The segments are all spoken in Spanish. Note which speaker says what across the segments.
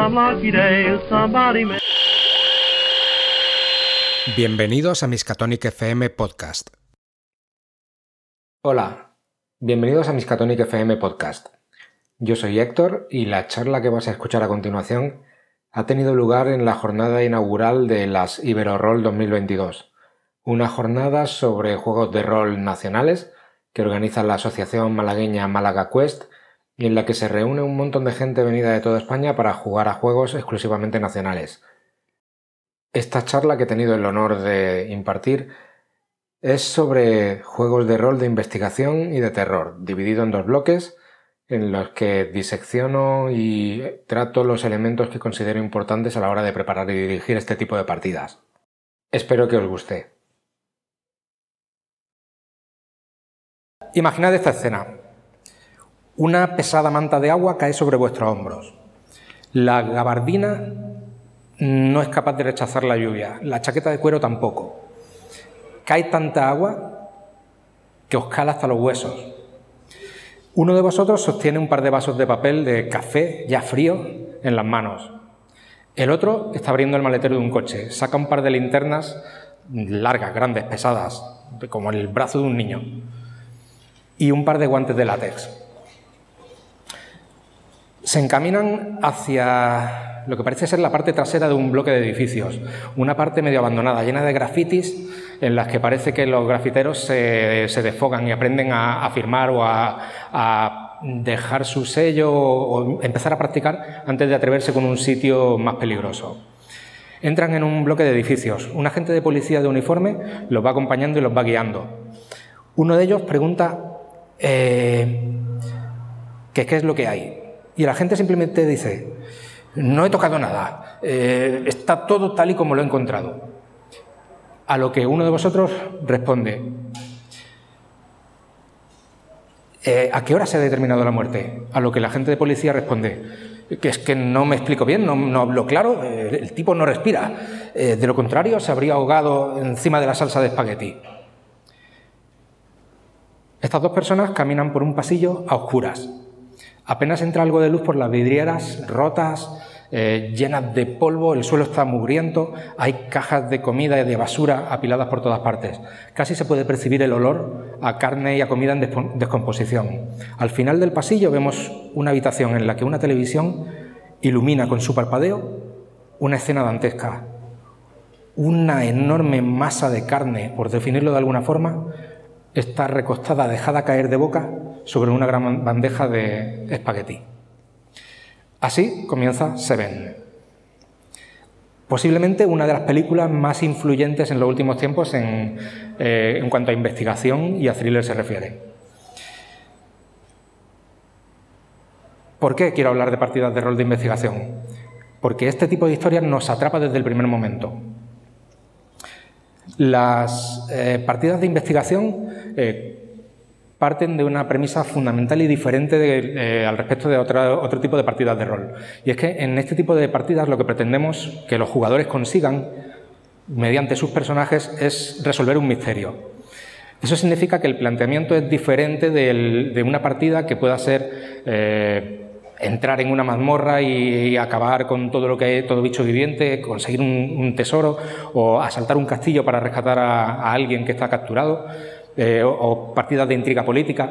Speaker 1: some lucky day somebody may.
Speaker 2: Bienvenidos a Miskatonic FM Podcast.
Speaker 3: Hola, bienvenidos a Miskatonic FM Podcast. Yo soy Héctor y la charla que vas a escuchar a continuación ha tenido lugar en la jornada inaugural de las Ibero-Roll 2022, una jornada sobre juegos de rol nacionales que organiza la Asociación Malagueña Málaga Quest y en la que se reúne un montón de gente venida de toda España para jugar a juegos exclusivamente nacionales. Esta charla que he tenido el honor de impartir es sobre juegos de rol de investigación y de terror, dividido en dos bloques en los que disecciono y trato los elementos que considero importantes a la hora de preparar y dirigir este tipo de partidas. Espero que os guste. Imaginad esta escena. Una pesada manta de agua cae sobre vuestros hombros. La gabardina no es capaz de rechazar la lluvia, la chaqueta de cuero tampoco. Cae tanta agua que os cala hasta los huesos. Uno de vosotros sostiene un par de vasos de papel de café ya frío en las manos. El otro está abriendo el maletero de un coche, saca un par de linternas largas, grandes, pesadas, como el brazo de un niño, y un par de guantes de látex. Se encaminan hacia lo que parece ser la parte trasera de un bloque de edificios, una parte medio abandonada, llena de grafitis, en las que parece que los grafiteros se, desfogan y aprenden a, firmar o a, dejar su sello o empezar a practicar antes de atreverse con un sitio más peligroso. Entran en un bloque de edificios. Un agente de policía de uniforme los va acompañando y los va guiando. Uno de ellos pregunta eh, qué es lo que hay. Y la gente simplemente dice, no he tocado nada, eh, está todo tal y como lo he encontrado. A lo que uno de vosotros responde, eh, ¿a qué hora se ha determinado la muerte? A lo que la gente de policía responde, que es que no me explico bien, no, hablo claro, eh, el tipo no respira. de lo contrario, se habría ahogado encima de la salsa de espagueti. Estas dos personas caminan por un pasillo a oscuras. Apenas entra algo de luz por las vidrieras rotas, eh, llenas de polvo, el suelo está mugriento, hay cajas de comida y de basura apiladas por todas partes. Casi se puede percibir el olor a carne y a comida en descomposición. Al final del pasillo vemos una habitación en la que una televisión ilumina con su parpadeo una escena dantesca. Una enorme masa de carne, por definirlo de alguna forma, está recostada, dejada caer de boca sobre una gran bandeja de espagueti. Así comienza Seven. Posiblemente una de las películas más influyentes en los últimos tiempos en, eh, en cuanto a investigación y a thriller se refiere. ¿Por qué quiero hablar de partidas de rol de investigación? Porque este tipo de historias nos atrapa desde el primer momento. Las eh, partidas de investigación eh, parten de una premisa fundamental y diferente eh, al respecto de otro tipo de partidas de rol. Y es que en este tipo de partidas lo que pretendemos que los jugadores consigan mediante sus personajes es resolver un misterio. Eso significa que el planteamiento es diferente de una partida que pueda ser eh, entrar en una mazmorra y, acabar con todo lo que hay, todo bicho viviente, conseguir un, tesoro o asaltar un castillo para rescatar a alguien que está capturado. Eh, o, partidas de intriga política.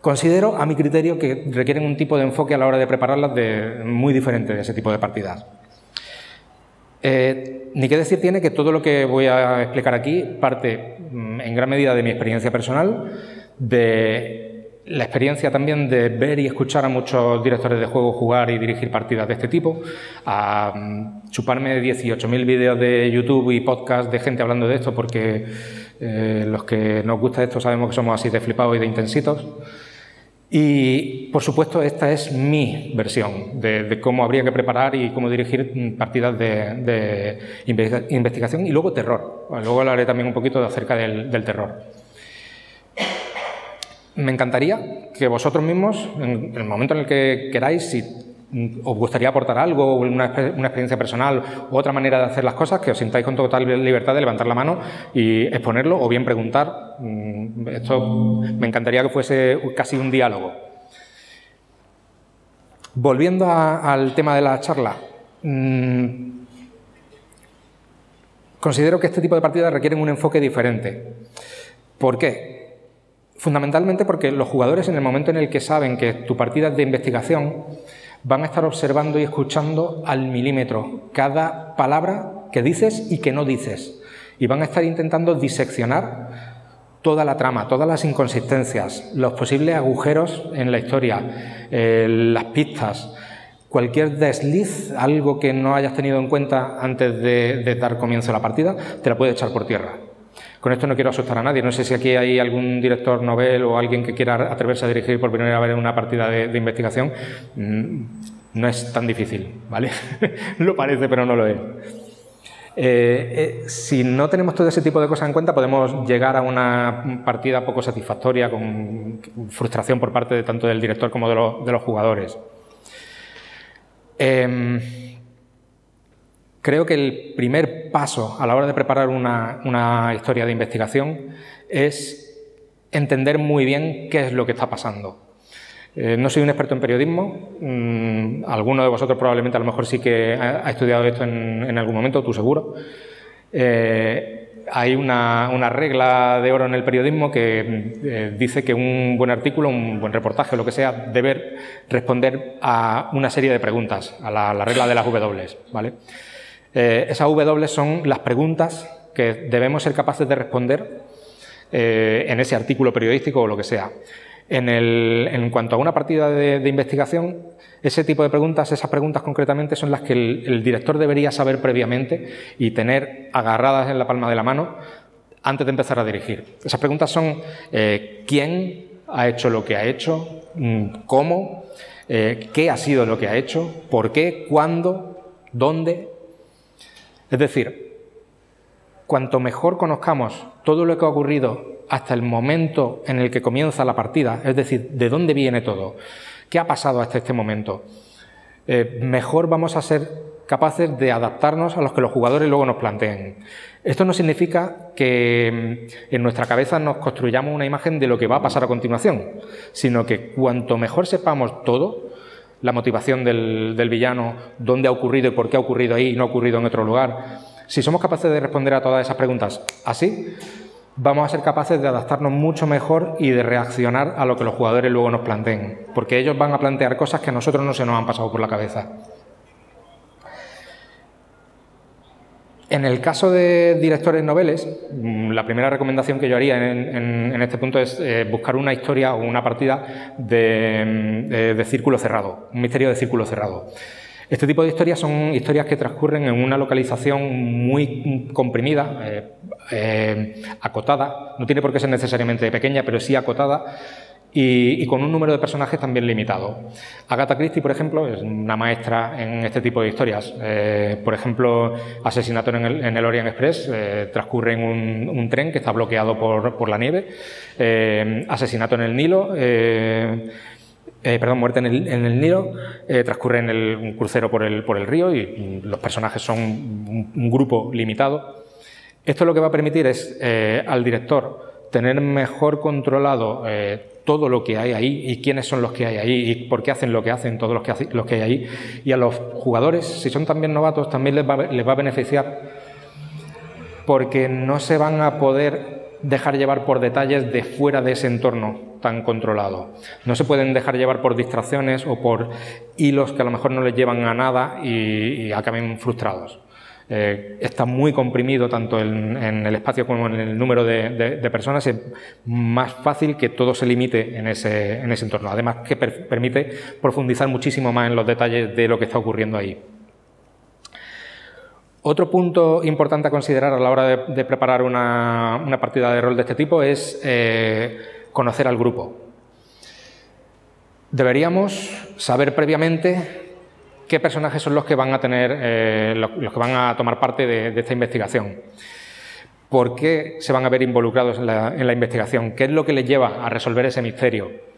Speaker 3: Considero, a mi criterio, que requieren un tipo de enfoque a la hora de prepararlas de, muy diferente de ese tipo de partidas. Eh, ni qué decir tiene que todo lo que voy a explicar aquí parte mm, en gran medida de mi experiencia personal, de la experiencia también de ver y escuchar a muchos directores de juego jugar y dirigir partidas de este tipo, a mm, chuparme 18.000 vídeos de YouTube y podcast de gente hablando de esto, porque eh, los que nos gusta esto sabemos que somos así de flipados y de intensitos. Y, por supuesto, esta es mi versión de, cómo habría que preparar y cómo dirigir partidas de, investigación y luego terror. luego hablaré también un poquito acerca del terror. Me encantaría que vosotros mismos, en el momento en el que queráis, si os gustaría aportar algo, una, experiencia personal u otra manera de hacer las cosas, que os sintáis con total libertad de levantar la mano y exponerlo o bien preguntar. Mm, esto me encantaría que fuese casi un diálogo. Volviendo al tema de la charla, mm, considero que este tipo de partidas requieren un enfoque diferente. ¿Por qué? Fundamentalmente porque los jugadores en el momento en el que saben que tu partida es de investigación, van a estar observando y escuchando al milímetro cada palabra que dices y que no dices. Y van a estar intentando diseccionar toda la trama, todas las inconsistencias, los posibles agujeros en la historia, eh, las pistas, cualquier desliz, algo que no hayas tenido en cuenta antes de, de dar comienzo a la partida, te la puede echar por tierra. Con esto no quiero asustar a nadie. No sé si aquí hay algún director novel o alguien que quiera atreverse a dirigir por primera vez una partida de, investigación. Mm, no es tan difícil, ¿vale? lo parece, pero no lo es. Eh, eh, si no tenemos todo ese tipo de cosas en cuenta, podemos llegar a una partida poco satisfactoria, con frustración por parte de tanto del director como de, los jugadores. Em, Creo que el primer paso a la hora de preparar una, historia de investigación es entender muy bien qué es lo que está pasando. Eh, no soy un experto en periodismo, mm, alguno de vosotros probablemente a lo mejor sí que ha, estudiado esto en, algún momento, tú seguro. Eh, hay una, regla de oro en el periodismo que eh, dice que un buen artículo, un buen reportaje, lo que sea, debe responder a una serie de preguntas, a la, la regla de las W. ¿vale? Eh, esas W son las preguntas que debemos ser capaces de responder eh, en ese artículo periodístico o lo que sea. En, cuanto a una partida de, investigación, ese tipo de preguntas, esas preguntas concretamente, son las que el, director debería saber previamente y tener agarradas en la palma de la mano antes de empezar a dirigir. Esas preguntas son eh, quién ha hecho lo que ha hecho, mm, cómo, qué ha sido lo que ha hecho, por qué, cuándo, dónde, es decir, cuanto mejor conozcamos todo lo que ha ocurrido hasta el momento en el que comienza la partida, es decir, de dónde viene todo, qué ha pasado hasta este momento, eh, mejor vamos a ser capaces de adaptarnos a los que los jugadores luego nos planteen. Esto no significa que mm, en nuestra cabeza nos construyamos una imagen de lo que va a pasar a continuación, sino que cuanto mejor sepamos todo, la motivación del, villano, dónde ha ocurrido y por qué ha ocurrido ahí y no ha ocurrido en otro lugar. Si somos capaces de responder a todas esas preguntas así, vamos a ser capaces de adaptarnos mucho mejor y de reaccionar a lo que los jugadores luego nos planteen, porque ellos van a plantear cosas que a nosotros no se nos han pasado por la cabeza. En el caso de directores noveles, mm, la primera recomendación que yo haría en, este punto es eh, buscar una historia o una partida mm, de, círculo cerrado, un misterio de círculo cerrado. Este tipo de historias son historias que transcurren en una localización muy comprimida, eh, eh, acotada, no tiene por qué ser necesariamente pequeña, pero sí acotada, y, con un número de personajes también limitado. Agatha Christie, por ejemplo, es una maestra en este tipo de historias. Eh, por ejemplo, Asesinato en el, Orient Express eh, transcurre en un, tren que está bloqueado por, la nieve. Eh, asesinato en el Nilo. perdón, muerte en el, Nilo, transcurre en el, un crucero por el, por el río y los personajes son un, grupo limitado. Esto lo que va a permitir es al director tener mejor controlado todo lo que hay ahí y quiénes son los que hay ahí y por qué hacen lo que hacen todos los que, los que hay ahí. Y a los jugadores, si son también novatos, también les va, les va a beneficiar porque no se van a poder dejar llevar por detalles de fuera de ese entorno tan controlado. No se pueden dejar llevar por distracciones o por hilos que a lo mejor no les llevan a nada y, y acaben frustrados. Eh, está muy comprimido tanto en, el espacio como en el número de, personas, es más fácil que todo se limite en ese, entorno. Además que permite profundizar muchísimo más en los detalles de lo que está ocurriendo ahí. Otro punto importante a considerar a la hora de, preparar una, partida de rol de este tipo es eh, conocer al grupo. Deberíamos saber previamente qué personajes son los que van a tener, eh, los, que van a tomar parte de, esta investigación. ¿Por qué se van a ver involucrados en la, investigación? ¿Qué es lo que les lleva a resolver ese misterio?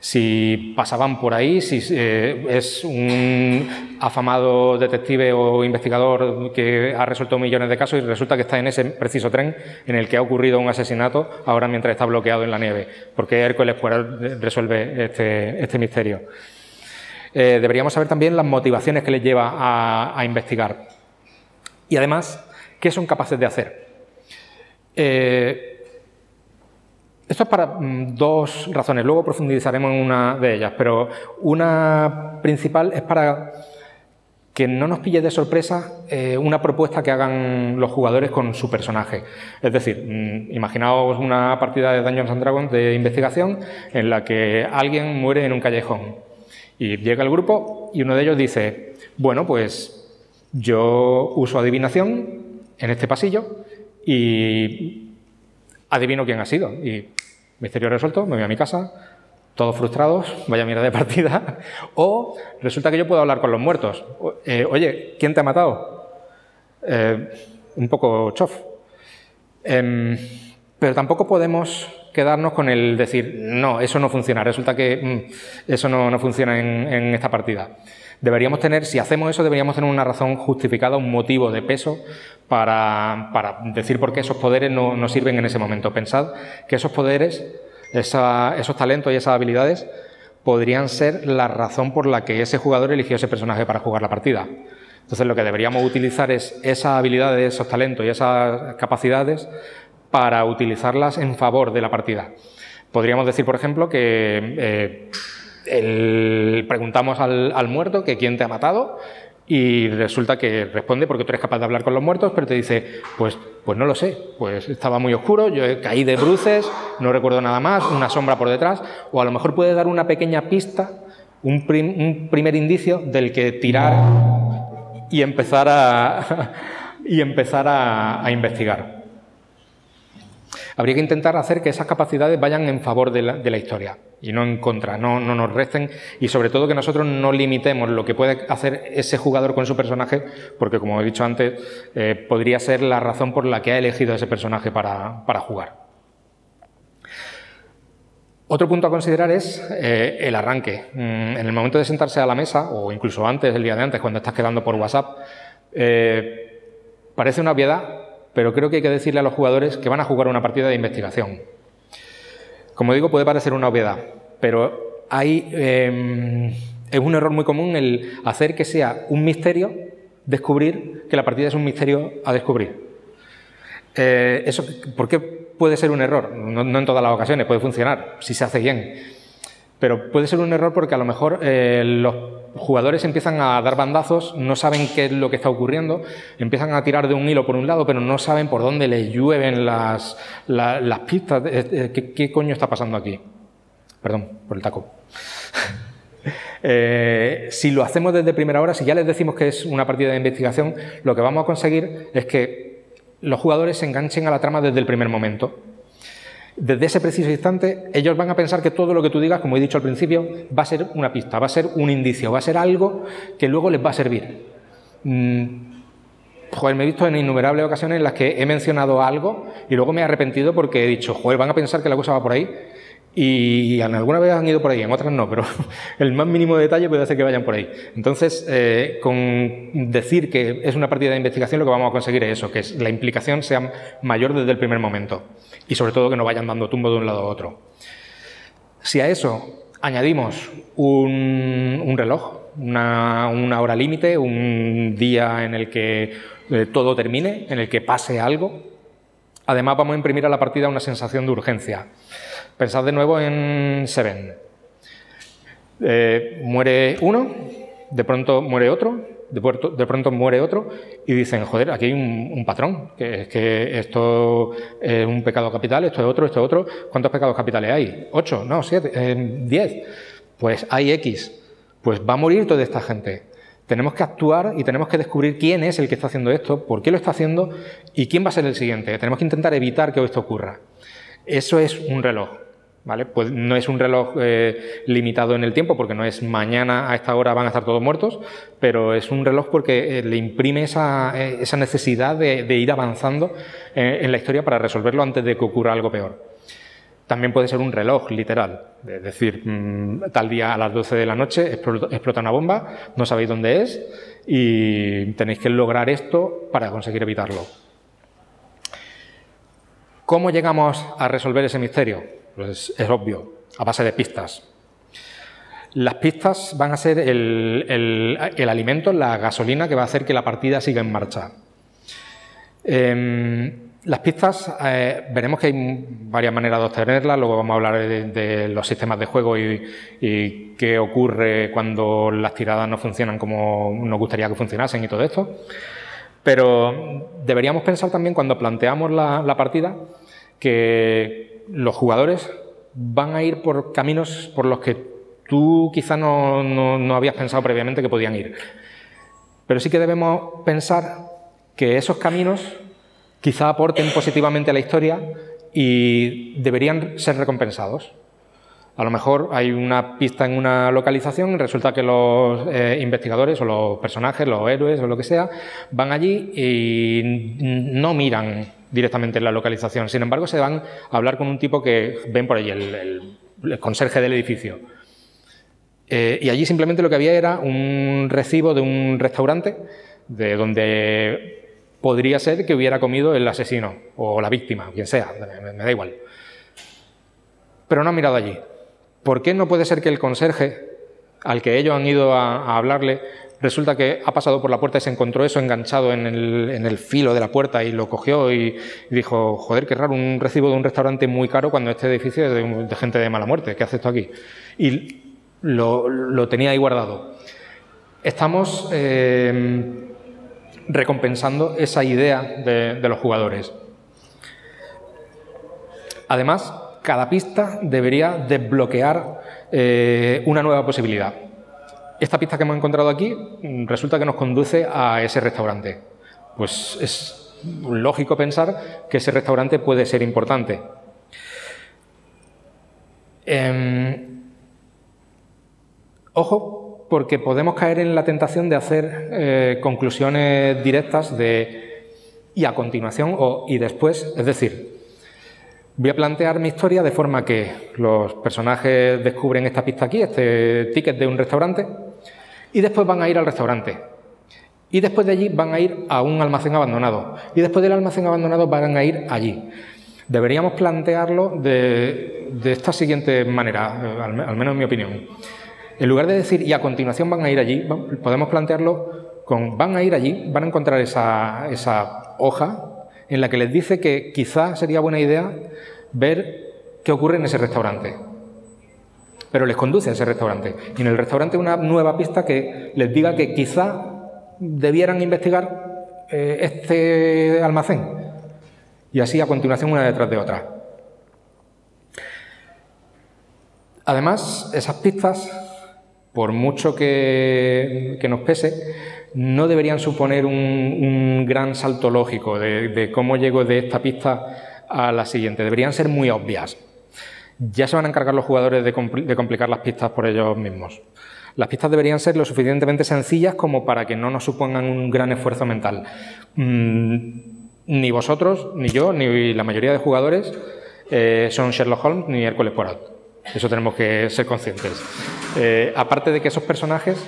Speaker 3: si pasaban por ahí, si eh, es un afamado detective o investigador que ha resuelto millones de casos y resulta que está en ese preciso tren en el que ha ocurrido un asesinato ahora mientras está bloqueado en la nieve. ¿Por qué Hércules resuelve este, este misterio? Eh, deberíamos saber también las motivaciones que les lleva a, investigar. Y además, qué son capaces de hacer. Eh, esto es para mm, dos razones, luego profundizaremos en una de ellas, pero una principal es para que no nos pille de sorpresa eh, una propuesta que hagan los jugadores con su personaje. Es decir, mm, imaginaos una partida de Dungeons and Dragons de investigación en la que alguien muere en un callejón y llega el grupo y uno de ellos dice, bueno, pues yo uso adivinación en este pasillo y adivino quién ha sido. Y misterio resuelto, me voy a mi casa, todos frustrados, vaya mierda de partida, o resulta que yo puedo hablar con los muertos. Eh, oye, ¿quién te ha matado? Eh, un poco chof. Em, pero tampoco podemos quedarnos con el decir, no, eso no funciona, resulta que mm, eso no, funciona en, esta partida. Deberíamos tener, si hacemos eso, deberíamos tener una razón justificada, un motivo de peso para, decir por qué esos poderes no, no sirven en ese momento. Pensad que esos poderes esos talentos y esas habilidades podrían ser la razón por la que ese jugador eligió ese personaje para jugar la partida. Entonces lo que deberíamos utilizar es esas habilidades, esos talentos y esas capacidades para utilizarlas en favor de la partida. Podríamos decir, por ejemplo, que eh, preguntamos al, muerto que quién te ha matado y resulta que responde porque tú eres capaz de hablar con los muertos, pero te dice, pues, pues no lo sé, pues estaba muy oscuro, yo caí de bruces, no recuerdo nada más, una sombra por detrás, o a lo mejor puede dar una pequeña pista, un, primer indicio del que tirar y empezar a, y empezar a investigar habría que intentar hacer que esas capacidades vayan en favor de la, historia y no en contra, no, nos resten y sobre todo que nosotros no limitemos lo que puede hacer ese jugador con su personaje, porque como he dicho antes, eh, podría ser la razón por la que ha elegido ese personaje para, jugar. Otro punto a considerar es eh, el arranque. Mm, en el momento de sentarse a la mesa, o incluso antes, el día de antes, cuando estás quedando por WhatsApp, eh, parece una obviedad, pero creo que hay que decirle a los jugadores que van a jugar una partida de investigación. Como digo, puede parecer una obviedad, pero hay, em, es un error muy común el hacer que sea un misterio descubrir que la partida es un misterio a descubrir. Eh, eso, ¿Por qué puede ser un error? No, en todas las ocasiones, puede funcionar si se hace bien. Pero puede ser un error porque a lo mejor eh, los jugadores empiezan a dar bandazos, no saben qué es lo que está ocurriendo, empiezan a tirar de un hilo por un lado, pero no saben por dónde les llueven las, pistas. ¿Qué, ¿Qué, coño está pasando aquí? Perdón por el taco. Eh, si lo hacemos desde primera hora, si ya les decimos que es una partida de investigación, lo que vamos a conseguir es que los jugadores se enganchen a la trama desde el primer momento desde ese preciso instante, ellos van a pensar que todo lo que tú digas, como he dicho al principio, va a ser una pista, va a ser un indicio, va a ser algo que luego les va a servir. Mm, joder, me he visto en innumerables ocasiones en las que he mencionado algo y luego me he arrepentido porque he dicho, joder, van a pensar que la cosa va por ahí. Y en alguna vez han ido por ahí, en otras no, pero el más mínimo detalle puede hacer que vayan por ahí. Entonces, eh, con decir que es una partida de investigación, lo que vamos a conseguir es eso, que la implicación sea mayor desde el primer momento y sobre todo que no vayan dando tumbo de un lado a otro. Si a eso añadimos un, reloj, una, hora límite, un día en el que eh, todo termine, en el que pase algo, además vamos a imprimir a la partida una sensación de urgencia. Pensad de nuevo en Seven. Eh, muere uno, de pronto muere otro, de, pronto muere otro y dicen, joder, aquí hay un, patrón, que es que esto es un pecado capital, esto es otro, esto es otro. ¿Cuántos pecados capitales hay? ¿Ocho? No, siete, eh, diez. Pues hay X. Pues va a morir toda esta gente. Tenemos que actuar y tenemos que descubrir quién es el que está haciendo esto, por qué lo está haciendo y quién va a ser el siguiente. Tenemos que intentar evitar que esto ocurra. Eso es un reloj. Pues no es un reloj eh, limitado en el tiempo, porque no es mañana a esta hora van a estar todos muertos, pero es un reloj porque eh, le imprime esa, eh, necesidad de, ir avanzando en la historia para resolverlo antes de que ocurra algo peor. También puede ser un reloj literal, es decir, mm, tal día a las 12 de la noche explota una bomba, no sabéis dónde es y tenéis que lograr esto para conseguir evitarlo. ¿Cómo llegamos a resolver ese misterio? Pues es obvio, a base de pistas. Las pistas van a ser el, alimento, la gasolina que va a hacer que la partida siga en marcha. Em, las pistas, eh, veremos que hay varias maneras de obtenerlas, luego vamos a hablar de, los sistemas de juego y, y, qué ocurre cuando las tiradas no funcionan como nos gustaría que funcionasen y todo esto. Pero deberíamos pensar también cuando planteamos la, partida que los jugadores van a ir por caminos por los que tú quizá no, no, habías pensado previamente que podían ir. Pero sí que debemos pensar que esos caminos quizá aporten positivamente a la historia y deberían ser recompensados. A lo mejor hay una pista en una localización y resulta que los eh, investigadores o los personajes, los héroes o lo que sea, van allí y no miran directamente la localización. Sin embargo, se van a hablar con un tipo que ven por allí, el, conserje del edificio. Eh, y allí simplemente lo que había era un recibo de un restaurante de donde podría ser que hubiera comido el asesino o la víctima, quien sea, me da igual. Pero no ha mirado allí. ¿por qué no puede ser que el conserje al que ellos han ido a, hablarle resulta que ha pasado por la puerta y se encontró eso enganchado en el, filo de la puerta y lo cogió y, dijo, joder, qué raro, un recibo de un restaurante muy caro cuando este edificio es de, gente de mala muerte, ¿qué hace esto aquí? Y lo, tenía ahí guardado. Estamos eh, recompensando esa idea de los jugadores. Además, cada pista debería desbloquear eh, una nueva posibilidad. Esta pista que hemos encontrado aquí mm, resulta que nos conduce a ese restaurante. Pues es lógico pensar que ese restaurante puede ser importante. Em, ojo, porque podemos caer en la tentación de hacer eh, conclusiones directas de y a continuación o y después, es decir, Voy a plantear mi historia de forma que los personajes descubren esta pista aquí, este ticket de un restaurante, y después van a ir al restaurante. Y después de allí van a ir a un almacén abandonado. Y después del almacén abandonado van a ir allí. Deberíamos plantearlo de, esta siguiente manera, eh, al, menos en mi opinión. En lugar de decir y a continuación van a ir allí, podemos plantearlo con van a ir allí, van a encontrar esa, esa hoja en la que les dice que quizá sería buena idea ver qué ocurre en ese restaurante. Pero les conduce a ese restaurante. Y en el restaurante una nueva pista que les diga que quizá debieran investigar eh, este almacén. Y así a continuación una detrás de otra. Además, esas pistas, por mucho que, nos pese, no deberían suponer un, gran salto lógico de, de, cómo llego de esta pista a la siguiente. Deberían ser muy obvias. Ya se van a encargar los jugadores de, complicar las pistas por ellos mismos. Las pistas deberían ser lo suficientemente sencillas como para que no nos supongan un gran esfuerzo mental. Mm, ni vosotros, ni yo, ni la mayoría de jugadores eh, son Sherlock Holmes ni Hércules Poirot. Eso tenemos que ser conscientes. Eh, aparte de que esos personajes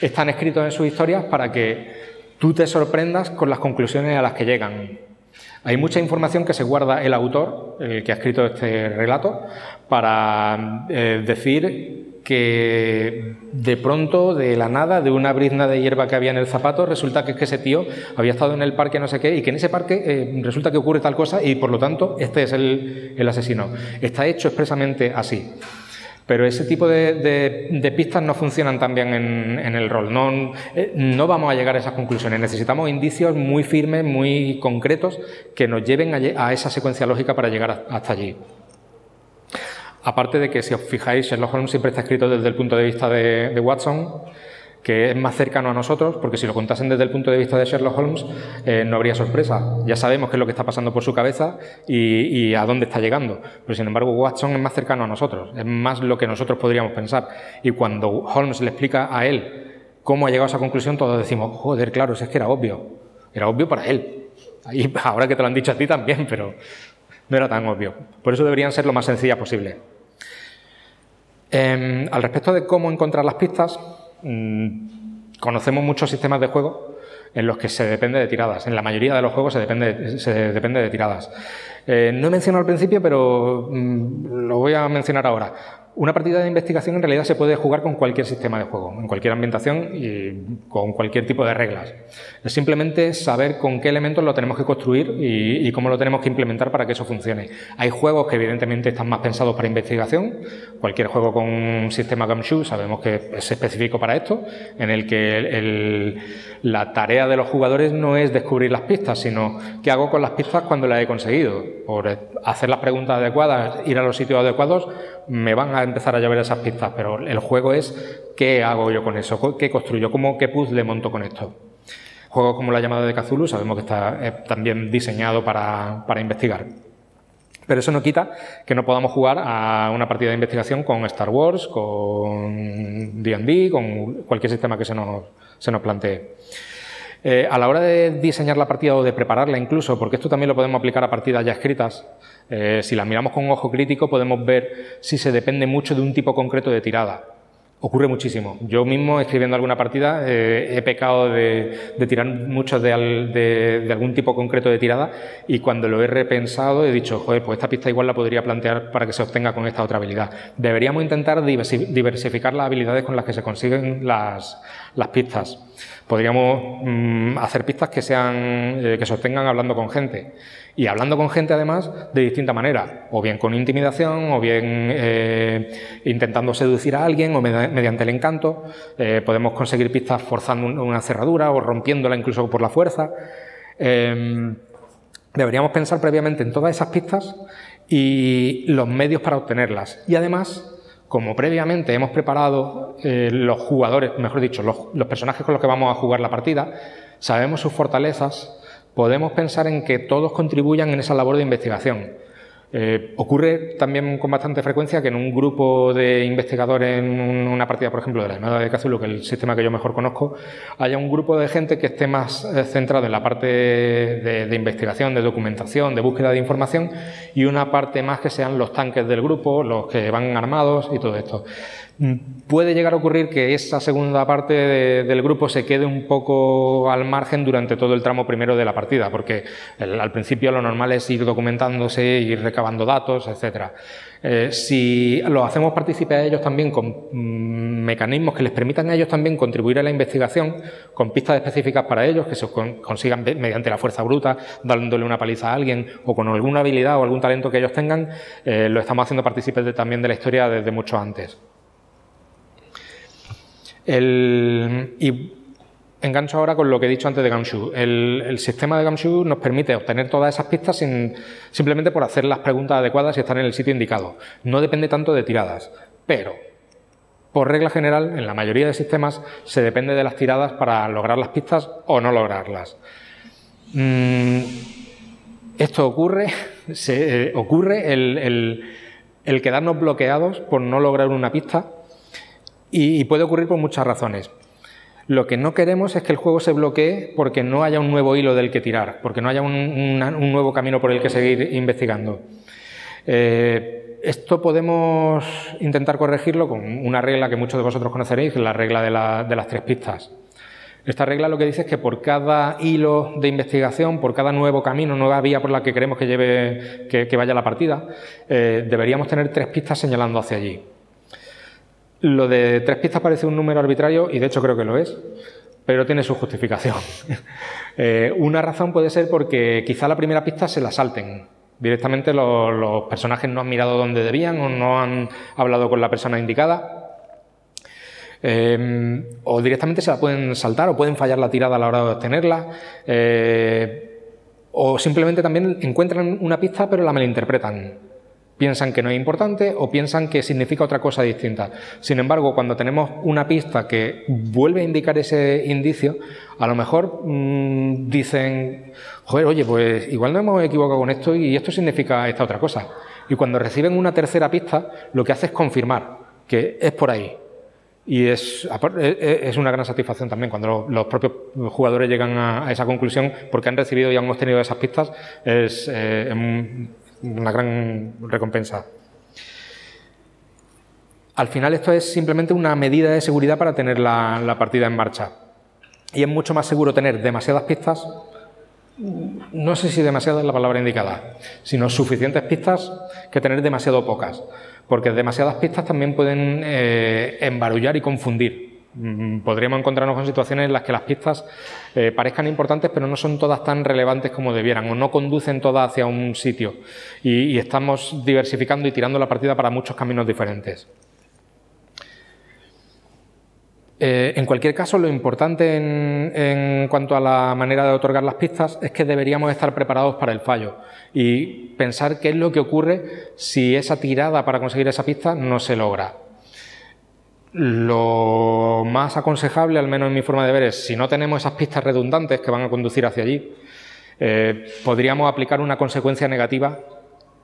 Speaker 3: están escritos en sus historias para que tú te sorprendas con las conclusiones a las que llegan. Hay mucha información que se guarda el autor, el que ha escrito este relato, para eh, decir que de pronto, de la nada, de una brizna de hierba que había en el zapato, resulta que es que ese tío había estado en el parque no sé qué y que en ese parque eh, resulta que ocurre tal cosa y por lo tanto este es el asesino. Está hecho expresamente así. Pero ese tipo de, pistas no funcionan tan bien en, el rol. No, eh, no, vamos a llegar a esas conclusiones. Necesitamos indicios muy firmes, muy concretos, que nos lleven a, esa secuencia lógica para llegar hasta allí. Aparte de que, si os fijáis, Sherlock Holmes siempre está escrito desde el punto de vista de Watson que es más cercano a nosotros, porque si lo contasen desde el punto de vista de Sherlock Holmes, eh, no habría sorpresa. Ya sabemos qué es lo que está pasando por su cabeza y, a dónde está llegando. Pero sin embargo, Watson es más cercano a nosotros, es más lo que nosotros podríamos pensar. Y cuando Holmes le explica a él cómo ha llegado a esa conclusión, todos decimos, joder, claro, es que era obvio. Era obvio para él. Ahí, ahora que te lo han dicho a ti también, pero no era tan obvio. Por eso deberían ser lo más sencillas posible. Em, al respecto de cómo encontrar las pistas, Mm, conocemos muchos sistemas de juego en los que se depende de tiradas. En la mayoría de los juegos se depende, se depende de tiradas. Eh, no he mencionado al principio, pero mm, lo voy a mencionar ahora. Una partida de investigación en realidad se puede jugar con cualquier sistema de juego, en cualquier ambientación y con cualquier tipo de reglas. Es simplemente saber con qué elementos lo tenemos que construir y, cómo lo tenemos que implementar para que eso funcione. Hay juegos que evidentemente están más pensados para investigación. Cualquier juego con un sistema Gumshoe sabemos que es específico para esto, en el que la tarea de los jugadores no es descubrir las pistas, sino qué hago con las pistas cuando las he conseguido. Por hacer las preguntas adecuadas, ir a los sitios adecuados, me van a empezar a llevar esas pistas, pero el juego es qué hago yo con eso, qué construyo, cómo, qué puzzle monto con esto. Juegos como la llamada de Cthulhu sabemos que está eh, también diseñado para, investigar. Pero eso no quita que no podamos jugar a una partida de investigación con Star Wars, con D&D, con cualquier sistema que se nos, se nos plantee. Eh, a la hora de diseñar la partida o de prepararla incluso, porque esto también lo podemos aplicar a partidas ya escritas, eh, si las miramos con un ojo crítico podemos ver si se depende mucho de un tipo concreto de tirada. Ocurre muchísimo. Yo mismo, escribiendo alguna partida, eh, he pecado de, tirar mucho de, algún tipo concreto de tirada y cuando lo he repensado he dicho, joder, pues esta pista igual la podría plantear para que se obtenga con esta otra habilidad. Deberíamos intentar diversificar las habilidades con las que se consiguen las, pistas. Podríamos mm, hacer pistas que, sean, eh, que se obtengan hablando con gente y hablando con gente además de distinta manera, o bien con intimidación, o bien eh, intentando seducir a alguien, o mediante el encanto. Eh, podemos conseguir pistas forzando una cerradura o rompiéndola incluso por la fuerza. Em, deberíamos pensar previamente en todas esas pistas y los medios para obtenerlas. Y además, como previamente hemos preparado eh, los jugadores, mejor dicho, los personajes con los que vamos a jugar la partida, sabemos sus fortalezas, podemos pensar en que todos contribuyan en esa labor de investigación. Eh, ocurre también con bastante frecuencia que en un grupo de investigadores en una partida, por ejemplo, de la Armada de Cthulhu, que es el sistema que yo mejor conozco, haya un grupo de gente que esté más eh, centrado en la parte de, investigación, de documentación, de búsqueda de información, y una parte más que sean los tanques del grupo, los que van armados y todo esto. Puede llegar a ocurrir que esa segunda parte del grupo se quede un poco al margen durante todo el tramo primero de la partida, porque al principio lo normal es ir documentándose, ir recabando datos, etc. Eh, si lo hacemos participar a ellos también con mm, mecanismos que les permitan a ellos también contribuir a la investigación, con pistas específicas para ellos, que se consigan mediante la fuerza bruta, dándole una paliza a alguien, o con alguna habilidad o algún talento que ellos tengan, eh, lo estamos haciendo partícipes también de la historia desde mucho antes. Y engancho ahora con lo que he dicho antes de Gumshoe. El, sistema de Gumshoe nos permite obtener todas esas pistas simplemente por hacer las preguntas adecuadas y estar en el sitio indicado. No depende tanto de tiradas, pero por regla general, en la mayoría de sistemas se depende de las tiradas para lograr las pistas o no lograrlas. Mm, esto ocurre, se, eh, ocurre el, el quedarnos bloqueados por no lograr una pista y, puede ocurrir por muchas razones. Lo que no queremos es que el juego se bloquee porque no haya un nuevo hilo del que tirar, porque no haya un, nuevo camino por el que seguir investigando. Eh, esto podemos intentar corregirlo con una regla que muchos de vosotros conoceréis, la regla de, las tres pistas. Esta regla lo que dice es que por cada hilo de investigación, por cada nuevo camino, nueva vía por la que queremos que, lleve, que, vaya la partida, eh, deberíamos tener tres pistas señalando hacia allí. Lo de tres pistas parece un número arbitrario y de hecho creo que lo es, pero tiene su justificación. Eh, una razón puede ser porque quizá la primera pista se la salten. Directamente los, personajes no han mirado donde debían o no han hablado con la persona indicada. Eh, o directamente se la pueden saltar o pueden fallar la tirada a la hora de obtenerla. Eh, o simplemente también encuentran una pista pero la malinterpretan piensan que no es importante o piensan que significa otra cosa distinta. Sin embargo, cuando tenemos una pista que vuelve a indicar ese indicio, a lo mejor mm, dicen, joder, oye, pues igual no hemos equivocado con esto y esto significa esta otra cosa. Y cuando reciben una tercera pista, lo que hace es confirmar que es por ahí. Y es, es una gran satisfacción también cuando los propios jugadores llegan a, esa conclusión porque han recibido y han obtenido esas pistas. Eh, una gran recompensa. Al final esto es simplemente una medida de seguridad para tener la, partida en marcha. Y es mucho más seguro tener demasiadas pistas, no sé si demasiada es la palabra indicada, sino suficientes pistas que tener demasiado pocas. porque demasiadas pistas también pueden eh, embarullar y confundir. Mm, podríamos encontrarnos con situaciones en las que las pistas eh, parezcan importantes, pero no son todas tan relevantes como debieran, o no conducen todas hacia un sitio, y estamos diversificando y tirando la partida para muchos caminos diferentes. Eh, en cualquier caso, lo importante en, cuanto a la manera de otorgar las pistas es que deberíamos estar preparados para el fallo y pensar qué es lo que ocurre si esa tirada para conseguir esa pista no se logra. Lo más aconsejable, al menos en mi forma de ver, es si no tenemos esas pistas redundantes que van a conducir hacia allí, eh, podríamos aplicar una consecuencia negativa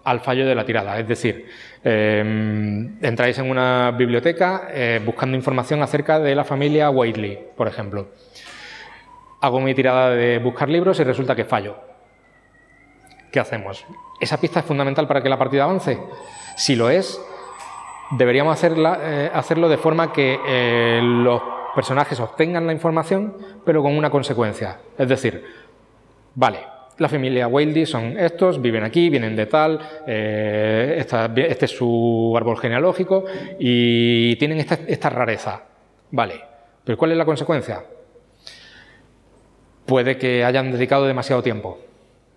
Speaker 3: al fallo de la tirada. Es decir, em, entráis en una biblioteca eh, buscando información acerca de la familia Waitley, por ejemplo. Hago mi tirada de buscar libros y resulta que fallo. ¿Qué hacemos? ¿Esa pista es fundamental para que la partida avance? Si lo es, deberíamos eh, hacerlo de forma que eh, los personajes obtengan la información, pero con una consecuencia. Es decir, vale, la familia Wildy son estos, viven aquí, vienen de tal, eh, este es su árbol genealógico y tienen esta, rareza. Vale, pero ¿cuál es la consecuencia? Puede que hayan dedicado demasiado tiempo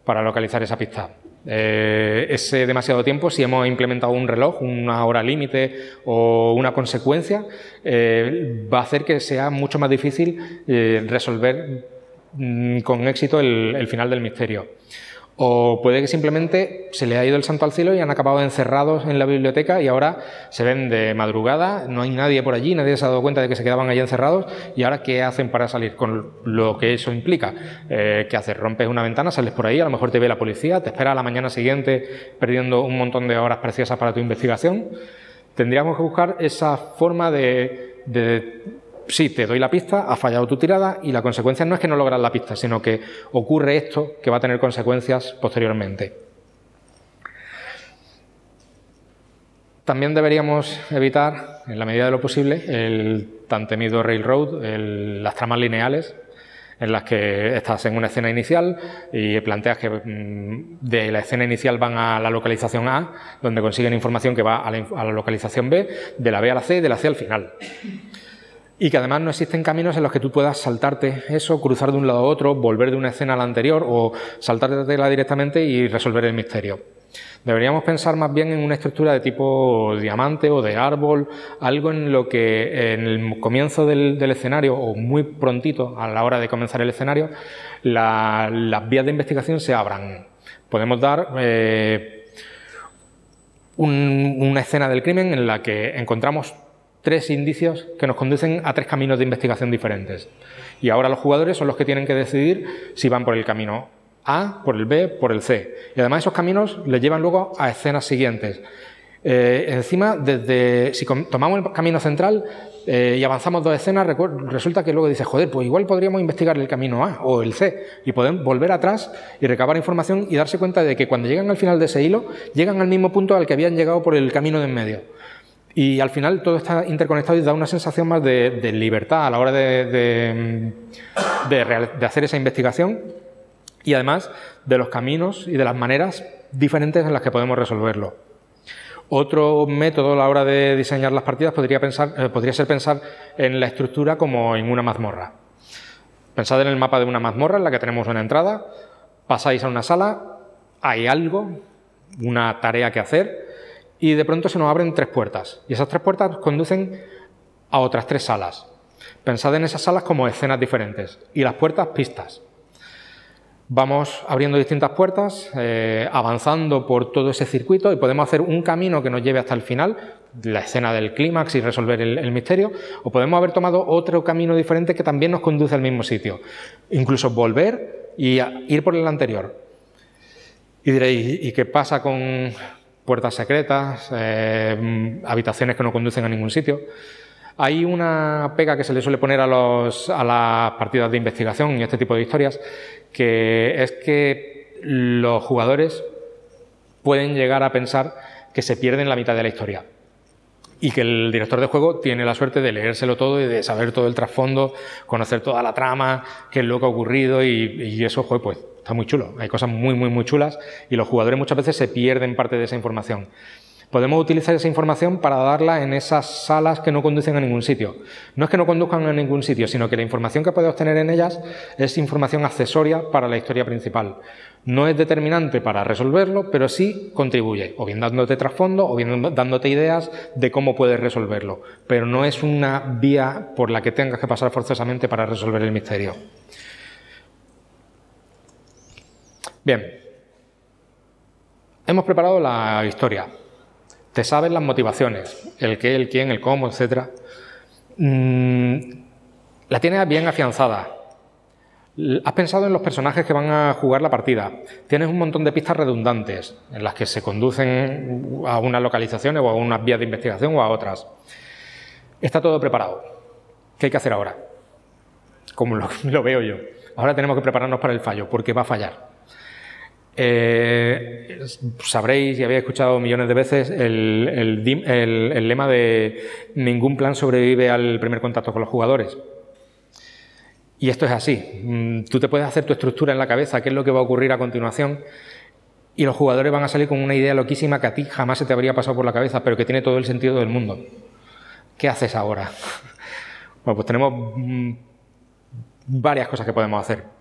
Speaker 3: para localizar esa pista. Eh, ese demasiado tiempo, si hemos implementado un reloj, una hora límite o una consecuencia, eh, va a hacer que sea mucho más difícil resolver Mm, con éxito el, final del misterio. O puede que simplemente se le ha ido el santo al cielo y han acabado encerrados en la biblioteca y ahora se ven de madrugada, no hay nadie por allí, nadie se ha dado cuenta de que se quedaban allí encerrados y ahora ¿qué hacen para salir? Con lo que eso implica. Eh, ¿Qué haces? Rompes una ventana, sales por ahí, a lo mejor te ve la policía, te espera a la mañana siguiente perdiendo un montón de horas preciosas para tu investigación. Tendríamos que buscar esa forma de sí, te doy la pista, ha fallado tu tirada y la consecuencia no es que no logras la pista, sino que ocurre esto que va a tener consecuencias posteriormente. También deberíamos evitar, en la medida de lo posible, el tan temido railroad, las tramas lineales, en las que estás en una escena inicial y planteas que mm, de la escena inicial van a la localización A, donde consiguen información que va a la, a la localización B, de la B a la C y de la C al final y que además no existen caminos en los que tú puedas saltarte eso, cruzar de un lado a otro, volver de una escena a la anterior o saltártela directamente y resolver el misterio. Deberíamos pensar más bien en una estructura de tipo diamante o de árbol, algo en lo que en el comienzo del, escenario o muy prontito a la hora de comenzar el escenario, las vías de investigación se abran. Podemos dar eh, una escena del crimen en la que encontramos tres indicios que nos conducen a tres caminos de investigación diferentes. Y ahora los jugadores son los que tienen que decidir si van por el camino A, por el B, por el C. Y además esos caminos les llevan luego a escenas siguientes. Eh, encima, desde si tomamos el camino central eh, y avanzamos dos escenas, resulta que luego dices, joder, pues igual podríamos investigar el camino A o el C y podemos volver atrás y recabar información y darse cuenta de que cuando llegan al final de ese hilo, llegan al mismo punto al que habían llegado por el camino de en medio. Y al final todo está interconectado y da una sensación más de, libertad a la hora de, hacer esa investigación y además de los caminos y de las maneras diferentes en las que podemos resolverlo. Otro método a la hora de diseñar las partidas podría, pensar, eh, podría ser pensar en la estructura como en una mazmorra. Pensad en el mapa de una mazmorra en la que tenemos una entrada, pasáis a una sala, hay algo, una tarea que hacer, y de pronto se nos abren tres puertas y esas tres puertas conducen a otras tres salas. Pensad en esas salas como escenas diferentes y las puertas pistas. Vamos abriendo distintas puertas, eh, avanzando por todo ese circuito y podemos hacer un camino que nos lleve hasta el final, la escena del clímax y resolver el, misterio, o podemos haber tomado otro camino diferente que también nos conduce al mismo sitio. Incluso volver y ir por el anterior. Y diréis, ¿y qué pasa con, puertas secretas, eh, habitaciones que no conducen a ningún sitio. Hay una pega que se le suele poner a, los, a las partidas de investigación y este tipo de historias, que es que los jugadores pueden llegar a pensar que se pierden la mitad de la historia y que el director de juego tiene la suerte de leérselo todo y de saber todo el trasfondo, conocer toda la trama, qué es lo que ha ocurrido y, eso, pues está muy chulo. Hay cosas muy, muy, muy chulas y los jugadores muchas veces se pierden parte de esa información. Podemos utilizar esa información para darla en esas salas que no conducen a ningún sitio. No es que no conduzcan a ningún sitio, sino que la información que puedes obtener en ellas es información accesoria para la historia principal. No es determinante para resolverlo, pero sí contribuye, o bien dándote trasfondo, o bien dándote ideas de cómo puedes resolverlo. Pero no es una vía por la que tengas que pasar forzosamente para resolver el misterio. Bien, hemos preparado la historia. Te sabes las motivaciones, el qué, el quién, el cómo, etc. Mm, la tienes bien afianzada. Has pensado en los personajes que van a jugar la partida. Tienes un montón de pistas redundantes en las que se conducen a unas localizaciones o a unas vías de investigación o a otras. Está todo preparado. ¿Qué hay que hacer ahora? Como lo, lo veo yo. Ahora tenemos que prepararnos para el fallo, porque va a fallar. Eh, sabréis y habéis escuchado millones de veces el, lema de ningún plan sobrevive al primer contacto con los jugadores. Y esto es así. Mm, tú te puedes hacer tu estructura en la cabeza, qué es lo que va a ocurrir a continuación, y los jugadores van a salir con una idea loquísima que a ti jamás se te habría pasado por la cabeza, pero que tiene todo el sentido del mundo. ¿Qué haces ahora? Bueno, pues tenemos mm, varias cosas que podemos hacer.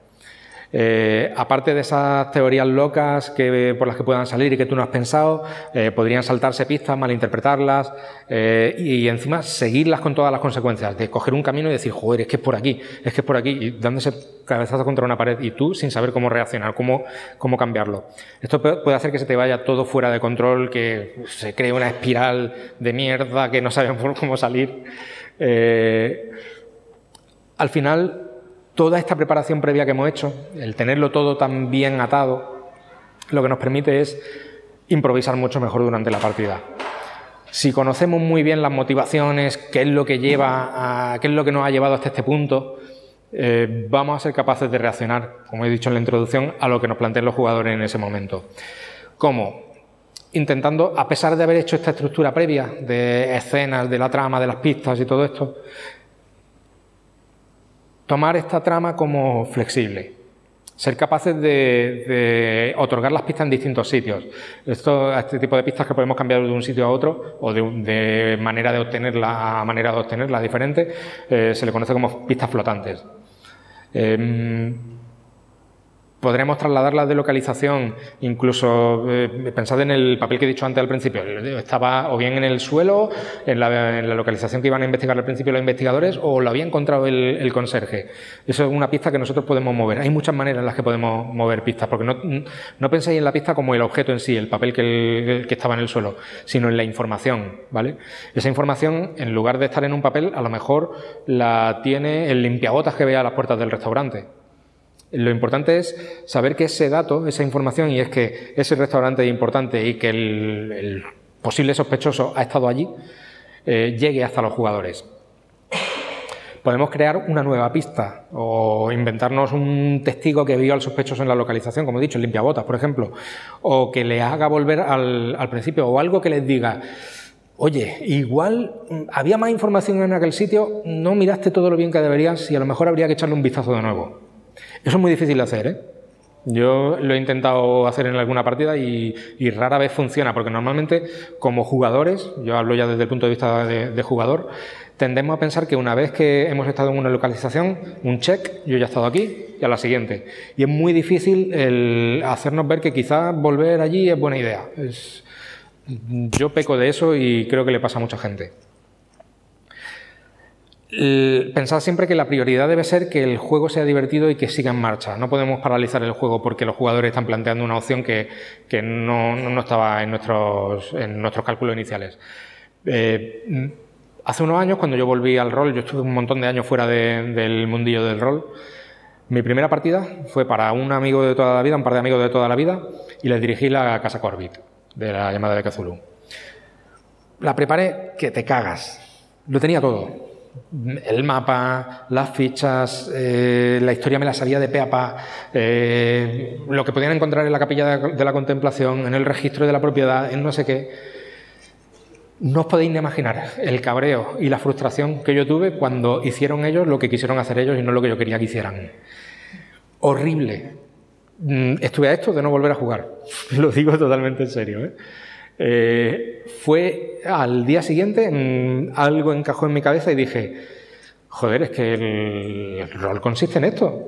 Speaker 3: Eh, aparte de esas teorías locas que, por las que puedan salir y que tú no has pensado, eh, podrían saltarse pistas, malinterpretarlas eh, y encima seguirlas con todas las consecuencias, de coger un camino y decir, joder, es que es por aquí, es que es por aquí, y dándose cabezazo contra una pared y tú sin saber cómo reaccionar, cómo, cómo cambiarlo. Esto puede hacer que se te vaya todo fuera de control, que se cree una espiral de mierda que no sabemos cómo salir. al final, toda esta preparación previa que hemos hecho, el tenerlo todo tan bien atado, lo que nos permite es improvisar mucho mejor durante la partida. Si conocemos muy bien las motivaciones, qué es lo que lleva a, qué es lo que nos ha llevado hasta este punto, eh, vamos a ser capaces de reaccionar, como he dicho en la introducción, a lo que nos planteen los jugadores en ese momento. ¿Cómo? Intentando, a pesar de haber hecho esta estructura previa de escenas, de la trama, de las pistas y todo esto, tomar esta trama como flexible, ser capaces de, otorgar las pistas en distintos sitios. Esto, este tipo de pistas que podemos cambiar de un sitio a otro o de, manera de obtenerla a manera de obtenerla diferente, eh, se le conoce como pistas flotantes. Em, podremos trasladarlas de localización, incluso eh, pensad en el papel que he dicho antes al principio, estaba o bien en el suelo, en la, localización que iban a investigar al principio los investigadores, o lo había encontrado el, conserje. Eso es una pista que nosotros podemos mover. Hay muchas maneras en las que podemos mover pistas, porque no, no penséis en la pista como el objeto en sí, el papel que, que estaba en el suelo, sino en la información, ¿vale? Esa información, en lugar de estar en un papel, a lo mejor la tiene el limpiabotas que vea a las puertas del restaurante. Lo importante es saber que ese dato, esa información, y es que ese restaurante es importante y que el, posible sospechoso ha estado allí, eh, llegue hasta los jugadores. Podemos crear una nueva pista o inventarnos un testigo que vio al sospechoso en la localización, como he dicho, el limpiabotas, por ejemplo, o que le haga volver al, al principio, o algo que les diga, oye, igual mm, había más información en aquel sitio, no miraste todo lo bien que deberías y a lo mejor habría que echarle un vistazo de nuevo. Eso es muy difícil de hacer, ¿eh? Yo lo he intentado hacer en alguna partida y, rara vez funciona, porque normalmente como jugadores, yo hablo ya desde el punto de vista de, jugador, tendemos a pensar que una vez que hemos estado en una localización, un check, yo ya he estado aquí y a la siguiente. Y es muy difícil el hacernos ver que quizás volver allí es buena idea. yo peco de eso y creo que le pasa a mucha gente. Pensad siempre que la prioridad debe ser que el juego sea divertido y que siga en marcha. No podemos paralizar el juego porque los jugadores están planteando una opción que, no, estaba en nuestros, en nuestros cálculos iniciales. Eh, hace unos años, cuando yo volví al rol, yo estuve un montón de años fuera del mundillo del rol. Mi primera partida fue para un amigo de toda la vida, un par de amigos de toda la vida, y les dirigí la casa Corbit de la llamada de Cthulhu. La preparé que te cagas. Lo tenía todo el mapa, las fichas, eh, la historia me la sabía de pe a pa, eh, lo que podían encontrar en la capilla de la contemplación, en el registro de la propiedad, en no sé qué. No os podéis ni imaginar el cabreo y la frustración que yo tuve cuando hicieron ellos lo que quisieron hacer ellos y no lo que yo quería que hicieran. Horrible. Mm, estuve a esto de no volver a jugar. Lo digo totalmente en serio. ¿eh? Eh, fue al día siguiente, algo encajó en mi cabeza y dije, joder, es que el, rol consiste en esto.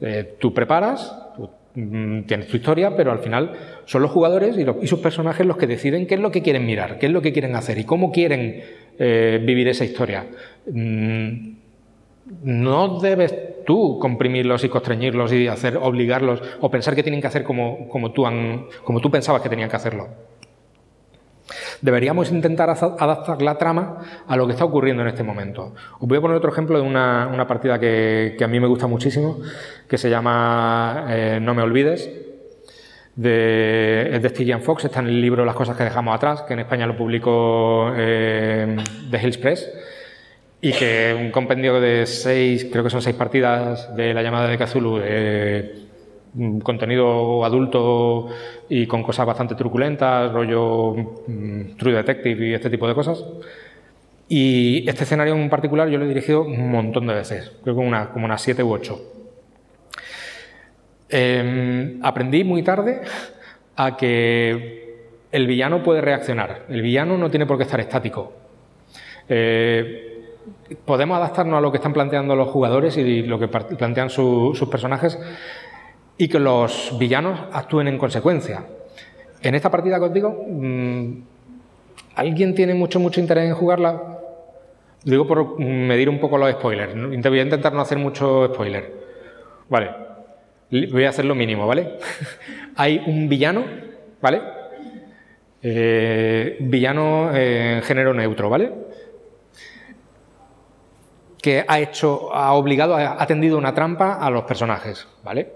Speaker 3: Eh, tú preparas, tú, mm, tienes tu historia, pero al final son los jugadores y, sus personajes los que deciden qué es lo que quieren mirar, qué es lo que quieren hacer y cómo quieren eh, vivir esa historia. Mm, no debes tú comprimirlos y constreñirlos y hacer, obligarlos o pensar que tienen que hacer como, tú, como tú pensabas que tenían que hacerlo. Deberíamos intentar adaptar la trama a lo que está ocurriendo en este momento. Os voy a poner otro ejemplo de una, partida que, a mí me gusta muchísimo, que se llama eh, No me olvides, de, es de Stygian Fox, está en el libro Las cosas que dejamos atrás, que en España lo publicó eh, The Hills Press y que un compendio de seis, creo que son seis partidas de la llamada de Cthulhu, eh, contenido adulto y con cosas bastante truculentas, rollo mm, True Detective y este tipo de cosas. Y este escenario en particular yo lo he dirigido un montón de veces, creo que una, como unas siete u ocho. Em, aprendí muy tarde a que el villano puede reaccionar. El villano no tiene por qué estar estático. Eh, podemos adaptarnos a lo que están planteando los jugadores y lo que plantean sus personajes y que los villanos actúen en consecuencia. En esta partida que os digo, mm, ¿alguien tiene mucho, mucho interés en jugarla? Digo por medir un poco los spoilers. Voy a intentar no hacer mucho spoiler. Vale. Voy a hacer lo mínimo, ¿vale? Hay un villano, ¿vale? Eh, villano en género neutro, ¿vale? que ha hecho, ha obligado, ha tendido una trampa a los personajes, ¿vale?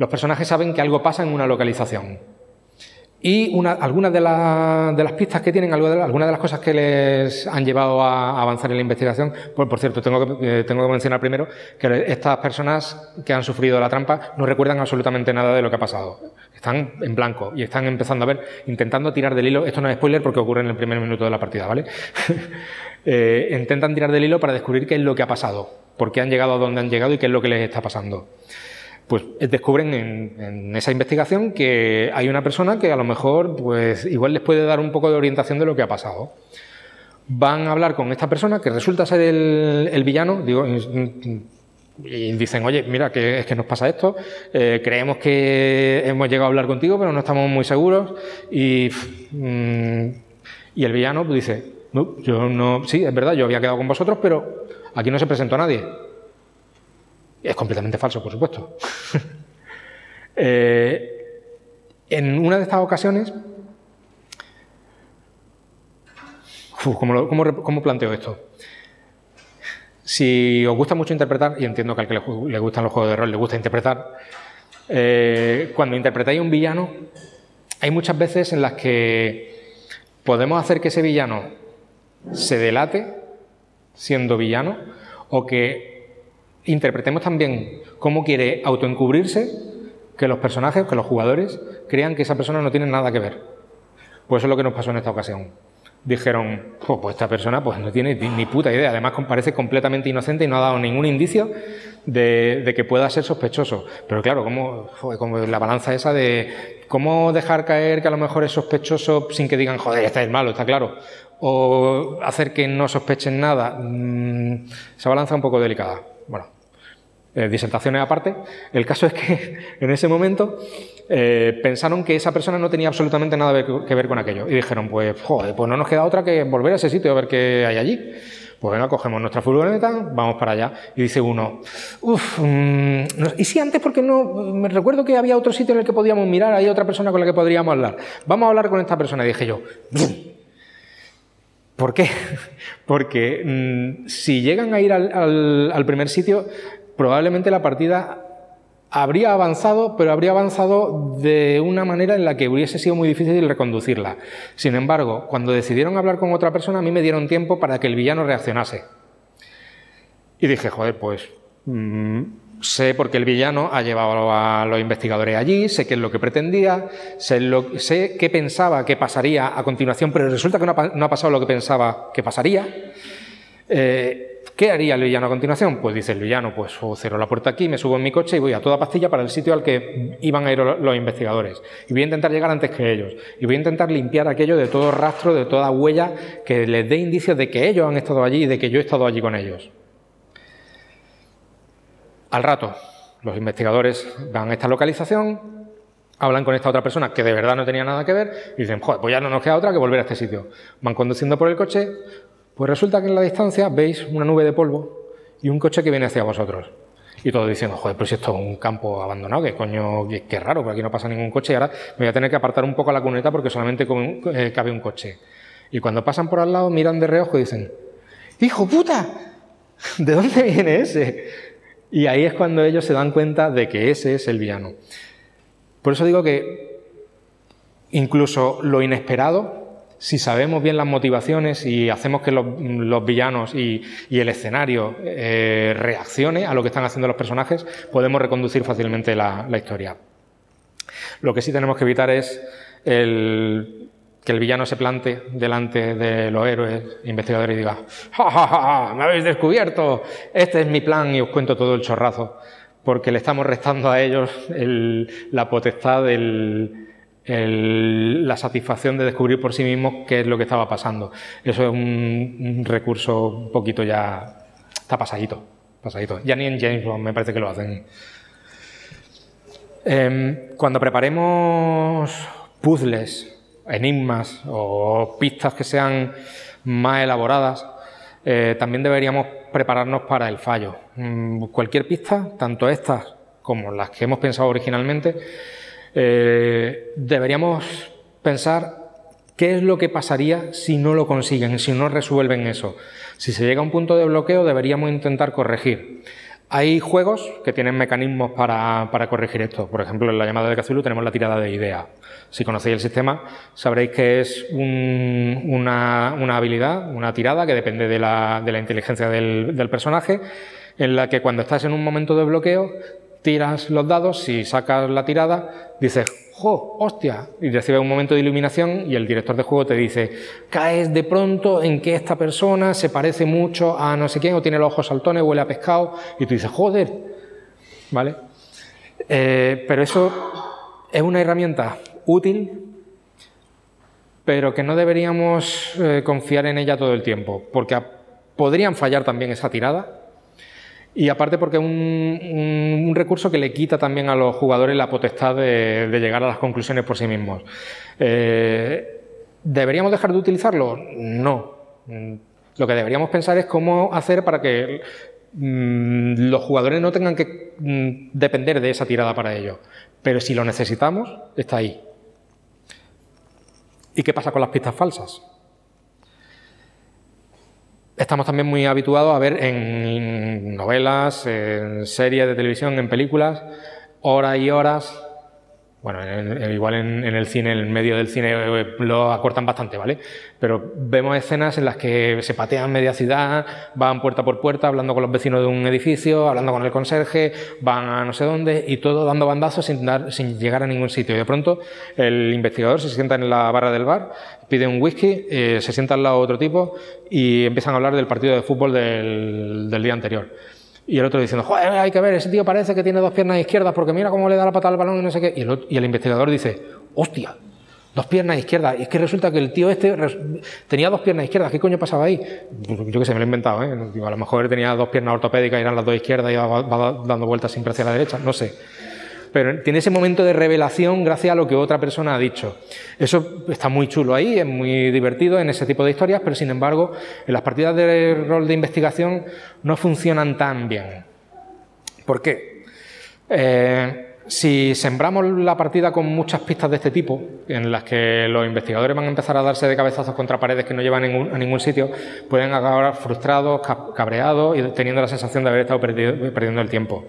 Speaker 3: Los personajes saben que algo pasa en una localización. Y algunas de, las pistas que tienen, algunas de las cosas que les han llevado a avanzar en la investigación, pues, por cierto, tengo que, eh, tengo que mencionar primero que estas personas que han sufrido la trampa no recuerdan absolutamente nada de lo que ha pasado. Están en blanco y están empezando a ver, intentando tirar del hilo. Esto no es spoiler porque ocurre en el primer minuto de la partida, ¿vale? Eh, intentan tirar del hilo para descubrir qué es lo que ha pasado, por qué han llegado a donde han llegado y qué es lo que les está pasando pues descubren en, esa investigación que hay una persona que a lo mejor pues igual les puede dar un poco de orientación de lo que ha pasado. Van a hablar con esta persona que resulta ser el, villano, y dicen, oye, mira, que es que nos pasa esto, eh, creemos que hemos llegado a hablar contigo, pero no estamos muy seguros, y, mm, y el villano pues, dice, no, yo no, sí, es verdad, yo había quedado con vosotros, pero aquí no se presentó a nadie. Es completamente falso, por supuesto. Eh, en una de estas ocasiones, ¿cómo, planteo esto? Si os gusta mucho interpretar, y entiendo que al que le, gustan los juegos de rol le gusta interpretar, eh, cuando interpretáis un villano, hay muchas veces en las que podemos hacer que ese villano se delate siendo villano o que interpretemos también cómo quiere autoencubrirse que los personajes, que los jugadores crean que esa persona no tiene nada que ver. Pues eso es lo que nos pasó en esta ocasión. Dijeron, pues esta persona pues no tiene ni puta idea, además parece completamente inocente y no ha dado ningún indicio de, que pueda ser sospechoso. Pero claro, como, la balanza esa de cómo dejar caer que a lo mejor es sospechoso sin que digan, joder, este es malo, está claro, o hacer que no sospechen nada, mm, esa balanza un poco delicada. Bueno, eh, disertaciones aparte, el caso es que en ese momento eh, pensaron que esa persona no tenía absolutamente nada que ver con aquello y dijeron, pues, joder, pues no nos queda otra que volver a ese sitio a ver qué hay allí. Pues venga, cogemos nuestra furgoneta, vamos para allá. Y dice uno, uff, mm, ¿y si antes porque no? Me recuerdo que había otro sitio en el que podíamos mirar, hay otra persona con la que podríamos hablar. Vamos a hablar con esta persona. Y dije yo, ¿por qué? Porque mm, si llegan a ir al primer sitio, probablemente la partida habría avanzado, pero habría avanzado de una manera en la que hubiese sido muy difícil reconducirla. Sin embargo, cuando decidieron hablar con otra persona, a mí me dieron tiempo para que el villano reaccionase. Y dije, joder, pues mm, sé por qué el villano ha llevado a los investigadores allí, sé qué es lo que pretendía, sé, lo, sé qué pensaba que pasaría a continuación, pero resulta que no ha, pasado lo que pensaba que pasaría. Eh, ¿Qué haría el villano a continuación? Pues dice el villano, pues cierro la puerta aquí, me subo en mi coche y voy a toda pastilla para el sitio al que iban a ir los investigadores. Y voy a intentar llegar antes que ellos. Y voy a intentar limpiar aquello de todo rastro, de toda huella que les dé indicios de que ellos han estado allí y de que yo he estado allí con ellos. Al rato, los investigadores van a esta localización, hablan con esta otra persona que de verdad no tenía nada que ver y dicen, joder, pues ya no nos queda otra que volver a este sitio. Van conduciendo por el coche, pues resulta que en la distancia veis una nube de polvo y un coche que viene hacia vosotros. Y todos diciendo, joder, pues esto es un campo abandonado, que coño, qué, raro, por aquí no pasa ningún coche y ahora me voy a tener que apartar un poco la cuneta porque solamente eh, cabe un coche. Y cuando pasan por al lado, miran de reojo y dicen, ¡Hijo puta! ¿De dónde viene ese? Y ahí es cuando ellos se dan cuenta de que ese es el villano. Por eso digo que incluso lo inesperado, si sabemos bien las motivaciones y hacemos que los, villanos y, el escenario eh, reaccione a lo que están haciendo los personajes, podemos reconducir fácilmente la historia. Lo que sí tenemos que evitar es el que el villano se plante delante de los héroes investigadores y diga, ¡Ja, ja, ja, me habéis descubierto! Este es mi plan y os cuento todo el chorrazo, porque le estamos restando a ellos la potestad, la satisfacción de descubrir por sí mismos qué es lo que estaba pasando. Eso es un, recurso un poquito ya... está pasadito, pasadito. Ya ni en James Bond me parece que lo hacen. Em, cuando preparemos puzzles enigmas o pistas que sean más elaboradas, eh, también deberíamos prepararnos para el fallo. Mm, cualquier pista, tanto estas como las que hemos pensado originalmente, eh, deberíamos pensar qué es lo que pasaría si no lo consiguen, si no resuelven eso. Si se llega a un punto de bloqueo, deberíamos intentar corregir. Hay juegos que tienen mecanismos para, corregir esto. Por ejemplo, en la llamada de Cthulhu tenemos la tirada de idea. Si conocéis el sistema, sabréis que es una, habilidad, una tirada que depende de la, inteligencia del personaje, en la que cuando estás en un momento de bloqueo, tiras los dados, si sacas la tirada, dices ¡jo! ¡hostia! Y recibe un momento de iluminación y el director de juego te dice, caes de pronto en que esta persona se parece mucho a no sé quién, o tiene los ojos saltones, huele a pescado, y tú dices, joder, ¿vale? Eh, pero eso es una herramienta útil, pero que no deberíamos eh, confiar en ella todo el tiempo, porque podrían fallar también esa tirada, y aparte porque es un, recurso que le quita también a los jugadores la potestad de, llegar a las conclusiones por sí mismos. Eh, ¿Deberíamos dejar de utilizarlo? No. Lo que deberíamos pensar es cómo hacer para que mm, los jugadores no tengan que mm, depender de esa tirada para ello. Pero si lo necesitamos, está ahí. ¿Y qué pasa con las pistas falsas? Estamos también muy habituados a ver en novelas, en series de televisión, en películas, horas y horas bueno, igual en, el cine, en el medio del cine eh, lo acortan bastante, ¿vale? Pero vemos escenas en las que se patean media ciudad, van puerta por puerta hablando con los vecinos de un edificio, hablando con el conserje, van a no sé dónde y todo dando bandazos sin, llegar a ningún sitio. Y de pronto el investigador se sienta en la barra del bar, pide un whisky, eh, se sienta al lado de otro tipo y empiezan a hablar del partido de fútbol del día anterior. Y el otro diciendo, joder, hay que ver, ese tío parece que tiene dos piernas izquierdas porque mira cómo le da la patada al balón y no sé qué. Y el, y el investigador dice, hostia, dos piernas izquierdas. Y es que resulta que el tío este tenía dos piernas izquierdas. ¿Qué coño pasaba ahí? Yo que sé, me lo he inventado. ¿eh? A lo mejor tenía dos piernas ortopédicas y eran las dos izquierdas y va dando vueltas siempre hacia la derecha. No sé pero tiene ese momento de revelación gracias a lo que otra persona ha dicho. Eso está muy chulo ahí, es muy divertido en ese tipo de historias, pero sin embargo, en las partidas de rol de investigación no funcionan tan bien. ¿Por qué? Eh, si sembramos la partida con muchas pistas de este tipo, en las que los investigadores van a empezar a darse de cabezazos contra paredes que no llevan a ningún sitio, pueden acabar frustrados, cabreados y teniendo la sensación de haber estado perdiendo el tiempo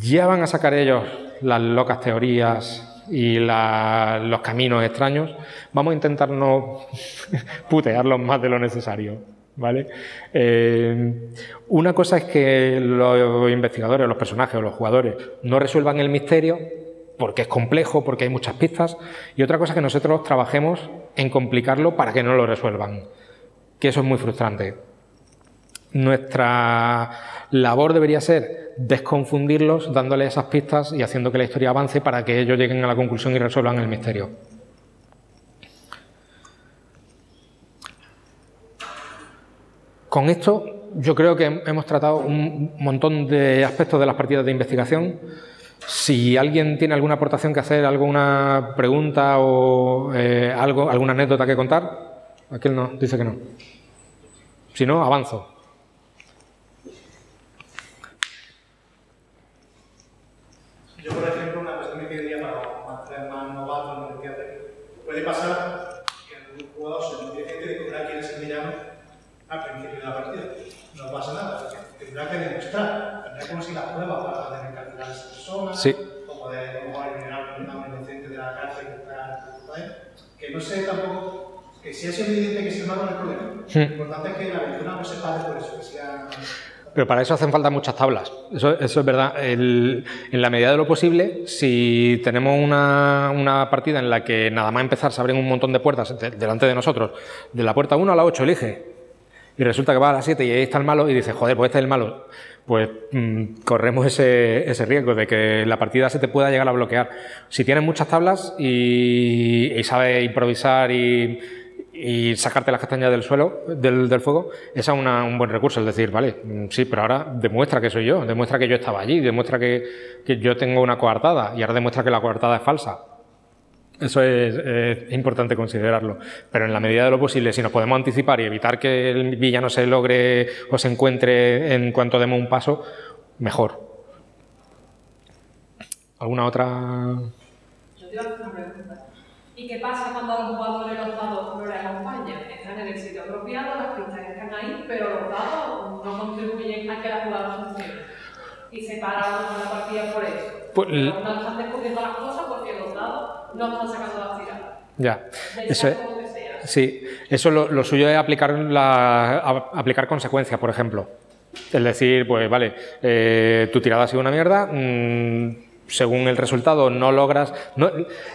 Speaker 3: ya van a sacar ellos las locas teorías y los caminos extraños, vamos a intentar no putearlos más de lo necesario. ¿Vale? Eh, una cosa es que los investigadores, los personajes o los jugadores no resuelvan el misterio porque es complejo, porque hay muchas pistas, y otra cosa es que nosotros trabajemos en complicarlo para que no lo resuelvan, que eso es muy frustrante. Nuestra labor debería ser desconfundirlos, dándoles esas pistas y haciendo que la historia avance para que ellos lleguen a la conclusión y resuelvan el misterio. Con esto yo creo que hemos tratado un montón de aspectos de las partidas de investigación. Si alguien tiene alguna aportación que hacer, alguna pregunta o eh, algo, alguna anécdota que contar, aquel no, dice que no. Si no, avanzo.
Speaker 4: Yo, por ejemplo, una cuestión que pediría para hacer más novatos en el puede pasar que algún jugador se empiece a descubrir quién es el villano al principio de la partida. No pasa nada, porque tendrá que demostrar, tendrá que conseguir las pruebas para poder encarcelar a esa persona,
Speaker 3: sí.
Speaker 4: o poder eliminar a un inocente de la cárcel que está Que no sé tampoco, que si es evidente que es el malo no hay problema. Lo importante es que la aventura no se pare por eso, que sea...
Speaker 3: Pero para eso hacen falta muchas tablas. Eso, es verdad. en la medida de lo posible, si tenemos una, partida en la que nada más empezar se abren un montón de puertas delante de nosotros, de la puerta 1 a la 8 elige, y resulta que va a la 7 y ahí está el malo y dice, joder, pues este es el malo, pues mm, corremos ese, ese, riesgo de que la partida se te pueda llegar a bloquear. Si tienes muchas tablas y, y sabes improvisar y sacarte las castañas del suelo, del, fuego, es un buen recurso. Es decir, vale, mm, sí, pero ahora demuestra que soy yo, demuestra que yo estaba allí, demuestra que, que yo tengo una coartada y ahora demuestra que la coartada es falsa. Eso es, importante considerarlo. Pero en la medida de lo posible, si nos podemos anticipar y evitar que el villano se logre o se encuentre en cuanto demos un paso, mejor. ¿Alguna otra?
Speaker 5: Yo te una pregunta. ¿Y qué pasa cuando a los jugadores los dados no les acompañan? Están en el sitio apropiado, las pistas están ahí, pero los dados no contribuyen a que la jugada funcione. Y se para la partida por eso. Pues, no están descubriendo las cosas porque los dados no están sacando las tiradas.
Speaker 3: Ya, eso es, sí, eso lo, lo, suyo es aplicar, la, aplicar consecuencias, por ejemplo. Es decir, pues vale, eh, tu tirada ha sido una mierda, mmm, según el resultado no logras...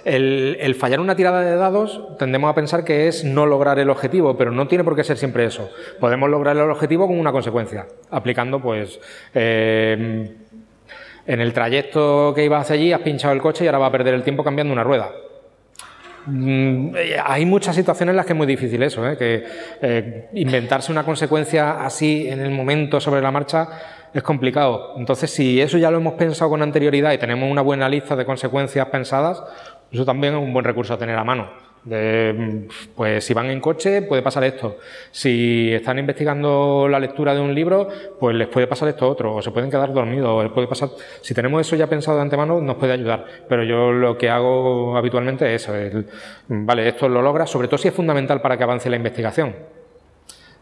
Speaker 3: el, fallar una tirada de dados tendemos a pensar que es no lograr el objetivo, pero no tiene por qué ser siempre eso. Podemos lograr el objetivo con una consecuencia, aplicando pues... Eh, en el trayecto que ibas hacia allí has pinchado el coche y ahora va a perder el tiempo cambiando una rueda. Mm, hay muchas situaciones en las que es muy difícil eso, ¿eh? que eh, inventarse una consecuencia así en el momento sobre la marcha es complicado. Entonces, si eso ya lo hemos pensado con anterioridad y tenemos una buena lista de consecuencias pensadas, eso también es un buen recurso a tener a mano. Pues si van en coche puede pasar esto. Si están investigando la lectura de un libro, pues les puede pasar esto otro, o se pueden quedar dormidos, puede pasar. Si tenemos eso ya pensado de antemano, nos puede ayudar. Pero yo lo que hago habitualmente es eso. vale, esto lo logra, sobre todo si es fundamental para que avance la investigación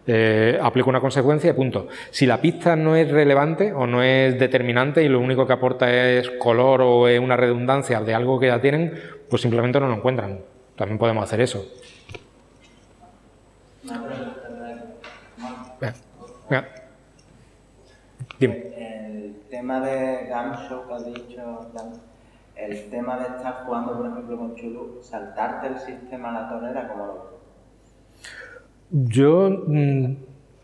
Speaker 3: eh, aplico una consecuencia y punto. Si la pista no es relevante o no es determinante y lo único que aporta es color o es una redundancia de algo que ya tienen, pues simplemente no lo encuentran. También podemos hacer eso.
Speaker 6: Dime. El tema de Gamshow que has dicho, el tema de estar jugando, por ejemplo, con Chulu, saltarte el sistema a la torera, como lo
Speaker 3: yo mm,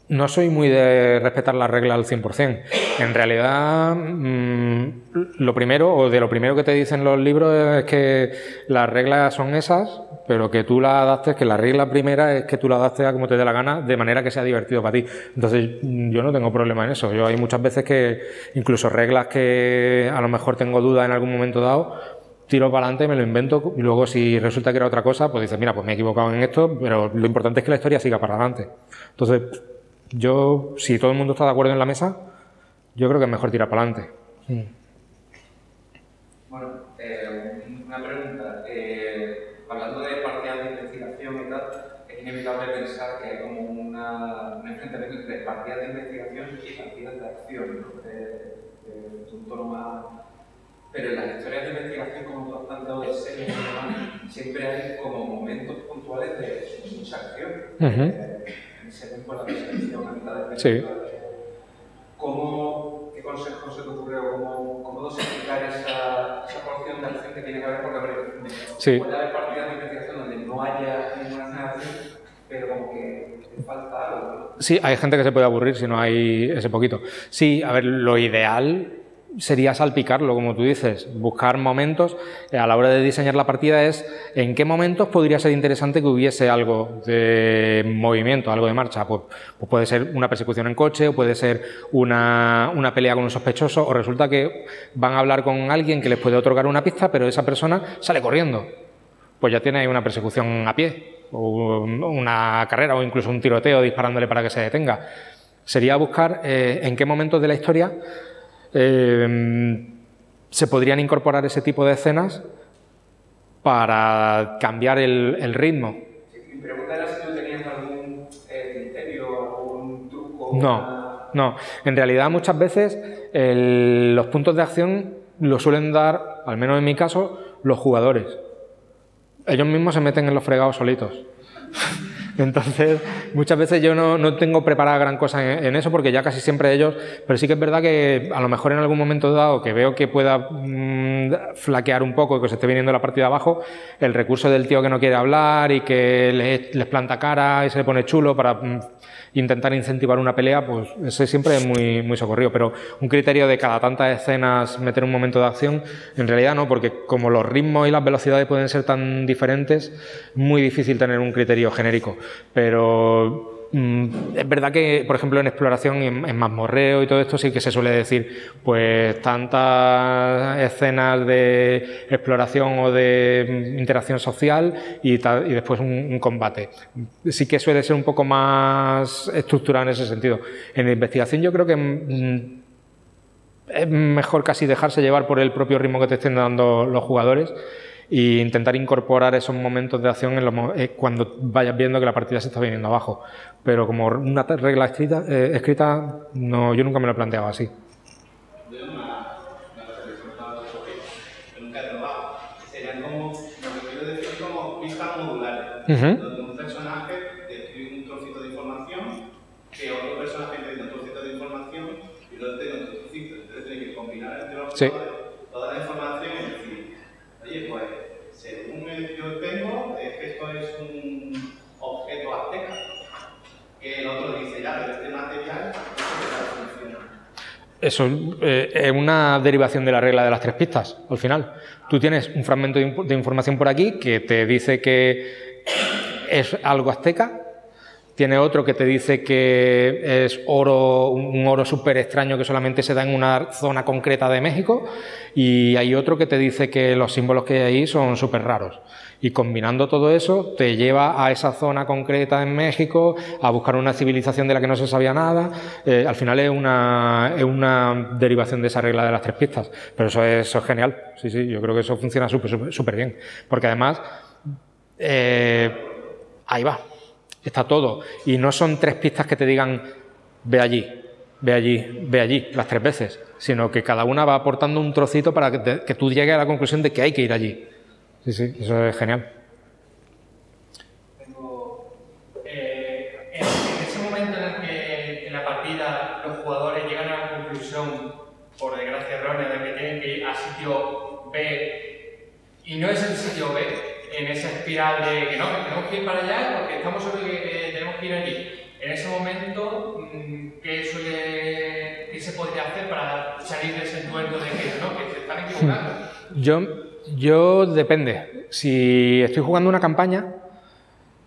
Speaker 3: no soy muy de respetar las reglas al 100%. En realidad, mm, lo primero, o de lo primero que te dicen los libros es que las reglas son esas, pero que tú las adaptes, que la regla primera es que tú la adaptes a como te dé la gana, de manera que sea divertido para ti. Entonces, mm, yo no tengo problema en eso. Yo hay muchas veces que incluso reglas que a lo mejor tengo dudas en algún momento dado, tiro para adelante, me lo invento y luego si resulta que era otra cosa, pues dices, mira, pues me he equivocado en esto, pero lo importante es que la historia siga para adelante. Entonces, yo, si todo el mundo está de acuerdo en la mesa, yo creo que es mejor tirar para adelante.
Speaker 7: Bueno, eh, una pregunta. Eh, hablando de investigación y tal, es inevitable pensar que hay como una, un enfrentamiento entre partidas de investigación y partidas de acción, ¿no? de, pero en las historias de investigación, como tú has planteado de series siempre hay como momentos puntuales de mucha acción. Uh -huh. eh, se ven por la persecución a mitad de
Speaker 3: sí.
Speaker 7: ¿Cómo, ¿Qué consejo se te ocurrió? ¿Cómo, cómo dosificar esa, esa porción de acción que tiene que haber? Porque sí. puede haber partidas de investigación donde no haya ninguna acción, pero como que falta algo.
Speaker 3: Sí, hay gente que se puede aburrir si no hay ese poquito. Sí, a ver, lo ideal sería salpicarlo, como tú dices, buscar momentos eh, a la hora de diseñar la partida es en qué momentos podría ser interesante que hubiese algo de movimiento, algo de marcha. Pues, pues puede ser una persecución en coche, o puede ser una, una, pelea con un sospechoso, o resulta que van a hablar con alguien que les puede otorgar una pista, pero esa persona sale corriendo. Pues ya tiene una persecución a pie o una carrera o incluso un tiroteo disparándole para que se detenga. Sería buscar eh, en qué momentos de la historia eh, se podrían incorporar ese tipo de escenas para cambiar el, el ritmo.
Speaker 7: Mi pregunta era si tú tenías algún eh, criterio, algún truco.
Speaker 3: No, no. En realidad muchas veces el, los puntos de acción los suelen dar, al menos en mi caso, los jugadores ellos mismos se meten en los fregados solitos. Entonces, muchas veces yo no, no, tengo preparada gran cosa en, eso porque ya casi siempre ellos, pero sí que es verdad que a lo mejor en algún momento dado que veo que pueda mmm, flaquear un poco, que se esté viniendo la partida abajo, el recurso del tío que no quiere hablar y que les, planta cara y se le pone chulo para mmm, intentar incentivar una pelea, pues ese siempre es muy, muy socorrido. Pero un criterio de cada tantas escenas meter un momento de acción, en realidad no, porque como los ritmos y las velocidades pueden ser tan diferentes, muy difícil tener un criterio genérico. Pero es verdad que, por ejemplo, en exploración, en, en mazmorreo y todo esto, sí que se suele decir, pues tantas escenas de exploración o de interacción social y, después un, un, combate. Sí que suele ser un poco más estructurado en ese sentido. En investigación yo creo que mm, es mejor casi dejarse llevar por el propio ritmo que te estén dando los jugadores e intentar incorporar esos momentos de acción en los, eh, cuando vayas viendo que la partida se está viniendo abajo. Pero como una regla escrita, eh, escrita no, yo nunca me lo he planteado así.
Speaker 4: Uh -huh. donde un personaje describe un trocito de información que otro personaje tiene un trocito de información y otro tiene otro trocito. Entonces tiene que combinar entre los
Speaker 3: sí.
Speaker 4: toda la información y decir, oye, pues según el que yo tengo, es que esto es un objeto azteca. Que el otro dice, ya, pero este material no funciona.
Speaker 3: Eso eh, es una derivación de la regla de las tres pistas, al final. Tú tienes un fragmento de, de información por aquí que te dice que es algo azteca, tiene otro que te dice que es oro, un oro súper extraño que solamente se da en una zona concreta de México, y hay otro que te dice que los símbolos que hay ahí son súper raros. Y combinando todo eso, te lleva a esa zona concreta en México, a buscar una civilización de la que no se sabía nada. Eh, al final es una, es una derivación de esa regla de las tres pistas. Pero eso es, genial. Sí, sí, yo creo que eso funciona súper, súper bien. Porque además, eh, ahí va, está todo. Y no son tres pistas que te digan, ve allí, ve allí, ve allí, las tres veces, sino que cada una va aportando un trocito para que tú llegues a la conclusión de que hay que ir allí. Sí, sí, eso es genial.
Speaker 8: Tengo, eh, en, en, ese momento en el que en la partida los jugadores llegan a la conclusión, por desgracia errónea, de que tienen que ir a sitio B y no es el sitio B, en esa espiral de que no, que tenemos que ir para allá porque estamos sobre que, que tenemos que ir allí. En ese momento, ¿qué, suele, ¿qué se podría hacer para salir de ese entuerto de que no, que se están equivocando?
Speaker 3: Yo, yo depende. Si estoy jugando una campaña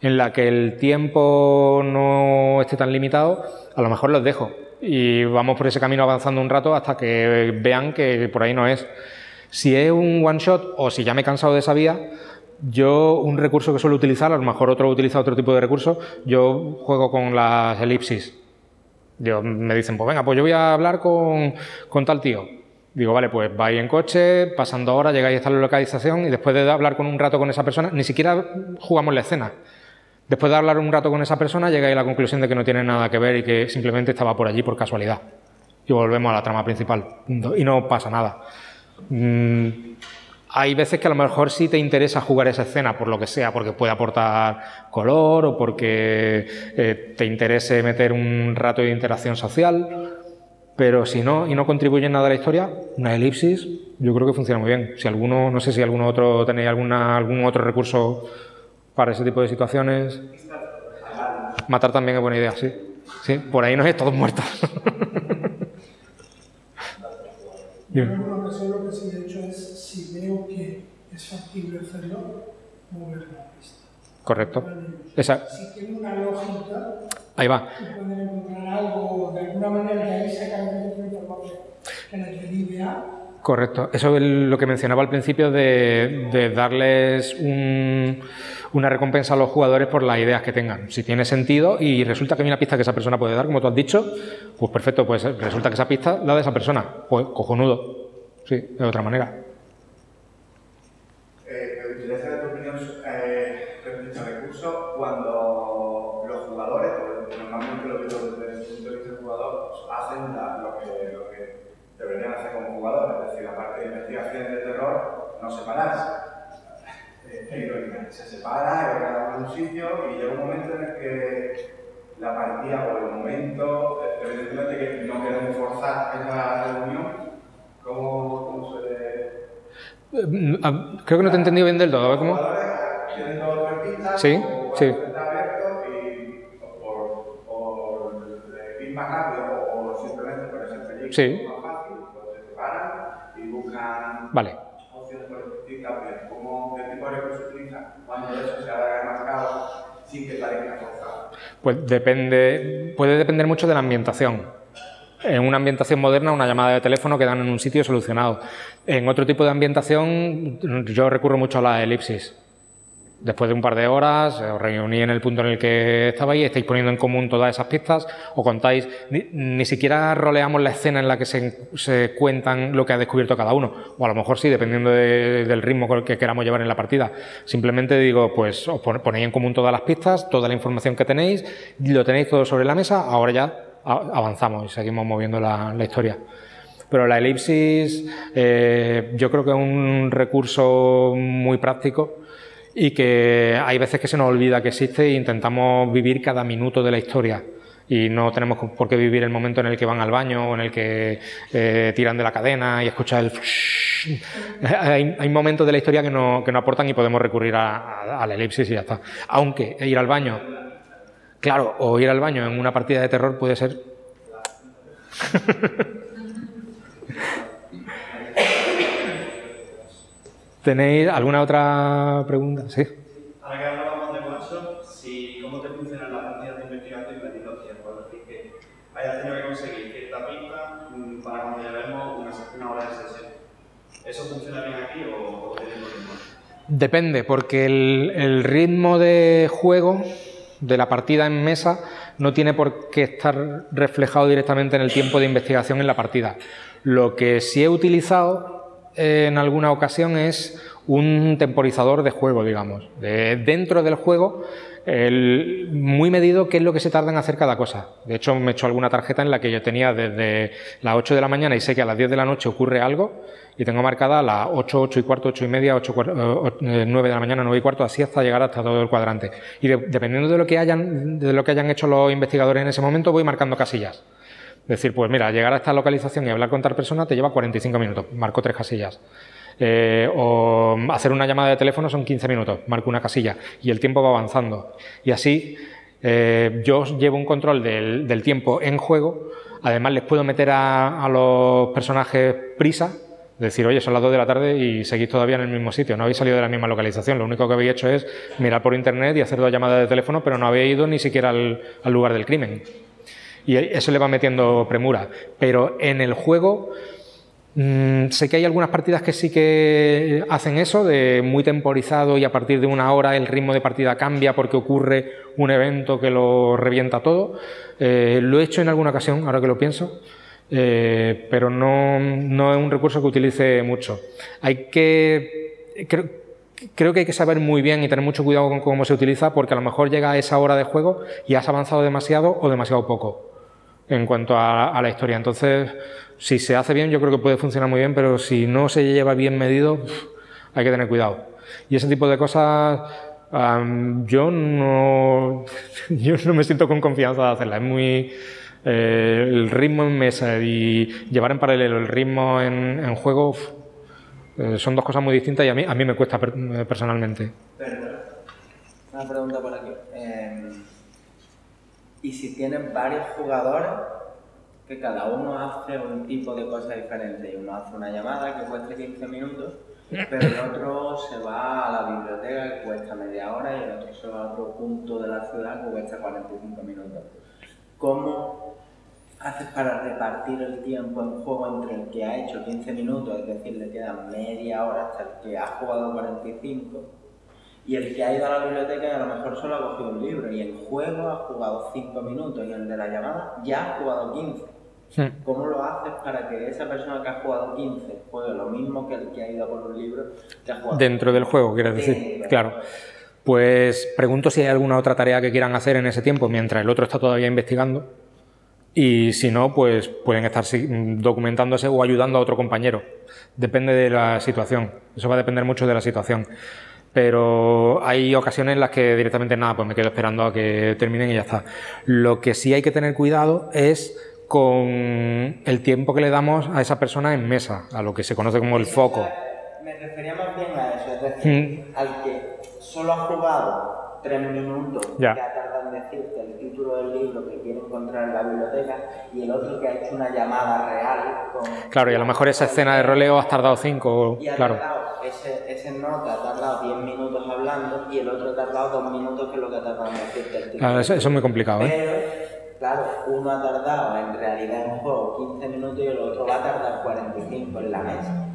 Speaker 3: en la que el tiempo no esté tan limitado, a lo mejor los dejo y vamos por ese camino avanzando un rato hasta que vean que por ahí no es. Si es un one shot o si ya me he cansado de esa vía, yo un recurso que suelo utilizar, a lo mejor otro utiliza otro tipo de recurso, yo juego con las elipsis. Yo, me dicen, pues venga, pues yo voy a hablar con, con tal tío. Digo, vale, pues vais en coche, pasando horas, llegáis a esta localización y después de hablar con un rato con esa persona, ni siquiera jugamos la escena. Después de hablar un rato con esa persona, llegáis a la conclusión de que no tiene nada que ver y que simplemente estaba por allí por casualidad. Y volvemos a la trama principal. Y no pasa nada. Mm, hay veces que a lo mejor sí te interesa jugar esa escena por lo que sea, porque puede aportar color o porque eh, te interese meter un rato de interacción social, pero si no y no contribuye en nada a la historia, una elipsis yo creo que funciona muy bien. Si alguno, no sé si alguno otro tenéis alguna, algún otro recurso para ese tipo de situaciones. Matar también es buena idea, sí. Sí, por ahí nos es todos muertos.
Speaker 9: Yo lo que sí he hecho es, si veo que es factible hacerlo, mover la pista.
Speaker 3: Correcto. Esa,
Speaker 9: Si tiene una lógica,
Speaker 3: ahí va.
Speaker 9: pueden encontrar algo de alguna manera de ahí sacar una información que la equilibre a
Speaker 3: Correcto. Eso es lo que mencionaba al principio de, de darles un- una recompensa a los jugadores por las ideas que tengan. Si tiene sentido y resulta que hay una pista que esa persona puede dar, como tú has dicho, pues perfecto, pues resulta que esa pista la de esa persona. Pues cojonudo. Sí, de otra manera.
Speaker 10: Separarse. Eh, se separa, cada uno en un sitio y llega un momento en el que la partida o el momento, evidentemente que no queremos forzar esa reunión, ¿cómo, cómo suele...?
Speaker 3: Eh, ah, Creo que no te he entendido bien del todo. A ver cómo. Sí, sí.
Speaker 10: está abierto Eso se sin que.
Speaker 3: Pues depende, puede depender mucho de la ambientación. En una ambientación moderna, una llamada de teléfono quedan en un sitio solucionado. En otro tipo de ambientación, yo recurro mucho a la elipsis. Después de un par de horas, os reuní en el punto en el que estabais, estáis poniendo en común todas esas pistas, o contáis, ni, siquiera roleamos la escena en la que se, cuentan lo que ha descubierto cada uno, o a lo mejor sí, dependiendo de- del ritmo que queramos llevar en la partida. Simplemente digo, pues os pon- ponéis en común todas las pistas, toda la información que tenéis, lo tenéis todo sobre la mesa, ahora ya avanzamos y seguimos moviendo la- la historia. Pero la elipsis eh, yo creo que es un recurso muy práctico y que hay veces que se nos olvida que existe e intentamos vivir cada minuto de la historia. Y no tenemos por qué vivir el momento en el que van al baño o en el que eh, tiran de la cadena y escuchar el... Hay, hay momentos de la historia que no, que no aportan y podemos recurrir a, a- a la elipsis y ya está. Aunque ir al baño, claro, o ir al baño en una partida de terror puede ser ¿Tenéis alguna otra pregunta? Sí.
Speaker 11: Ahora que hablábamos de workshop, si, ¿cómo te funcionan las partidas de investigación y tiempo? Es decir, que hayas tenido que conseguir cierta pista mm, para cuando llevemos una, una hora de sesión. ¿Eso funciona bien aquí o, o tiene tiempo?
Speaker 3: Depende, porque el, el ritmo de juego de la partida en mesa no tiene por qué estar reflejado directamente en el tiempo de investigación en la partida. Lo que sí he utilizado en alguna ocasión es un temporizador de juego, digamos. De- dentro del juego, el- muy medido qué es lo que se tarda en hacer cada cosa. De hecho, me he hecho alguna tarjeta en la que yo tenía desde las 8 de la mañana y sé que a las 10 de la noche ocurre algo y tengo marcada las 8, 8 y cuarto, 8 y media, 8, 9 de la mañana, 9 y cuarto, así hasta llegar hasta todo el cuadrante. Y de- dependiendo de lo, que hayan, de lo que hayan hecho los investigadores en ese momento, voy marcando casillas. Decir, pues mira, llegar a esta localización y hablar con tal persona te lleva 45 minutos, marco tres casillas. Eh, o hacer una llamada de teléfono son 15 minutos, marco una casilla y el tiempo va avanzando. Y así eh, yo llevo un control del, tiempo en juego, además les puedo meter a, los personajes prisa, decir, oye, son las 2 de la tarde y seguís todavía en el mismo sitio, no habéis salido de la misma localización, lo único que habéis hecho es mirar por internet y hacer dos llamadas de teléfono, pero no habéis ido ni siquiera al lugar del crimen y eso le va metiendo premura. Pero en el juego mm, sé que hay algunas partidas que sí que hacen eso, de muy temporizado y a partir de una hora el ritmo de partida cambia porque ocurre un evento que lo revienta todo. Eh, lo he hecho en alguna ocasión, ahora que lo pienso. eh, pero no, no es un recurso que utilice mucho. Hay que. Creo, creo que hay que saber muy bien y tener mucho cuidado con cómo se utiliza porque a lo mejor llega a esa hora de juego y has avanzado demasiado o demasiado poco en cuanto a, la historia. Entonces, si se hace bien, yo creo que puede funcionar muy bien, pero si no se lleva bien medido, hay que tener cuidado. Y ese tipo de cosas, yo, no, yo no me siento con confianza de hacerla. Es muy. eh, el ritmo en mesa y llevar en paralelo el ritmo en, juego eh, son dos cosas muy distintas y a mí, a mí me cuesta per- personalmente.
Speaker 6: Una pregunta por aquí. Eh, Y si tienes varios jugadores, que cada uno hace un tipo de cosa diferente, y uno hace una llamada que cuesta 15 minutos, pero el otro se va a la biblioteca que cuesta media hora y el otro se va a otro punto de la ciudad que cuesta 45 minutos. ¿Cómo haces para repartir el tiempo en juego entre el que ha hecho 15 minutos, es decir, le queda media hora hasta el que ha jugado 45? Y el que ha ido a la biblioteca a lo mejor solo ha cogido un libro y el juego ha jugado 5 minutos y el de la llamada ya ha jugado 15. ¿Cómo lo haces para que esa persona que ha jugado 15 juegue lo mismo que el que ha ido por un libro que ha jugado
Speaker 3: Dentro del juego, quieres decir. Claro. Pues pregunto si hay alguna otra tarea que quieran hacer en ese tiempo mientras el otro está todavía investigando. Y si no, pues pueden estar documentándose o ayudando a otro compañero. Depende de la situación. Eso va a depender mucho de la situación. Pero hay ocasiones en las que directamente nada, pues me quedo esperando a que terminen y ya está. Lo que sí hay que tener cuidado es con el tiempo que le damos a esa persona en mesa, a lo que se conoce como el foco.
Speaker 6: Me refería más bien a eso, es decir, mm. al que solo ha jugado tres minutos, ya. que ha tardado en decirte el título del libro que quiere encontrar en la biblioteca, y el otro que ha hecho una llamada real.
Speaker 3: claro, y a lo mejor esa escena de roleo has tardado cinco,
Speaker 6: y ha
Speaker 3: claro.
Speaker 6: Tardado, ese, ese nota ha tardado diez minutos hablando y el otro ha tardado dos minutos, que es lo que ha tardado en decirte el título.
Speaker 3: Claro, eso, es muy complicado, ¿eh?
Speaker 6: Claro, uno ha tardado en realidad en un juego 15 minutos y el otro va a tardar 45 en la mesa.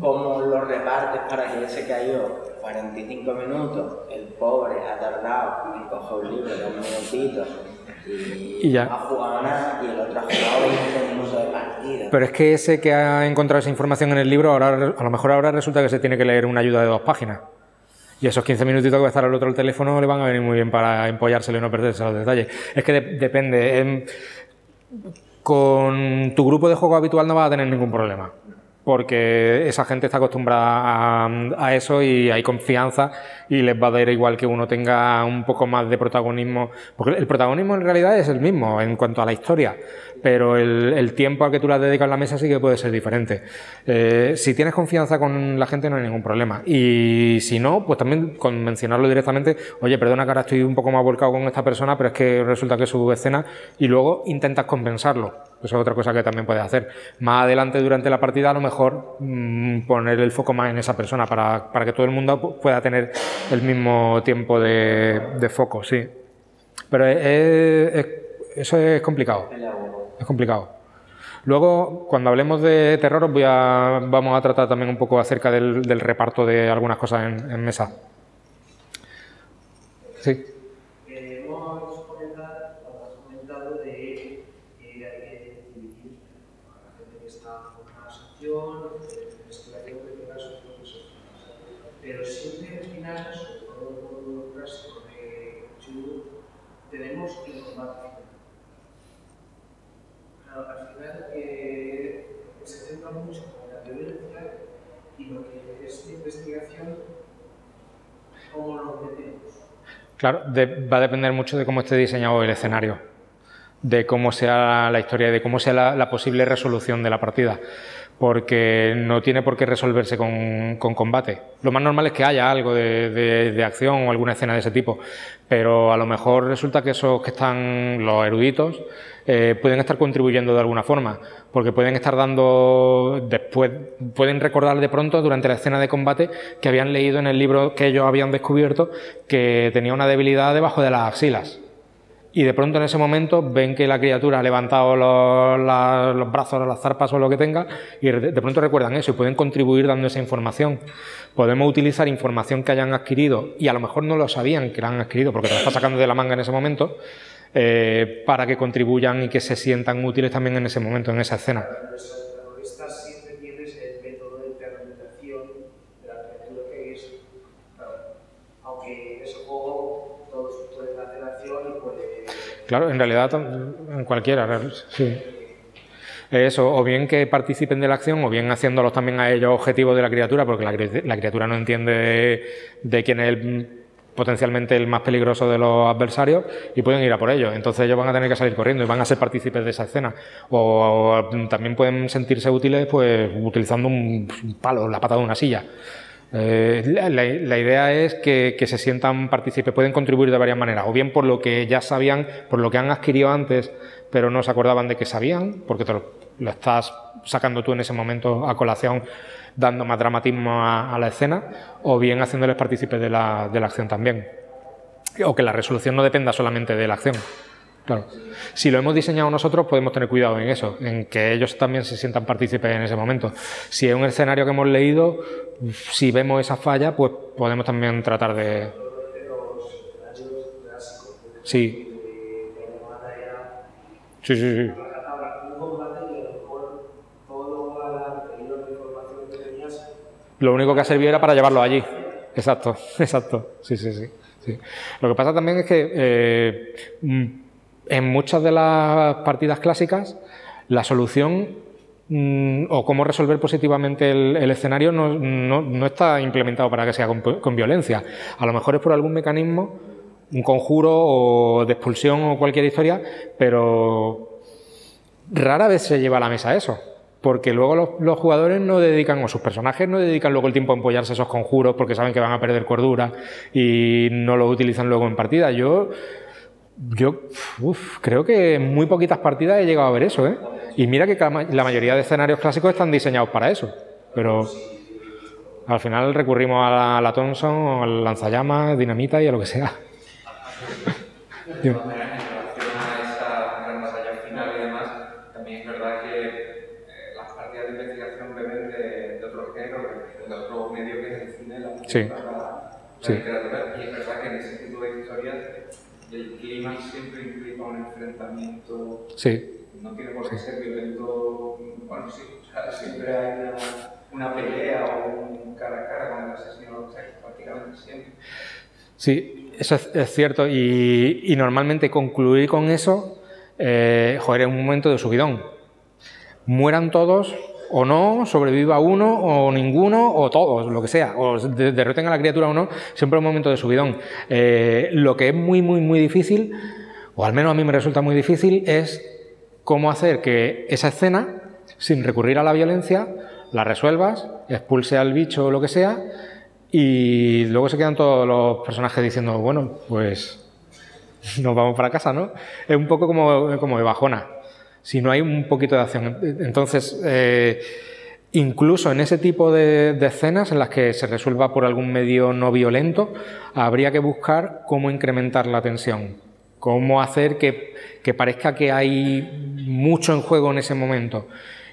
Speaker 6: ¿Cómo lo repartes para que ese que ha ido 45 minutos, el pobre ha tardado en coger un libro de dos minutitos y, ya. ha jugado nada y el otro ha jugado 20 minutos de partida.
Speaker 3: Pero es que ese que ha encontrado esa información en el libro, ahora, a lo mejor ahora resulta que se tiene que leer una ayuda de dos páginas. Y esos 15 minutitos que va a estar al otro el teléfono le van a venir muy bien para empollárselo y no perderse los detalles. Es que depende. Em, con tu grupo de juego habitual no vas a tener ningún problema porque esa gente está acostumbrada a, eso y hay confianza y les va a dar igual que uno tenga un poco más de protagonismo, porque el protagonismo en realidad es el mismo en cuanto a la historia, pero el, tiempo al que tú le dedicas en la mesa sí que puede ser diferente. Eh, si tienes confianza con la gente no hay ningún problema y si no, pues también con mencionarlo directamente, oye, perdona que ahora estoy un poco más volcado con esta persona, pero es que resulta que es su escena y luego intentas compensarlo. Eso es otra cosa que también puedes hacer. Más adelante durante la partida a lo mejor mm, poner el foco más en esa persona para, que todo el mundo pueda tener el mismo tiempo de, foco, sí. Pero eso es complicado. Es complicado. Luego, cuando hablemos de terror, voy a, vamos a tratar también un poco acerca del, reparto de algunas cosas en, en mesa. Sí. Claro, va a depender mucho de cómo esté diseñado el escenario, de cómo sea la historia, de cómo sea la, posible resolución de la partida, porque no tiene por qué resolverse con, combate. Lo más normal es que haya algo de, acción o alguna escena de ese tipo, pero a lo mejor resulta que esos que están los eruditos eh, pueden estar contribuyendo de alguna forma, porque pueden estar dando, después, pueden recordar de pronto durante la escena de combate que habían leído en el libro que ellos habían descubierto que tenía una debilidad debajo de las axilas. Y de pronto en ese momento ven que la criatura ha levantado los, los brazos, las zarpas o lo que tenga, y de pronto recuerdan eso y pueden contribuir dando esa información. Podemos utilizar información que hayan adquirido y a lo mejor no lo sabían que la han adquirido porque te la está sacando de la manga en ese momento, eh, para que contribuyan y que se sientan útiles también en ese momento, en esa escena. Claro, en realidad en cualquiera, sí. Eso, o bien que participen de la acción, o bien haciéndolos también a ellos objetivos de la criatura, porque la, criatura no entiende de, quién es el potencialmente el más peligroso de los adversarios y pueden ir a por ellos. Entonces ellos van a tener que salir corriendo y van a ser partícipes de esa escena. O, también pueden sentirse útiles pues utilizando un palo, la pata de una silla. Eh, la, idea es que, se sientan partícipes, pueden contribuir de varias maneras, o bien por lo que ya sabían, por lo que han adquirido antes, pero no se acordaban de que sabían, porque te lo, estás sacando tú en ese momento a colación, dando más dramatismo a, la escena, o bien haciéndoles partícipes de la acción también. O que la resolución no dependa solamente de la acción. Claro. Si lo hemos diseñado nosotros, podemos tener cuidado en eso, en que ellos también se sientan partícipes en ese momento. Si es un escenario que hemos leído, si vemos esa falla, pues podemos también tratar de. Sí. Sí, sí, sí. Lo único que ha servido era para llevarlo allí. Exacto, exacto. Sí, sí, sí. Lo que pasa también es que eh, mm, en muchas de las partidas clásicas, la solución mm, o cómo resolver positivamente el, escenario no, está implementado para que sea con, violencia. A lo mejor es por algún mecanismo, un conjuro o de expulsión o cualquier historia, pero rara vez se lleva a la mesa eso. Porque luego los, los jugadores no dedican, o sus personajes no dedican luego el tiempo a empollarse esos conjuros porque saben que van a perder cordura y no lo utilizan luego en partida. Yo, yo uf, creo que en muy poquitas partidas he llegado a ver eso, ¿eh? Y mira que la ma- la mayoría de escenarios clásicos están diseñados para eso. Pero al final recurrimos a la, a la Thompson o al lanzallamas, dinamita y a lo que sea. Dime.
Speaker 7: En relación
Speaker 3: Sí.
Speaker 7: No tiene por qué ser violento. Bueno, sí, o sea, siempre hay una, una pelea o un cara a cara con el asesino, prácticamente siempre.
Speaker 3: Sí, eso es, es cierto. Y, y normalmente concluir con eso, eh, joder, es un momento de subidón. Mueran todos o no, sobreviva uno o ninguno o todos, lo que sea, o de- derroten a la criatura o no, siempre es un momento de subidón. Eh, lo que es muy, muy, muy difícil, o al menos a mí me resulta muy difícil, es cómo hacer que esa escena, sin recurrir a la violencia, la resuelvas, expulse al bicho o lo que sea, y luego se quedan todos los personajes diciendo, bueno, pues nos vamos para casa, ¿no? Es un poco como, como de bajona, si no hay un poquito de acción. Entonces, eh, incluso en ese tipo de, de escenas en las que se resuelva por algún medio no violento, habría que buscar cómo incrementar la tensión, cómo hacer que, que parezca que hay mucho en juego en ese momento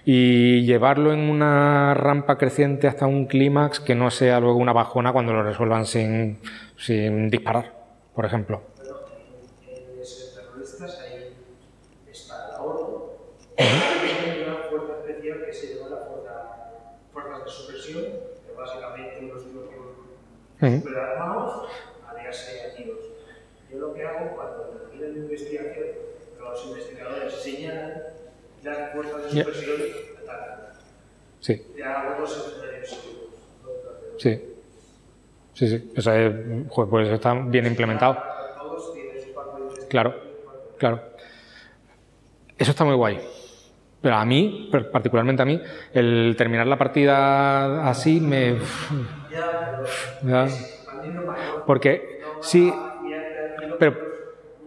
Speaker 3: y llevarlo en una rampa creciente hasta un clímax que no sea luego una bajona cuando lo resuelvan sin, sin disparar, por ejemplo.
Speaker 12: En esos terroristas hay está la ONU, hay una fuerza especial que se llama la fuerza, fuerzas de supresión, que básicamente unos propios
Speaker 3: Ujú.
Speaker 12: armados, aliarse a tiros. Yo mi investigación, los investigadores señalan las fuerzas de
Speaker 3: Ya.
Speaker 12: supresión atacan.
Speaker 3: Sí,
Speaker 12: Ya dos escenarios
Speaker 3: sí. Sí, sí. Eso es, joder, pues está bien implementado.
Speaker 12: De
Speaker 3: Claro, claro. Eso está muy guay. Pero a mí, particularmente a mí, el terminar la partida así me... da- Porque sí, pero,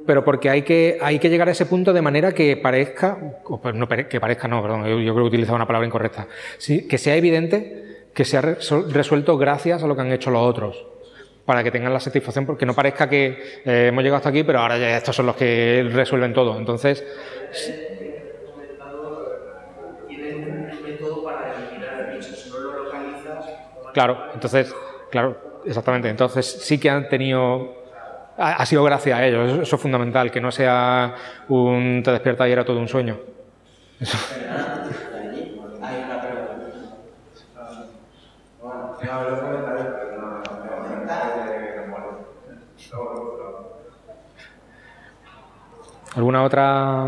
Speaker 3: pero porque hay que, hay que llegar a ese punto de manera que parezca, o pues no, que parezca no, perdón, yo, creo que he utilizado una palabra incorrecta, que sea evidente que se ha resuelto gracias a lo que han hecho los otros, para que tengan la satisfacción, porque no parezca que eh, hemos llegado hasta aquí, pero ahora ya estos son los que resuelven todo. Entonces, claro, entonces, claro, exactamente. Entonces sí que han tenido, ha, sido gracias a ellos, eso, es fundamental, que no sea un te despierta y era todo un sueño. ¿Alguna otra?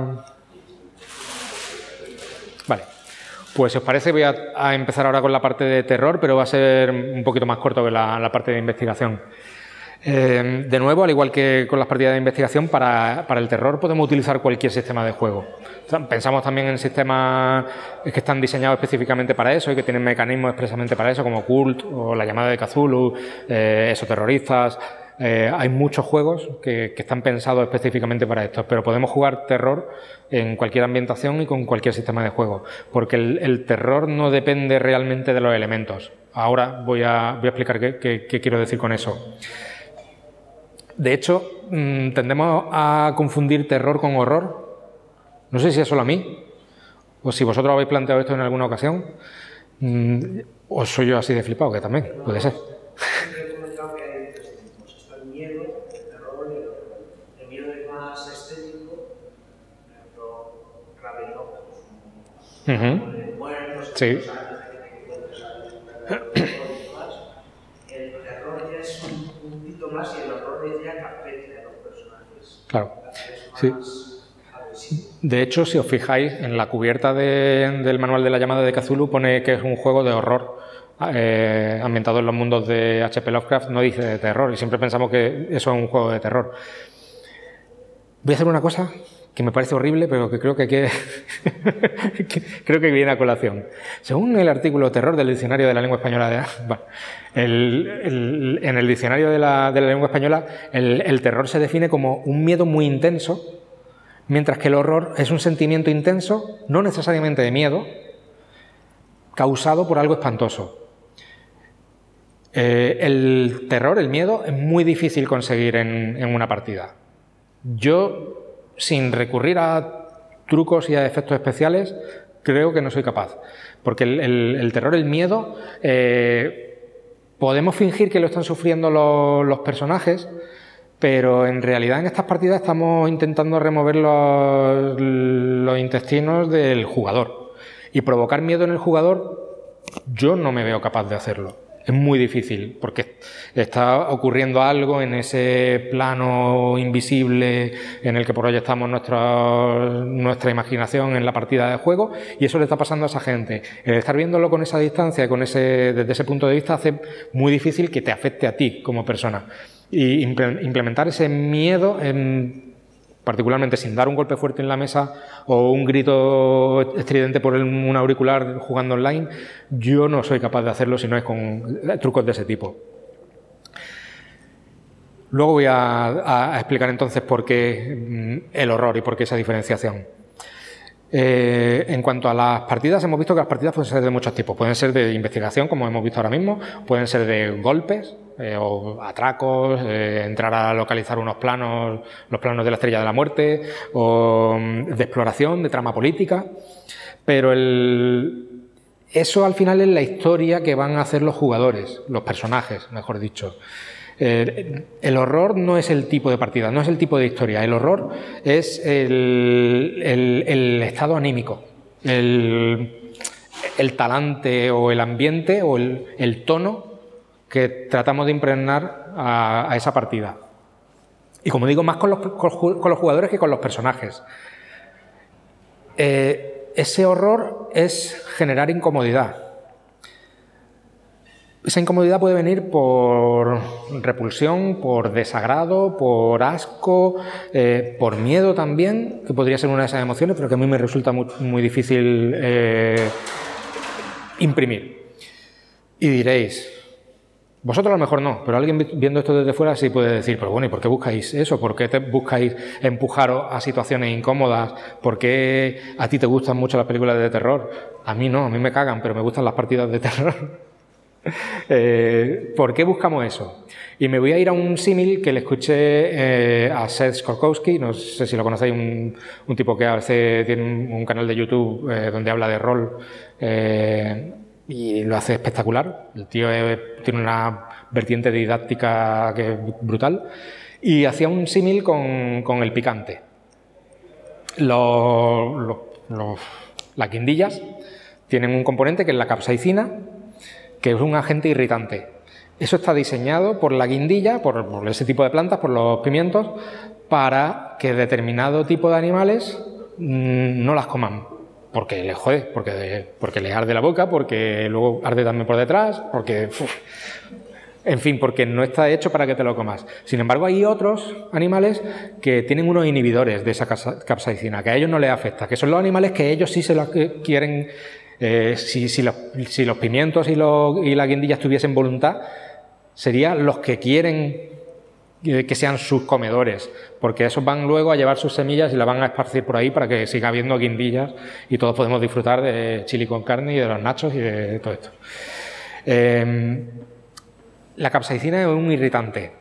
Speaker 3: Vale. Pues si os parece voy a, empezar ahora con la parte de terror, pero va a ser un poquito más corto que la parte de investigación. Eh, de nuevo, al igual que con las partidas de investigación, para, el terror podemos utilizar cualquier sistema de juego. Pensamos también en sistemas que están diseñados específicamente para eso y que tienen mecanismos expresamente para eso, como Cult o la llamada de Cthulhu, eh, Exoterroristas. Eh, hay muchos juegos que, están pensados específicamente para esto, pero podemos jugar terror en cualquier ambientación y con cualquier sistema de juego, porque el, terror no depende realmente de los elementos. Ahora voy a, voy a explicar qué quiero decir con eso. De hecho, mm, tendemos a confundir terror con horror. No sé si es solo a mí, o si vosotros habéis planteado esto en alguna ocasión, mm, o soy yo así de flipado, que también puede ser.
Speaker 12: Siempre he comentado más y el horror es ya que afecta a los personajes.
Speaker 3: Claro. Sí. De hecho, si os fijáis, en la cubierta de- del manual de la llamada de Cthulhu pone que es un juego de horror eh, ambientado en los mundos de H.P. Lovecraft, no dice de terror, y siempre pensamos que eso es un juego de terror. Voy a hacer una cosa que me parece horrible, pero que creo que, que- que creo que viene a colación. Según el artículo Terror del Diccionario de la Lengua Española, de, bueno, el- en el Diccionario de la, de la Lengua Española, el- el terror se define como un miedo muy intenso Mientras que el horror es un sentimiento intenso, no necesariamente de miedo, causado por algo espantoso. Eh, el terror, el miedo, es muy difícil conseguir en, en una partida. Yo, sin recurrir a trucos y a efectos especiales, creo que no soy capaz. Porque el, terror, el miedo, eh, podemos fingir que lo están sufriendo los, personajes, pero en realidad en estas partidas estamos intentando remover los intestinos del jugador. Y provocar miedo en el jugador, yo no me veo capaz de hacerlo. Es muy difícil, porque está ocurriendo algo en ese plano invisible en el que proyectamos nuestra, nuestra imaginación en la partida de juego, y eso le está pasando a esa gente. El estar viéndolo con esa distancia, con ese, desde ese punto de vista, hace muy difícil que te afecte a ti como persona. Y imple- implementar ese miedo, en- particularmente sin dar un golpe fuerte en la mesa o un grito estridente por un auricular jugando online, yo no soy capaz de hacerlo si no es con trucos de ese tipo. Luego voy a, a explicar entonces por qué mm, el horror y por qué esa diferenciación. Eh, en cuanto a las partidas, hemos visto que las partidas pueden ser de muchos tipos. Pueden ser de investigación, como hemos visto ahora mismo, pueden ser de golpes eh, o atracos, eh, entrar a localizar unos planos, los planos de la estrella de la muerte, o mm, de exploración, de trama política. Pero el, eso al final es la historia que van a hacer los jugadores, los personajes, mejor dicho. El horror no es el tipo de partida, no es el tipo de historia. El horror es el, estado anímico, el, talante o el ambiente o el tono que tratamos de impregnar a, esa partida. Y como digo, más con los, con los jugadores que con los personajes. Eh, ese horror es generar incomodidad. Esa incomodidad puede venir por repulsión, por desagrado, por asco, eh, por miedo también, que podría ser una de esas emociones, pero que a mí me resulta muy, muy difícil eh, imprimir. Y diréis, vosotros a lo mejor no, pero alguien vi- viendo esto desde fuera sí puede decir, pero bueno, ¿y por qué buscáis eso? ¿Por qué te buscáis empujaros a situaciones incómodas? ¿Por qué a ti te gustan mucho las películas de terror? A mí no, a mí me cagan, pero me gustan las partidas de terror. Eh, ¿Por qué buscamos eso? Y me voy a ir a un símil que le escuché eh, a Seth Skorkowski, no sé si lo conocéis, un, un tipo que hace, tiene un, canal de YouTube eh, donde habla de rol y lo hace espectacular. El tío tiene una vertiente didáctica que es brutal y hacía un símil con, el picante. Los- los- los- las guindillas tienen un componente que es la capsaicina, que es un agente irritante. Eso está diseñado por la guindilla, por, por ese tipo de plantas, por los pimientos, para que determinado tipo de animales mm, no las coman. Porque les jode, porque, porque les arde la boca, porque luego arde también por detrás, porque En fin, porque no está hecho para que te lo comas. Sin embargo, hay otros animales que tienen unos inhibidores de esa capsaicina, que a ellos no les afecta, que son los animales que ellos sí se los quieren, eh, si, los, pimientos y, los, y las guindillas tuviesen voluntad, serían los que quieren que sean sus comedores, porque esos van luego a llevar sus semillas y las van a esparcir por ahí para que siga habiendo guindillas y todos podemos disfrutar de chili con carne y de los nachos y de todo esto. Em, la capsaicina es un irritante,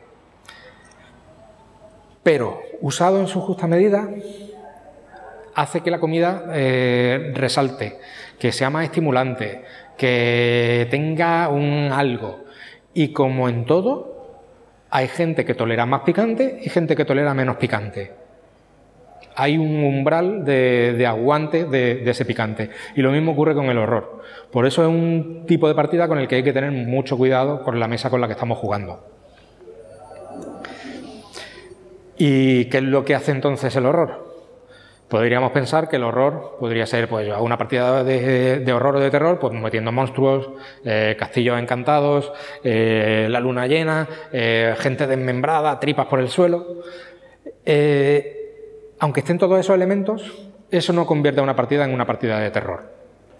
Speaker 3: pero usado en su justa medida hace que la comida eh, resalte, que sea más estimulante, que tenga un algo. Y como en todo, hay gente que tolera más picante y gente que tolera menos picante. Hay un umbral de, aguante de, ese picante. Y lo mismo ocurre con el horror. Por eso es un tipo de partida con el que hay que tener mucho cuidado con la mesa con la que estamos jugando. ¿Y qué es lo que hace entonces el horror? Podríamos pensar que el horror podría ser pues, una partida de, horror o de terror, pues metiendo monstruos, eh, castillos encantados, eh, la luna llena, eh, gente desmembrada, tripas por el suelo. aunque estén todos esos elementos, eso no convierte a una partida en una partida de terror.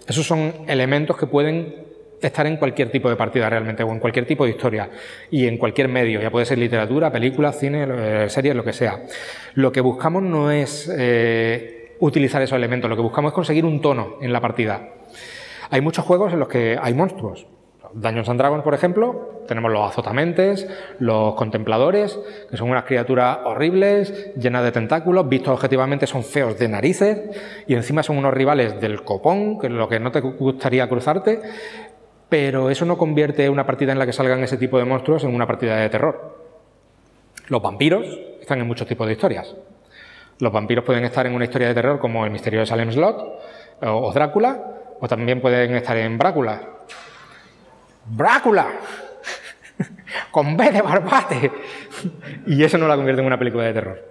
Speaker 3: Esos son elementos que pueden estar en cualquier tipo de partida realmente, o en cualquier tipo de historia, y en cualquier medio, ya puede ser literatura, película, cine, eh, series, lo que sea. Lo que buscamos no es eh, utilizar esos elementos, lo que buscamos es conseguir un tono en la partida. Hay muchos juegos en los que hay monstruos. Dungeons and Dragons, por ejemplo, tenemos los azotamentes, los contempladores, que son unas criaturas horribles, llenas de tentáculos, vistos objetivamente son feos de narices, y encima son unos rivales del copón, que es lo que no te gustaría cruzarte, pero eso no convierte una partida en la que salgan ese tipo de monstruos en una partida de terror. Los vampiros están en muchos tipos de historias. Los vampiros pueden estar en una historia de terror como El misterio de Salem Slot o Drácula, o también pueden estar en Brácula. ¡Brácula! Con B de barbate. y eso no la convierte en una película de terror.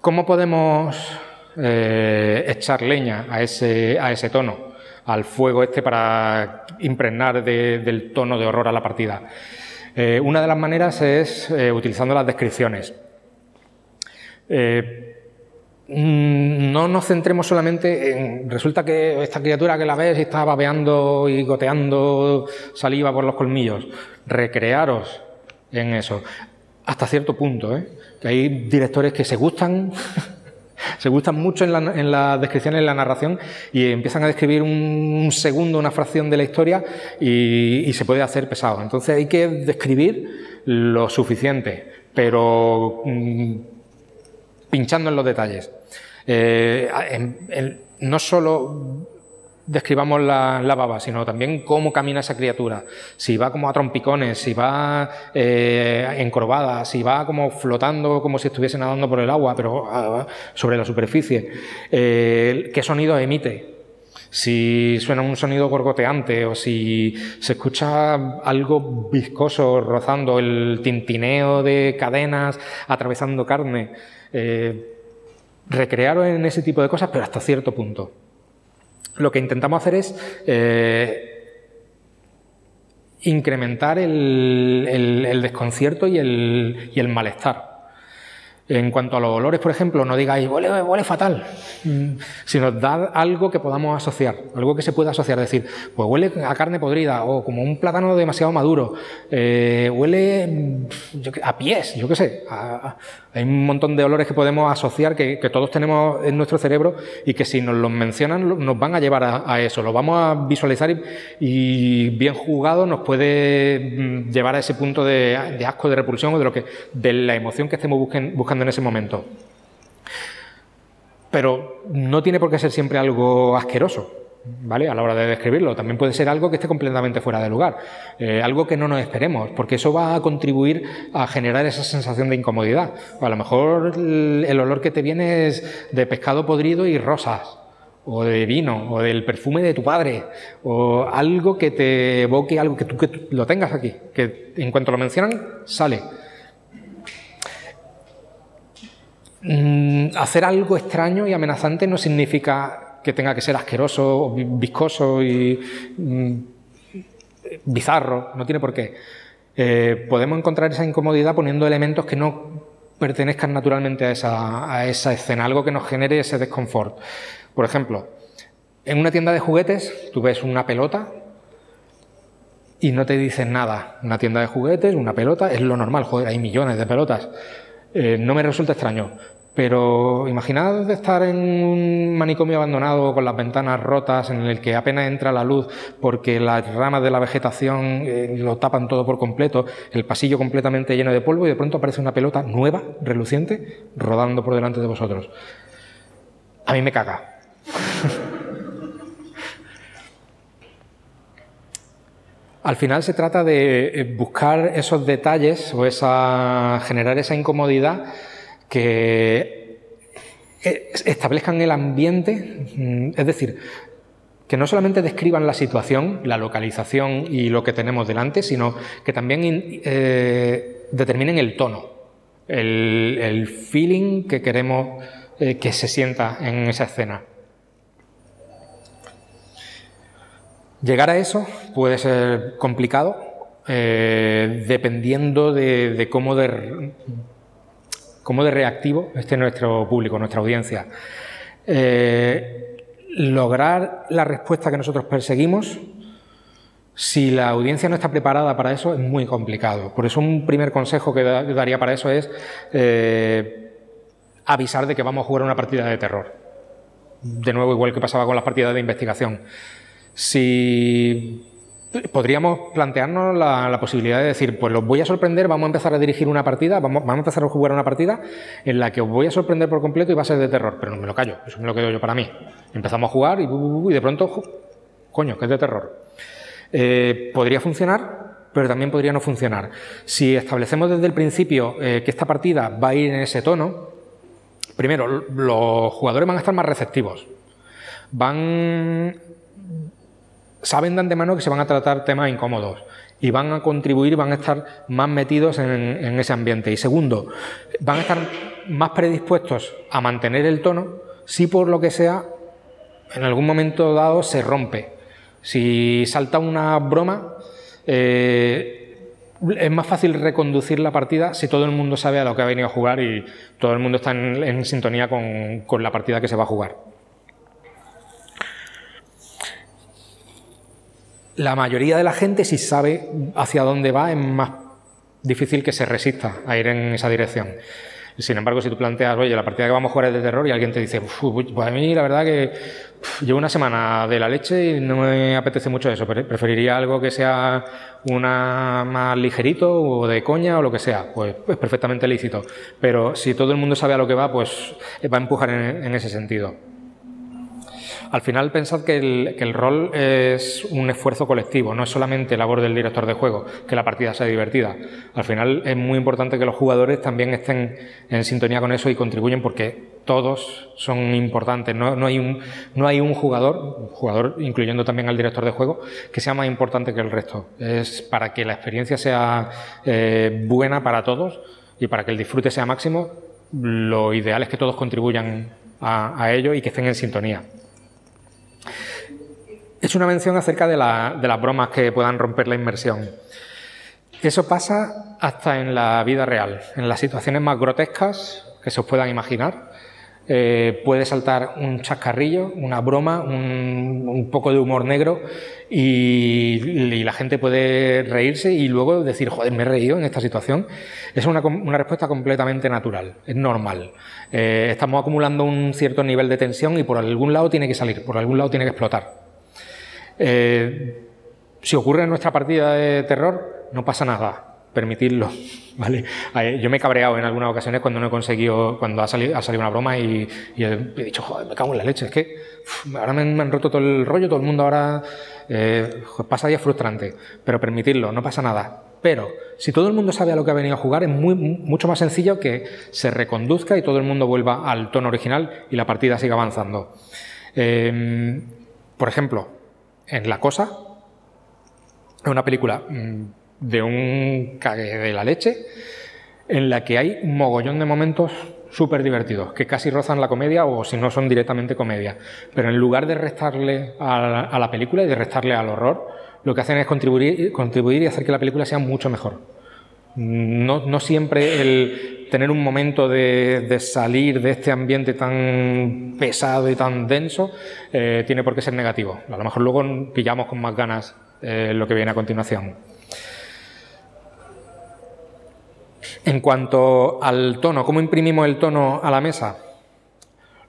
Speaker 3: ¿Cómo podemos eh, echar leña a ese, a ese tono, al fuego este para impregnar del tono de horror a la partida. Eh, una de las maneras es eh, utilizando las descripciones. Mm, no nos centremos solamente en. Resulta que esta criatura que la ves está babeando y goteando saliva por los colmillos. Recrearos en eso. Hasta cierto punto. Que hay directores que se gustan se gustan mucho en la, descripción, en la narración y empiezan a describir un segundo, una fracción de la historia y, se puede hacer pesado. Entonces hay que describir lo suficiente, pero mm, pinchando en los detalles. Eh, no solo describamos la, baba, sino también cómo camina esa criatura. Si va como a trompicones, si va eh, encorvada, si va como flotando como si estuviese nadando por el agua, pero ah, sobre la superficie. Eh, ¿Qué sonido emite? Si suena un sonido gorgoteante o si se escucha algo viscoso rozando el tintineo de cadenas atravesando carne. Eh, recrearos en ese tipo de cosas, pero hasta cierto punto lo que intentamos hacer es eh, incrementar el, desconcierto y el malestar. En cuanto a los olores, por ejemplo, no digáis, huele, huele fatal, mm, sino dad algo que podamos asociar, algo que se pueda asociar, decir, pues huele a carne podrida o como un plátano demasiado maduro, eh, huele mm, a pies, yo qué sé, hay un montón de olores que podemos asociar que, todos tenemos en nuestro cerebro y que si nos los mencionan nos van a llevar a, eso, lo vamos a visualizar y, bien jugado nos puede mm, llevar a ese punto de, asco, de repulsión o de, lo que, de la emoción que estemos buscando en ese momento. Pero no tiene por qué ser siempre algo asqueroso. ¿vale? A la hora de describirlo. También puede ser algo que esté completamente fuera de lugar, eh, algo que no nos esperemos, porque eso va a contribuir a generar esa sensación de incomodidad. a lo mejor el, olor que te viene es de pescado podrido y rosas, o de vino, o del perfume de tu padre, o algo que te evoque algo que tú, que lo tengas aquí, que en cuanto lo mencionan, sale. Mm, hacer algo extraño y amenazante no significa que tenga que ser asqueroso, viscoso y mm, bizarro, no tiene por qué. Eh, podemos encontrar esa incomodidad poniendo elementos que no pertenezcan naturalmente a esa, a esa escena, algo que nos genere ese desconfort. Por ejemplo, en una tienda de juguetes tú ves una pelota y no te dicen nada. Una tienda de juguetes, una pelota, es lo normal, joder, hay millones de pelotas. Eh, no me resulta extraño. Pero imaginad estar en un manicomio abandonado con las ventanas rotas en el que apenas entra la luz porque las ramas de la vegetación eh, lo tapan todo por completo, el pasillo completamente lleno de polvo y de pronto aparece una pelota nueva, reluciente, rodando por delante de vosotros. A mí me caga. Al final se trata de eh, buscar esos detalles o generar esa incomodidad que eh, establezcan el ambiente, mm, es decir, que no solamente describan la situación, la localización y lo que tenemos delante, sino que también eh, determinen el tono, el, feeling que queremos eh, que se sienta en esa escena. Llegar a eso puede ser complicado, dependiendo de, cómo de, cómo de reactivo esté nuestro público, nuestra audiencia. Eh, lograr la respuesta que nosotros perseguimos, si la audiencia no está preparada para eso, es muy complicado. Por eso un primer consejo que daría para eso es eh, avisar de que vamos a jugar una partida de terror. De nuevo, igual que pasaba con las partidas de investigación. Si podríamos plantearnos la, posibilidad de decir, pues los voy a sorprender, vamos a empezar a dirigir una partida, vamos, vamos, a empezar a jugar una partida en la que os voy a sorprender por completo y va a ser de terror, pero no me lo callo, eso me lo quedo yo para mí. Empezamos a jugar y, de pronto, coño, que es de terror. Eh, podría funcionar, pero también podría no funcionar. Si establecemos desde el principio eh, que esta partida va a ir en ese tono, primero, los jugadores van a estar más receptivos, van saben de antemano que se van a tratar temas incómodos y van a contribuir, van a estar más metidos en, ese ambiente. Y segundo, van a estar más predispuestos a mantener el tono si por lo que sea en algún momento dado se rompe. Si salta una broma, eh, es más fácil reconducir la partida si todo el mundo sabe a lo que ha venido a jugar y todo el mundo está en, sintonía con la partida que se va a jugar. La mayoría de la gente, si sabe hacia dónde va, es más difícil que se resista a ir en esa dirección. Sin embargo, si tú planteas, oye, la partida que vamos a jugar es de terror y alguien te dice, pues a mí la verdad que llevo una semana de la leche y no me apetece mucho eso, preferiría algo que sea una más ligerito o de coña o lo que sea, pues es perfectamente lícito. Pero si todo el mundo sabe a lo que va, pues va a empujar en ese sentido. Al final pensad que el, rol es un esfuerzo colectivo, no es solamente labor del director de juego, que la partida sea divertida. Al final es muy importante que los jugadores también estén en sintonía con eso y contribuyen porque todos son importantes. No, hay, un, no hay un jugador, jugador incluyendo también al director de juego, que sea más importante que el resto. Es para que la experiencia sea eh, buena para todos y para que el disfrute sea máximo, lo ideal es que todos contribuyan a ello y que estén en sintonía. Es una mención acerca de, las bromas que puedan romper la inmersión. Eso pasa hasta en la vida real, en las situaciones más grotescas que se os puedan imaginar. Eh, puede saltar un chascarrillo, una broma, un, poco de humor negro y, la gente puede reírse y luego decir, joder, me he reído en esta situación. Es una, respuesta completamente natural, es normal. Eh, estamos acumulando un cierto nivel de tensión y por algún lado tiene que salir, por algún lado tiene que explotar. Eh, si ocurre en nuestra partida de terror, no pasa nada, permitirlo. ¿vale? Yo me he cabreado en algunas ocasiones cuando no he conseguido, cuando ha salido, ha salido una broma y, he dicho, joder, me cago en la leche, es que ahora me, han roto todo el rollo, todo el mundo ahora eh, pasa días frustrante, pero permitirlo, no pasa nada. Pero si todo el mundo sabe a lo que ha venido a jugar, es mucho más sencillo que se reconduzca y todo el mundo vuelva al tono original y la partida siga avanzando. Eh, por ejemplo, en La Cosa. Es una película mm, de un cague de la leche en la que hay un mogollón de momentos súper divertidos, que casi rozan la comedia o si no son directamente comedia. Pero en lugar de restarle a la, película y de restarle al horror, lo que hacen es contribuir, contribuir y hacer que la película sea mucho mejor. No, no siempre el tener un momento de, salir de este ambiente tan pesado y tan denso eh, tiene por qué ser negativo. A lo mejor luego pillamos con más ganas eh, lo que viene a continuación. En cuanto al tono, ¿cómo imprimimos el tono a la mesa?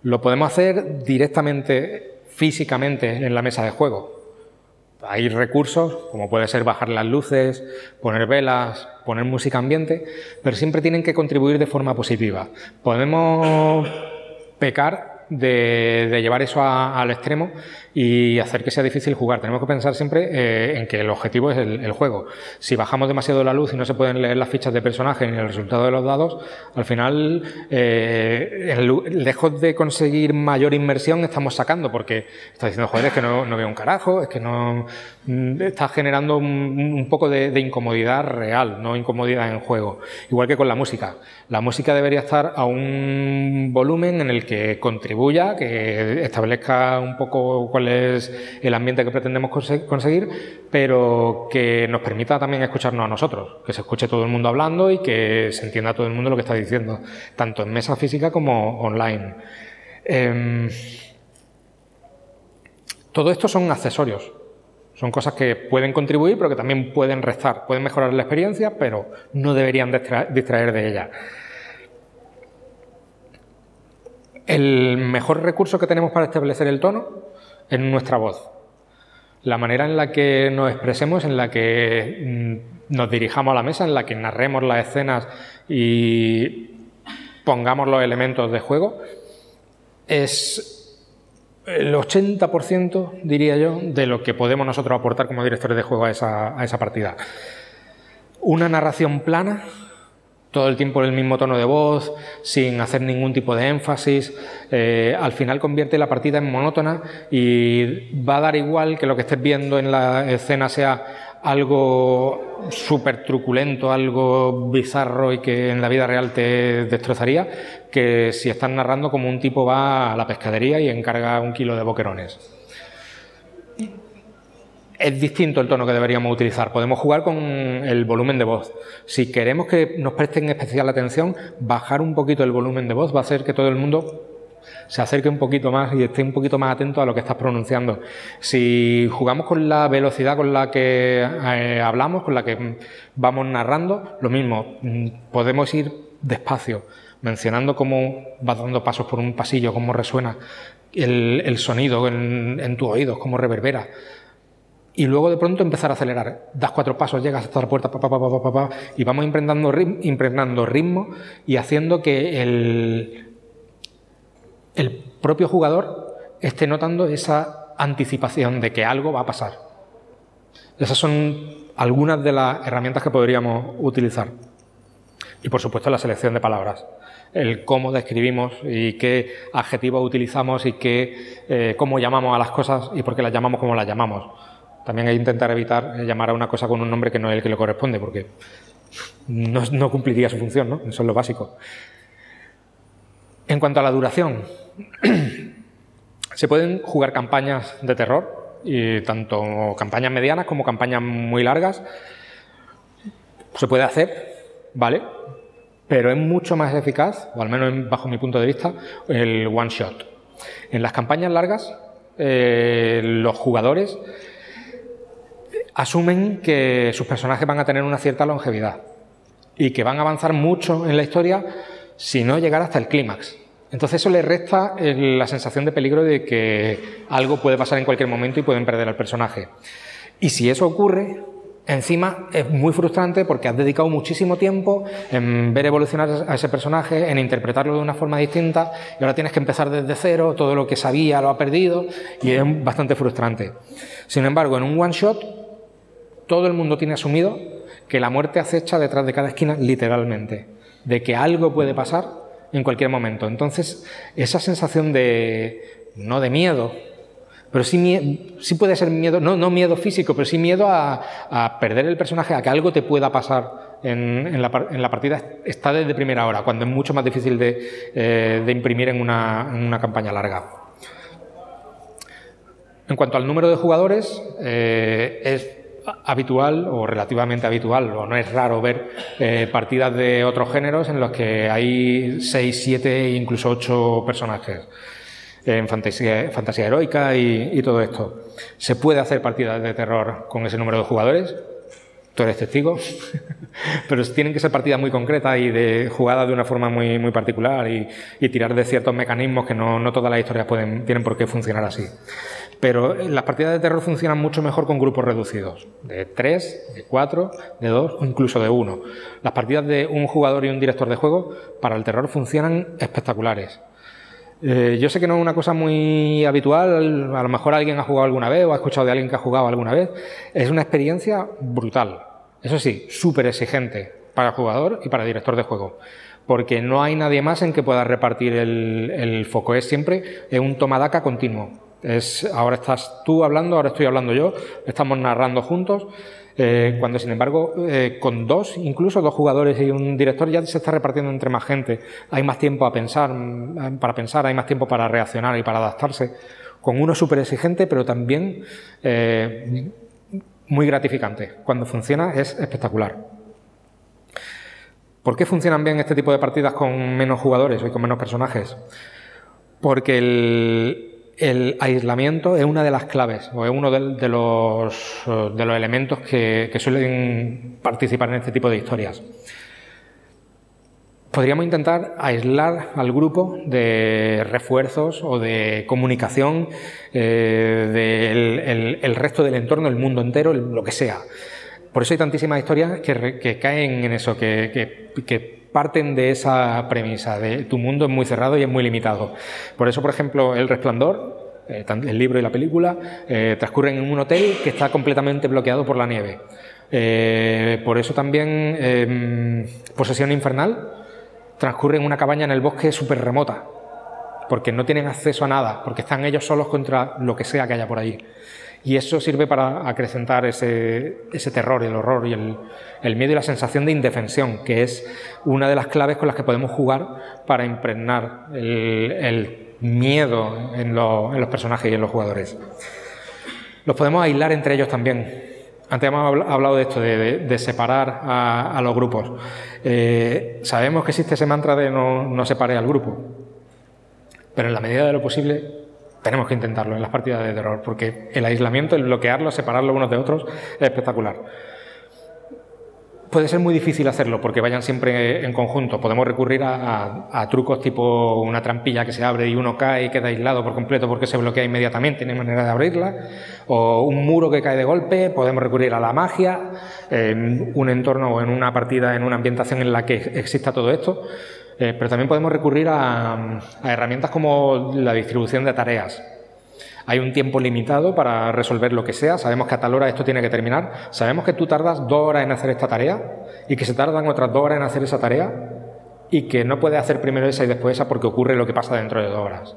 Speaker 3: Lo podemos hacer directamente, físicamente, en la mesa de juego. Hay recursos, como puede ser bajar las luces, poner velas, poner música ambiente, pero siempre tienen que contribuir de forma positiva. Podemos pecar de, llevar eso al extremo y hacer que sea difícil jugar. Tenemos que pensar siempre eh, en que el objetivo es el, juego. Si bajamos demasiado la luz y no se pueden leer las fichas de personaje ni el resultado de los dados, al final, eh, lejos de conseguir mayor inmersión, estamos sacando, porque está diciendo, joder, es que no, veo un carajo, es que no. Mm, está generando un, poco de, de incomodidad real, no incomodidad en juego. Igual que con la música. La música debería estar a un volumen en el que que establezca un poco cuál es el ambiente que pretendemos conseguir, pero que nos permita también escucharnos a nosotros, que se escuche todo el mundo hablando y que se entienda todo el mundo lo que está diciendo, tanto en mesa física como online. Em, todo esto son accesorios, son cosas que pueden contribuir, pero que también pueden restar, pueden mejorar la experiencia, pero no deberían distraer de ella. El mejor recurso que tenemos para establecer el tono es nuestra voz. La manera en la que nos expresemos, en la que mm, nos dirijamos a la mesa, en la que narremos las escenas y pongamos los elementos de juego, es el 80%, diría yo, de lo que podemos nosotros aportar como directores de juego a esa, a esa partida. Una narración plana, todo el tiempo el mismo tono de voz, sin hacer ningún tipo de énfasis, eh, al final convierte la partida en monótona y va a dar igual que lo que estés viendo en la escena sea algo súper truculento, algo bizarro y que en la vida real te destrozaría, que si estás narrando como un tipo va a la pescadería y encarga un kilo de boquerones. Es distinto el tono que deberíamos utilizar. Podemos jugar con el volumen de voz. Si queremos que nos presten especial atención, bajar un poquito el volumen de voz va a hacer que todo el mundo se acerque un poquito más y esté un poquito más atento a lo que estás pronunciando. Si jugamos con la velocidad con la que eh, hablamos, con la que vamos narrando, lo mismo, mm, podemos ir despacio, mencionando cómo vas dando pasos por un pasillo, cómo resuena el, sonido en, en tus oídos, cómo reverbera y luego de pronto empezar a acelerar. Das cuatro pasos, llegas hasta la puerta, pa, pa, pa, y vamos impregnando, impregnando ritmo y haciendo que el, el propio jugador esté notando esa anticipación de que algo va a pasar. Esas son algunas de las herramientas que podríamos utilizar. Y por supuesto la selección de palabras, el cómo describimos y qué adjetivos utilizamos y qué, eh, cómo llamamos a las cosas y por qué las llamamos como las llamamos. También hay que intentar evitar eh, llamar a una cosa con un nombre que no es el que le corresponde, porque no, cumpliría su función, ¿no? Eso es lo básico. En cuanto a la duración, se pueden jugar campañas de terror, y tanto campañas medianas como campañas muy largas. Se puede hacer, ¿vale? Pero es mucho más eficaz, o al menos bajo mi punto de vista, el one shot. En las campañas largas, eh, los jugadores asumen que sus personajes van a tener una cierta longevidad y que van a avanzar mucho en la historia si no llegar hasta el clímax. Entonces eso le resta la sensación de peligro de que algo puede pasar en cualquier momento y pueden perder al personaje. Y si eso ocurre, encima es muy frustrante porque has dedicado muchísimo tiempo en ver evolucionar a ese personaje, en interpretarlo de una forma distinta y ahora tienes que empezar desde cero, todo lo que sabía lo ha perdido y es bastante frustrante. Sin embargo, en un one shot todo el mundo tiene asumido que la muerte acecha detrás de cada esquina literalmente, de que algo puede pasar en cualquier momento. Entonces, esa sensación de, no de miedo, pero sí, sí puede ser miedo, no, no, miedo físico, pero sí miedo a, perder el personaje, a que algo te pueda pasar en, la, partida, está desde primera hora, cuando es mucho más difícil de, eh, imprimir en una, campaña larga. En cuanto al número de jugadores, eh, es habitual o relativamente habitual, o no es raro ver eh, partidas de otros géneros en los que hay 6, 7 e incluso 8 personajes en fantasía, fantasía heroica y, todo esto. ¿Se puede hacer partidas de terror con ese número de jugadores? tú eres testigo, pero tienen que ser partidas muy concretas y de jugadas de una forma muy, muy particular y, y tirar de ciertos mecanismos que no, no todas las historias pueden, tienen por qué funcionar así. Pero las partidas de terror funcionan mucho mejor con grupos reducidos, de tres, de cuatro, de dos o incluso de uno. Las partidas de un jugador y un director de juego para el terror funcionan espectaculares. Eh, yo sé que no es una cosa muy habitual, a lo mejor alguien ha jugado alguna vez o ha escuchado de alguien que ha jugado alguna vez. Es una experiencia brutal. Eso sí, súper exigente para jugador y para director de juego. Porque no hay nadie más en que pueda repartir el, el foco. Es siempre un tomadaca continuo. Ahora estás tú hablando, ahora estoy hablando yo, estamos narrando juntos. Eh, cuando sin embargo eh, con dos, incluso dos jugadores y un director ya se está repartiendo entre más gente, hay más tiempo a pensar, mm, para pensar, hay más tiempo para reaccionar y para adaptarse. Con uno súper exigente, pero también eh, muy gratificante. Cuando funciona es espectacular. ¿Por qué funcionan bien este tipo de partidas con menos jugadores y con menos personajes? Porque el, el aislamiento es una de las claves o es uno de, los, de los, elementos que, suelen participar en este tipo de historias. Podríamos intentar aislar al grupo de refuerzos o de comunicación eh, del el, el resto del entorno, el mundo entero, lo que sea. Por eso hay tantísimas historias que, caen en eso, que, que parten de esa premisa, de tu mundo es muy cerrado y es muy limitado. Por eso, por ejemplo, El Resplandor, eh, el libro y la película, eh, transcurren en un hotel que está completamente bloqueado por la nieve. Eh, por eso también em, Posesión Infernal transcurre en una cabaña en el bosque súper remota, porque no tienen acceso a nada, porque están ellos solos contra lo que sea que haya por ahí. Y eso sirve para acrecentar ese, terror, el horror y el, el, miedo y la sensación de indefensión, que es una de las claves con las que podemos jugar para impregnar el, miedo en, en, los personajes y en los jugadores. Los podemos aislar entre ellos también. Antes hemos hablado de esto, de, separar a, a, los grupos. Eh, sabemos que existe ese mantra de no, no separe al grupo, pero en la medida de lo posible tenemos que intentarlo en las partidas de terror, porque el aislamiento, el bloquearlo, separarlo unos de otros, es espectacular. Puede ser muy difícil hacerlo porque vayan siempre en conjunto. Podemos recurrir a, a, a, trucos tipo una trampilla que se abre y uno cae y queda aislado por completo porque se bloquea inmediatamente, no hay manera de abrirla. O un muro que cae de golpe. Podemos recurrir a la magia en un entorno o en una partida, en una ambientación en la que exista todo esto. Eh, pero también podemos recurrir a, a, herramientas como la distribución de tareas. Hay un tiempo limitado para resolver lo que sea, sabemos que a tal hora esto tiene que terminar, sabemos que tú tardas dos horas en hacer esta tarea y que se tardan otras dos horas en hacer esa tarea y que no puedes hacer primero esa y después esa porque ocurre lo que pasa dentro de dos horas.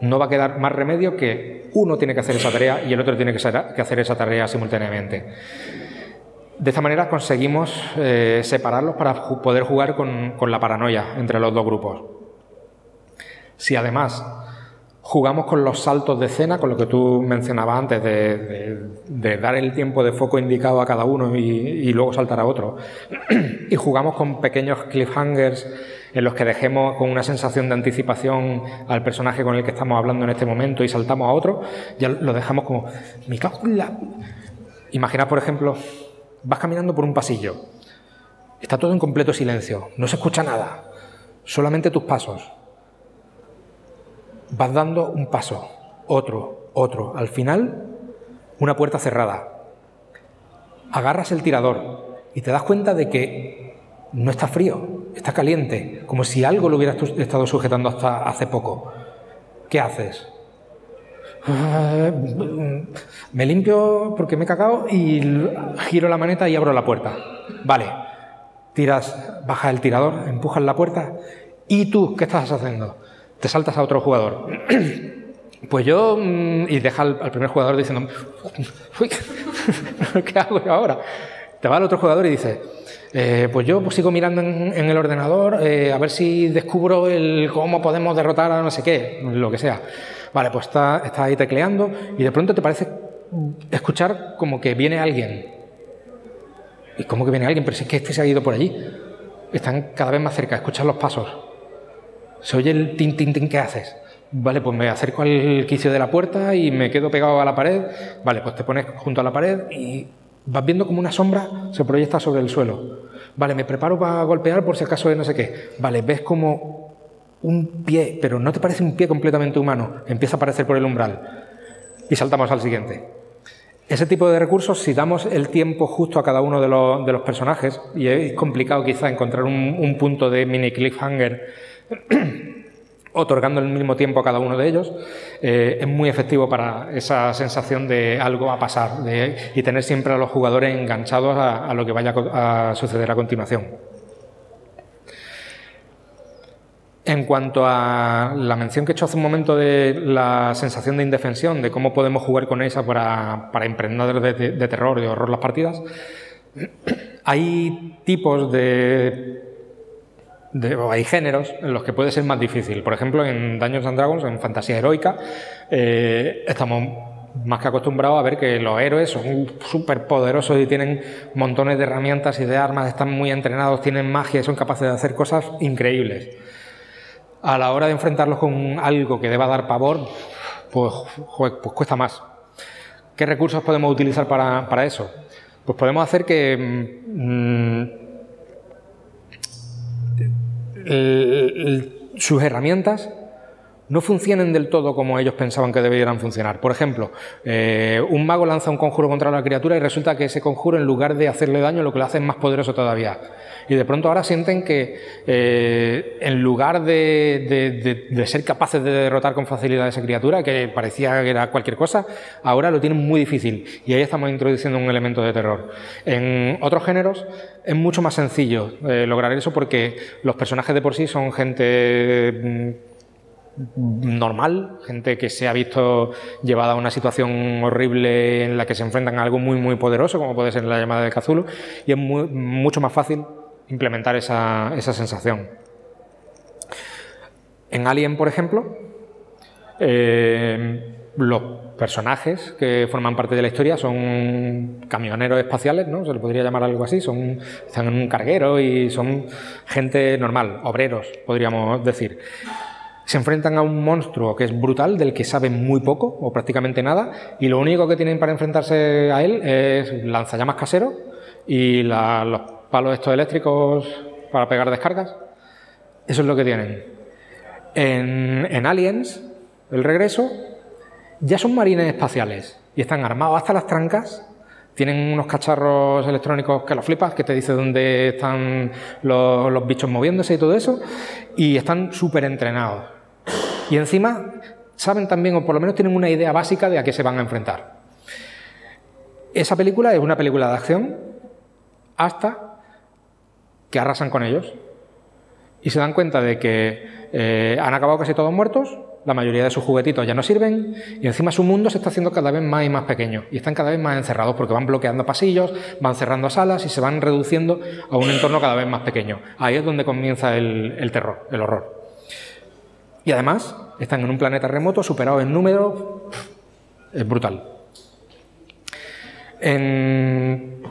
Speaker 3: No va a quedar más remedio que uno tiene que hacer esa tarea y el otro tiene que hacer esa tarea simultáneamente. De esta manera conseguimos eh, separarlos para poder jugar con, la paranoia entre los dos grupos. Si además jugamos con los saltos de escena, con lo que tú mencionabas antes, de, dar el tiempo de foco indicado a cada uno y, luego saltar a otro, y jugamos con pequeños cliffhangers en los que dejemos con una sensación de anticipación al personaje con el que estamos hablando en este momento y saltamos a otro, ya lo dejamos como... Mi Imagina, por ejemplo, vas caminando por un pasillo. Está todo en completo silencio, no se escucha nada, solamente tus pasos. Vas dando un paso, otro, otro. Al final, una puerta cerrada. Agarras el tirador y te das cuenta de que no está frío, está caliente, como si algo lo hubieras estado sujetando hasta hace poco. ¿Qué haces? Me limpio porque me he cagado y giro la maneta y abro la puerta. Vale, tiras, bajas el tirador, empujas la puerta y tú, ¿qué estás haciendo? Te saltas a otro jugador. Pues yo, mm, y deja al, primer jugador diciendo, uy, ¿qué hago yo ahora? Te va al otro jugador y dice, eh, pues yo sigo mirando en, en el ordenador eh, a ver si descubro el cómo podemos derrotar a no sé qué, lo que sea. Vale, pues estás está ahí tecleando y de pronto te parece escuchar como que viene alguien ¿Y cómo que viene alguien? Pero si es que este se ha ido por allí. Están cada vez más cerca, escuchan los pasos. Se oye el tin, tin, tin, ¿qué haces? Vale, pues me acerco al quicio de la puerta y me quedo pegado a la pared. Vale, pues te pones junto a la pared y vas viendo como una sombra se proyecta sobre el suelo. Vale, me preparo para golpear por si acaso de no sé qué. Vale, ves como un pie, pero no te parece un pie completamente humano, empieza a aparecer por el umbral. Y saltamos al siguiente. Ese tipo de recursos, si damos el tiempo justo a cada uno de los, de los personajes, y es complicado quizá encontrar un, un punto de mini cliffhanger otorgando el mismo tiempo a cada uno de ellos, eh, es muy efectivo para esa sensación de algo a pasar de, y tener siempre a los jugadores enganchados a, a lo que vaya a suceder a continuación. En cuanto a la mención que he hecho hace un momento de la sensación de indefensión, de cómo podemos jugar con esa para, para emprender de, de, de terror, de horror las partidas, hay tipos de de, hay géneros en los que puede ser más difícil. Por ejemplo, en Dungeons and Dragons, en fantasía heroica, eh, estamos más que acostumbrados a ver que los héroes son súper poderosos y tienen montones de herramientas y de armas, están muy entrenados, tienen magia y son capaces de hacer cosas increíbles. A la hora de enfrentarlos con algo que deba dar pavor, pues, pues cuesta más. ¿Qué recursos podemos utilizar para, para eso? Pues podemos hacer que mmm, el, sus herramientas no funcionen del todo como ellos pensaban que debieran funcionar. Por ejemplo, eh, un mago lanza un conjuro contra la criatura y resulta que ese conjuro, en lugar de hacerle daño, lo que le hace es más poderoso todavía. Y de pronto ahora sienten que, eh, en lugar de, de, de, ser capaces de derrotar con facilidad a esa criatura, que parecía que era cualquier cosa, ahora lo tienen muy difícil. Y ahí estamos introduciendo un elemento de terror. En otros géneros es mucho más sencillo eh, lograr eso porque los personajes de por sí son gente normal, gente que se ha visto llevada a una situación horrible en la que se enfrentan a algo muy muy poderoso, como puede ser la llamada de Cthulhu, y es mucho más fácil implementar esa, esa, sensación. En Alien, por ejemplo, eh, los personajes que forman parte de la historia son camioneros espaciales, ¿no? Se le podría llamar algo así, son, están en un carguero y son gente normal, obreros, podríamos decir se enfrentan a un monstruo que es brutal, del que saben muy poco o prácticamente nada, y lo único que tienen para enfrentarse a él es lanzallamas casero y la, los palos estos eléctricos para pegar descargas. Eso es lo que tienen. En, en Aliens, el regreso, ya son marines espaciales y están armados hasta las trancas tienen unos cacharros electrónicos que los flipas, que te dice dónde están los, los bichos moviéndose y todo eso, y están súper entrenados. Y encima saben también, o por lo menos tienen una idea básica de a qué se van a enfrentar. Esa película es una película de acción hasta que arrasan con ellos y se dan cuenta de que eh, han acabado casi todos muertos, la mayoría de sus juguetitos ya no sirven y encima su mundo se está haciendo cada vez más y más pequeño y están cada vez más encerrados porque van bloqueando pasillos, van cerrando salas y se van reduciendo a un entorno cada vez más pequeño. Ahí es donde comienza el, el terror, el horror. Y además están en un planeta remoto, superados en número, es brutal. En...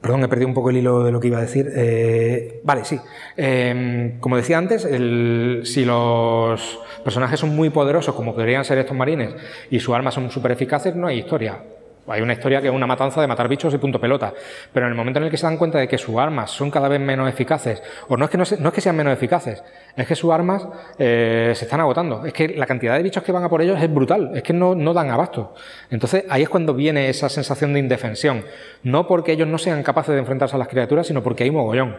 Speaker 3: Perdón, he perdido un poco el hilo de lo que iba a decir. Eh, vale, sí. Eh, como decía antes, el, si los personajes son muy poderosos, como podrían ser estos marines, y sus armas son súper eficaces, no hay historia. Hay una historia que es una matanza de matar bichos y punto pelota. Pero en el momento en el que se dan cuenta de que sus armas son cada vez menos eficaces, o no es que, no, es que sean menos eficaces, es que sus armas eh, se están agotando. Es que la cantidad de bichos que van a por ellos es brutal, es que no, no dan abasto. Entonces ahí es cuando viene esa sensación de indefensión. No porque ellos no sean capaces de enfrentarse a las criaturas, sino porque hay mogollón.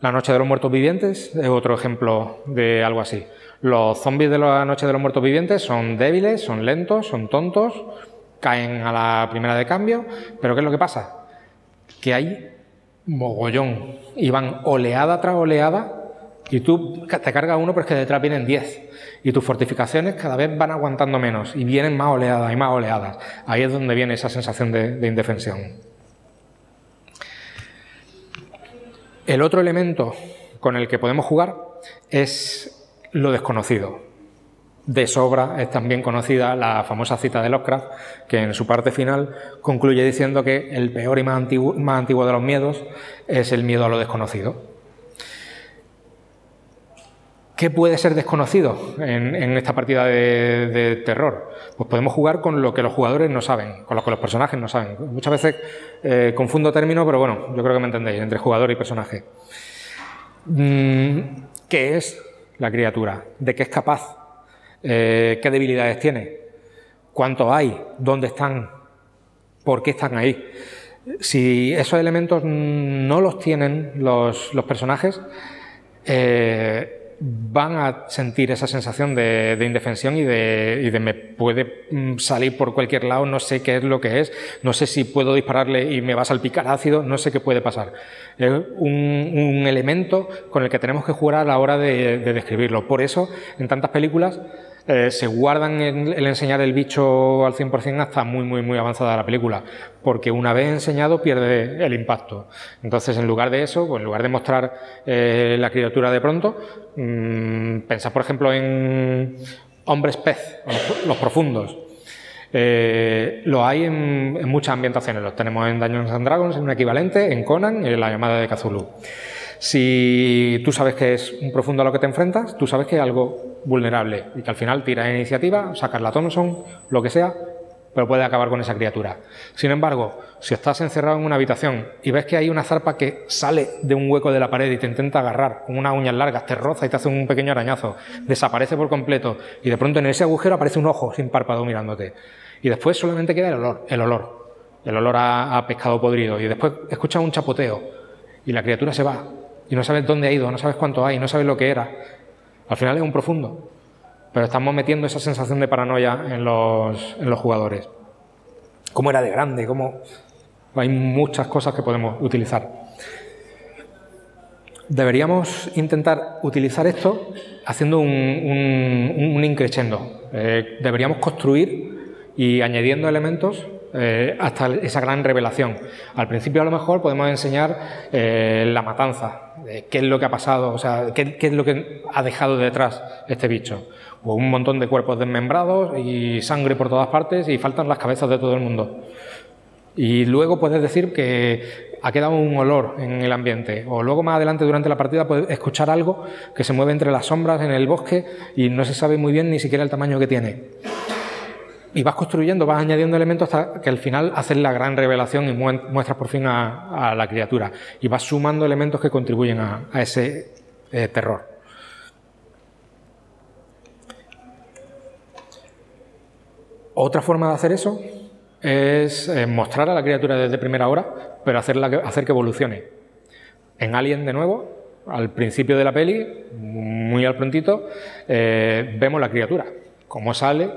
Speaker 3: La Noche de los Muertos Vivientes es otro ejemplo de algo así. Los zombies de la Noche de los Muertos Vivientes son débiles, son lentos, son tontos, caen a la primera de cambio, pero ¿qué es lo que pasa? Que hay mogollón y van oleada tras oleada y tú te cargas uno, pero es que detrás vienen 10 y tus fortificaciones cada vez van aguantando menos y vienen más oleadas y más oleadas. Ahí es donde viene esa sensación de, de indefensión. El otro elemento con el que podemos jugar es lo desconocido. De sobra es también conocida la famosa cita de Lovecraft, que en su parte final concluye diciendo que el peor y más antiguo, más antiguo de los miedos es el miedo a lo desconocido. ¿Qué puede ser desconocido en, esta partida de, terror? Pues podemos jugar con lo que los jugadores no saben, con lo que los personajes no saben. Muchas veces eh, confundo términos, pero bueno, yo creo que me entendéis, entre jugador y personaje. Mm, ¿Qué es la criatura? ¿De qué es capaz? Eh, qué debilidades tiene, cuánto hay, dónde están, por qué están ahí. Si esos elementos no los tienen los, personajes, eh, van a sentir esa sensación de, indefensión y de, me puede mm, salir por cualquier lado, no sé qué es lo que es, no sé si puedo dispararle y me va a salpicar ácido, no sé qué puede pasar. Es un, elemento con el que tenemos que jugar a la hora de describirlo. Por eso, en tantas películas, eh, se guardan el, enseñar el bicho al 100% hasta muy, muy, muy avanzada la película, porque una vez enseñado pierde el impacto. Entonces, en lugar de eso, pues en lugar de mostrar eh, la criatura de pronto, mmm, pensad, por ejemplo, en hombres pez, los, profundos. Eh, lo hay en, muchas ambientaciones, los tenemos en Dungeons and Dragons, en un equivalente, en Conan, en la llamada de Cthulhu. Si tú sabes que es un profundo a lo que te enfrentas, tú sabes que algo vulnerable y que al final tira iniciativa, sacas la Thompson, lo que sea, pero puede acabar con esa criatura. Sin embargo, si estás encerrado en una habitación y ves que hay una zarpa que sale de un hueco de la pared y te intenta agarrar con unas uñas largas, te roza y te hace un pequeño arañazo, desaparece por completo y de pronto en ese agujero aparece un ojo sin párpado mirándote. Y después solamente queda el olor, el olor, el olor a pescado podrido. Y después escuchas un chapoteo y la criatura se va y no sabes dónde ha ido, no sabes cuánto hay, no sabes lo que era. Al final es un profundo, pero estamos metiendo esa sensación de paranoia en los, en los jugadores. ¿Cómo era de grande? ¿Cómo... Hay muchas cosas que podemos utilizar. Deberíamos intentar utilizar esto haciendo un, un, increchendo. Eh, deberíamos construir y añadiendo elementos eh, hasta esa gran revelación. Al principio a lo mejor podemos enseñar eh, la matanza, qué es lo que ha pasado, o sea, qué, es lo que ha dejado detrás este bicho. O un montón de cuerpos desmembrados y sangre por todas partes y faltan las cabezas de todo el mundo. Y luego puedes decir que ha quedado un olor en el ambiente. O luego más adelante durante la partida puedes escuchar algo que se mueve entre las sombras en el bosque y no se sabe muy bien ni siquiera el tamaño que tiene y vas construyendo, vas añadiendo elementos hasta que al final haces la gran revelación y muestras por fin a, la criatura. Y vas sumando elementos que contribuyen a, ese eh, terror. Otra forma de hacer eso es eh, mostrar a la criatura desde primera hora, pero hacerla, hacer que evolucione. En Alien, de nuevo, al principio de la peli, muy al prontito, eh, vemos la criatura. Cómo sale,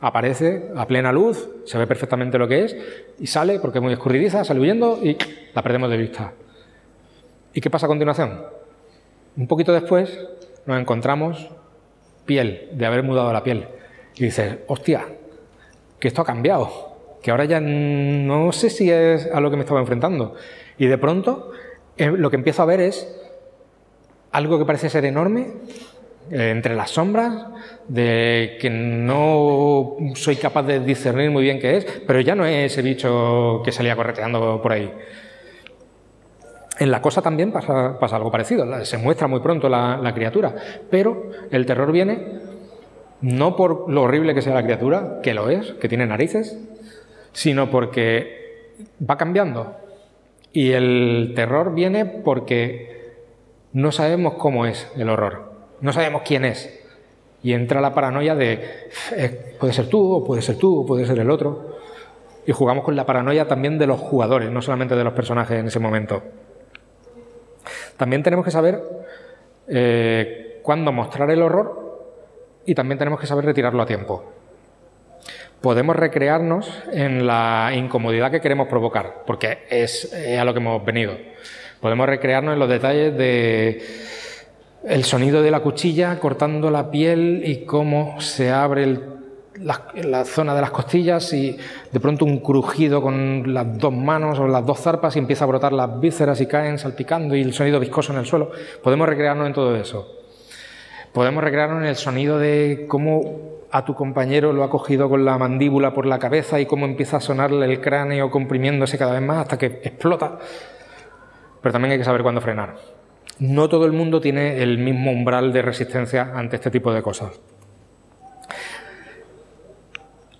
Speaker 3: aparece a plena luz, se ve perfectamente lo que es y sale porque es muy escurridiza, sale huyendo y la perdemos de vista. ¿Y qué pasa a continuación? Un poquito después nos encontramos piel, de haber mudado la piel. Y dices, hostia, que esto ha cambiado, que ahora ya no sé si es a lo que me estaba enfrentando. Y de pronto eh, lo que empiezo a ver es algo que parece ser enorme, eh, entre las sombras, de que no soy capaz de discernir muy bien qué es, pero ya no es ese bicho que salía correteando por ahí. En la cosa también pasa, algo parecido, se muestra muy pronto la, criatura, pero el terror viene no por lo horrible que sea la criatura, que lo es, que tiene narices, sino porque va cambiando. Y el terror viene porque no sabemos cómo es el horror no sabemos quién es. Y entra la paranoia de, eh, puede ser tú, o puede ser tú, o puede ser el otro. Y jugamos con la paranoia también de los jugadores, no solamente de los personajes en ese momento. También tenemos que saber eh, cuándo mostrar el horror y también tenemos que saber retirarlo a tiempo. Podemos recrearnos en la incomodidad que queremos provocar, porque es a lo que hemos venido. Podemos recrearnos en los detalles de el sonido de la cuchilla cortando la piel y cómo se abre la, zona de las costillas y de pronto un crujido con las dos manos o las dos zarpas y empieza a brotar las vísceras y caen salpicando y el sonido viscoso en el suelo. Podemos recrearnos en todo eso. Podemos recrearnos en el sonido de cómo a tu compañero lo ha cogido con la mandíbula por la cabeza y cómo empieza a sonarle el cráneo comprimiéndose cada vez más hasta que explota. Pero también hay que saber cuándo frenar. No todo el mundo tiene el mismo umbral de resistencia ante este tipo de cosas.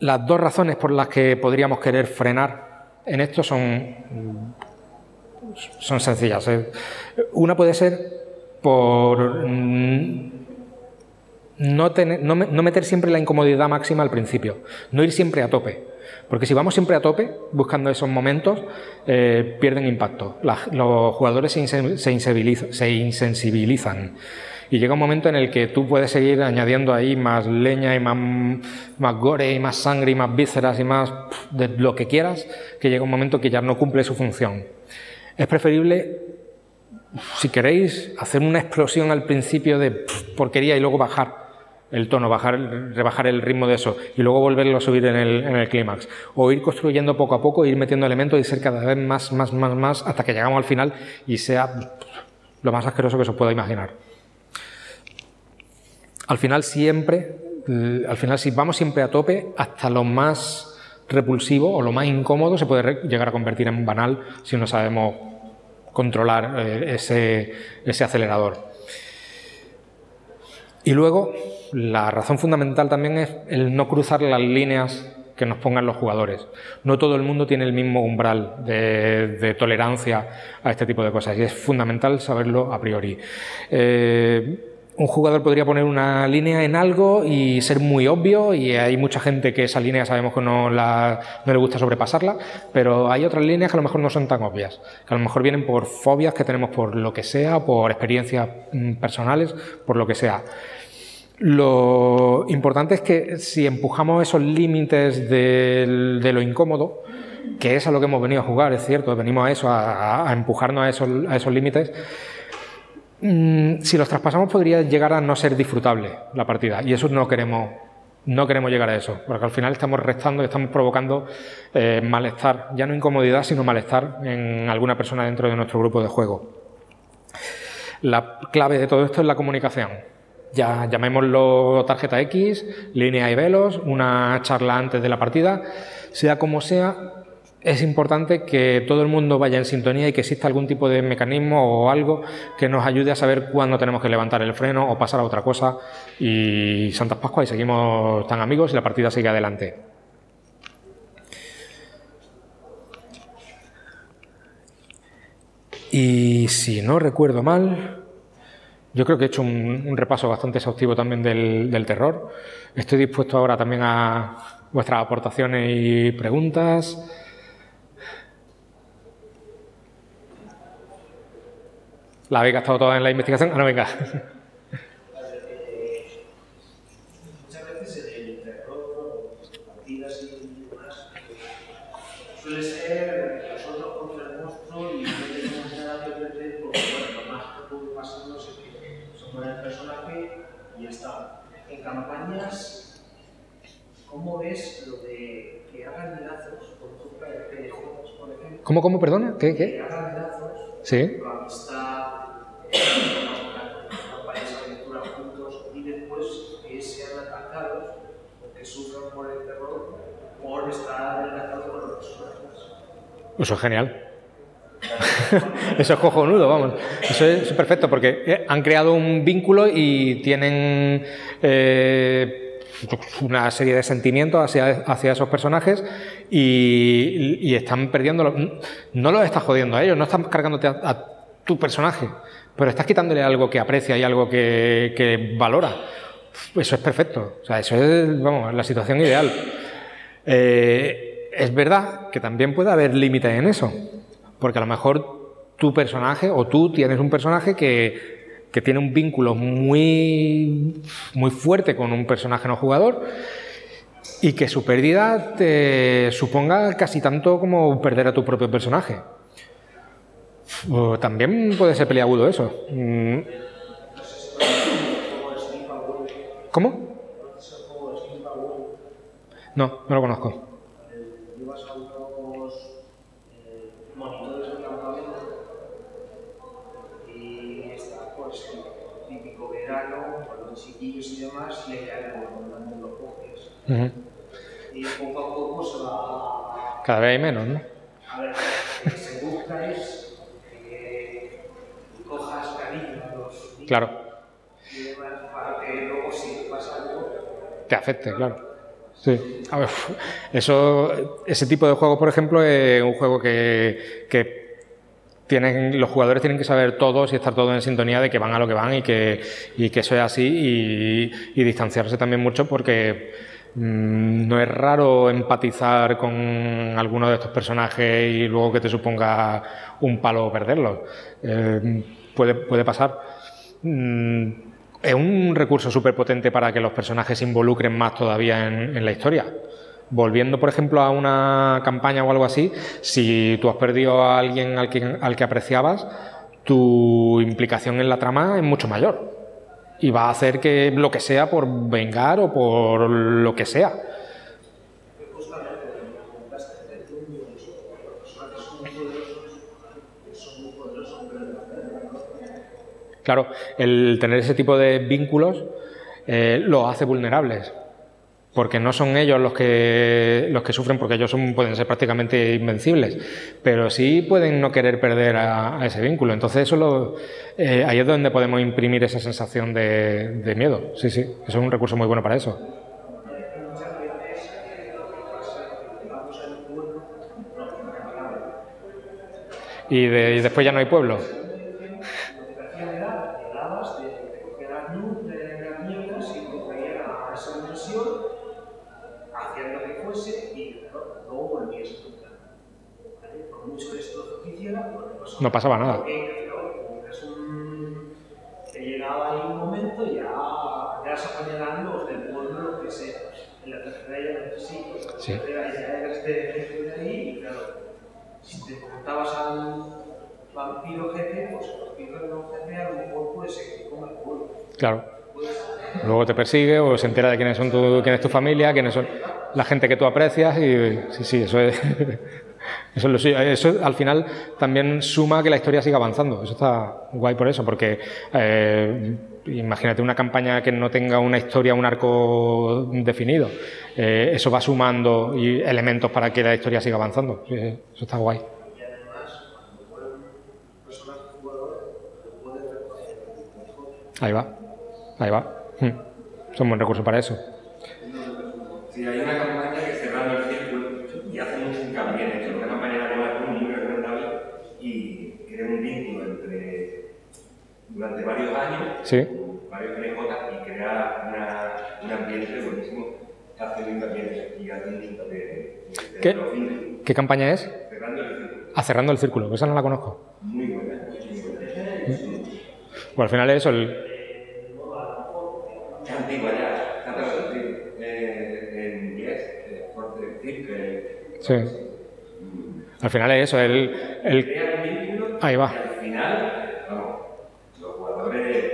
Speaker 3: Las dos razones por las que podríamos querer frenar en esto son, son sencillas. ¿eh? Una puede ser por mm, no, no, meter siempre la incomodidad máxima al principio, no ir siempre a tope. Porque si vamos siempre a tope, buscando esos momentos, eh, pierden impacto. los jugadores se, se, insensibilizan. Y llega un momento en el que tú puedes seguir añadiendo ahí más leña y más gore y más sangre y más vísceras y más de lo que quieras, que llega un momento que ya no cumple su función. Es preferible, si queréis, hacer una explosión al principio de porquería y luego bajar el tono, bajar, rebajar el ritmo de eso y luego volverlo a subir en el, en el clímax. O ir construyendo poco a poco, ir metiendo elementos y ser cada vez más, más, más, más, hasta que llegamos al final y sea lo más asqueroso que se pueda imaginar. Al final siempre, al final si vamos siempre a tope, hasta lo más repulsivo o lo más incómodo se puede llegar a convertir en banal si no sabemos controlar eh, ese, ese acelerador. Y luego, la razón fundamental también es el no cruzar las líneas que nos pongan los jugadores. No todo el mundo tiene el mismo umbral de, tolerancia a este tipo de cosas y es fundamental saberlo a priori. Eh, un jugador podría poner una línea en algo y ser muy obvio y hay mucha gente que esa línea sabemos que no, no le gusta sobrepasarla, pero hay otras líneas que a lo mejor no son tan obvias, que a lo mejor vienen por fobias que tenemos por lo que sea, por experiencias mm, personales, por lo que sea. Lo importante es que si empujamos esos límites de, lo incómodo, que es a lo que hemos venido a jugar, es cierto, venimos a eso, a, empujarnos a esos, límites, Mm, si los traspasamos podría llegar a no ser disfrutable la partida y eso no queremos no queremos llegar a eso, porque al final estamos restando estamos provocando eh, malestar, ya no incomodidad, sino malestar en alguna persona dentro de nuestro grupo de juego. La clave de todo esto es la comunicación. Ya llamémoslo tarjeta X, línea y velos, una charla antes de la partida, sea como sea, es importante que todo el mundo vaya en sintonía y que exista algún tipo de mecanismo o algo que nos ayude a saber cuándo tenemos que levantar el freno o pasar a otra cosa y Santas Pascuas y seguimos tan amigos y la partida sigue adelante. Y si no recuerdo mal, yo creo que he hecho un, repaso bastante exhaustivo también del, terror. Estoy dispuesto ahora también a vuestras aportaciones y preguntas. ¿La habéis gastado toda en la investigación? Ah, no, venga.
Speaker 12: Suele ser nosotros contra el monstruo y no tenemos nada que perder porque, bueno, lo más que puede pasarnos es que somos el personaje y ya está. En campañas, ¿cómo ves lo de que hagan lazos por culpa de PDJs, por ejemplo?
Speaker 3: ¿Cómo, cómo, perdona? ¿Qué? qué?
Speaker 12: Que hagan lazos
Speaker 3: sí.
Speaker 12: por amistad aventura juntos y después que sean atacados o que sufran por el terror por estar atacados con los personajes.
Speaker 3: Eso es genial. Eso es cojonudo, vamos. Eso es perfecto porque eh, han creado un vínculo y tienen eh, una serie de sentimientos hacia, hacia esos personajes y, están perdiendo. No los estás jodiendo a ellos, no están cargándote a tu personaje, pero estás quitándole algo que aprecia y algo que, valora. Eso es perfecto. O sea, eso es, vamos, la situación ideal. Eh, es verdad que también puede haber límites en eso, porque a lo mejor tu personaje o tú tienes un personaje que, tiene un vínculo muy, muy fuerte con un personaje no jugador y que su pérdida te suponga casi tanto como perder a tu propio personaje también puede ser peliagudo eso. Mm. ¿Cómo? No, no lo conozco.
Speaker 12: Campamento y y demás, le caen por donde lo coges.
Speaker 3: Ujú.
Speaker 12: Y poco a poco se va.
Speaker 3: Cada vez hay menos, ¿no?
Speaker 12: A ver, lo que se busca es que cojas cariño a los niños
Speaker 3: Claro,
Speaker 12: y demás para que luego si pasa algo.
Speaker 3: te afecte, claro. Sí. A ver, eso, ese tipo de juegos, por ejemplo, es un juego que, que tienen, los jugadores tienen que saber todos y estar todos en sintonía de que van a lo que van y que, y que eso es así y, y distanciarse también mucho porque mm, no es raro empatizar con alguno de estos personajes y luego que te suponga un palo perderlos. Eh, puede, puede pasar. Mm, es un recurso súper potente para que los personajes se involucren más todavía en la historia. Volviendo, por ejemplo, a una campaña o algo así, si tú has perdido a alguien al que, al que apreciabas, tu implicación en la trama es mucho mayor. Y va a hacer que lo que sea por vengar o por lo que sea. Claro, el tener ese tipo de vínculos eh, los hace vulnerables. Porque no son ellos los que, los que sufren, porque ellos pueden ser prácticamente invencibles, pero sí pueden no querer perder a, ese vínculo. Entonces, eso lo, eh, ahí es donde podemos imprimir esa sensación de, miedo. Sí, sí, eso es un recurso muy bueno para eso. Y, de- y después ya no hay pueblo.
Speaker 12: Lo que hacían era, llegabas, te, te cogían las nu- de las mierdas y te traían a esa dimensión, hacían lo que fuese y claro, luego volvías a tu plan. ¿Vale? Por mucho destrozo que hiciera, pues no pasaba,
Speaker 3: No nada.
Speaker 12: Porque, claro, como es un... Te llegaba ahí un momento y ya, ya se apañarán los del pueblo, lo que sea. En la tercera ya sí, la
Speaker 3: Sí.
Speaker 12: tercera ya eres de de ahí y claro, si te montabas al vampiro jefe, pues el vampiro no jefe a lo mejor puede ser que coma el pueblo.
Speaker 3: Claro. Luego te persigue o se entera de quiénes son tu, quién es tu familia, quiénes son la gente que tú aprecias y sí, sí, eso es, eso es lo suyo. Eso al final también suma que la historia siga avanzando. Eso está guay por eso, porque eh, imagínate una campaña que no tenga una historia, un arco definido. Eh, eso va sumando y elementos para que la historia siga avanzando. Eso está guay. Ahí va, ahí va. Hmm. Es un buen recurso para eso.
Speaker 13: Si hay una campaña que cerrando el círculo, y hace mucho hincapié en eso, una campaña en la cual es muy recomendable y crea un vínculo entre, durante varios años,
Speaker 3: Sí.
Speaker 13: varios PNJ y crea una, un ambiente buenísimo, hace en eso y hincapié de, de
Speaker 3: ¿Qué?
Speaker 13: los vínculos.
Speaker 3: ¿Qué campaña es?
Speaker 13: Cerrando el círculo.
Speaker 3: Ah, cerrando el círculo, esa no la conozco.
Speaker 13: Muy buena, muy buena.
Speaker 3: Pues al final es eso, el,
Speaker 13: antigua ya, está traducido eh, en inglés, por decir que
Speaker 3: Sí. Al final es eso, el, el- Ahí va.
Speaker 13: al final, los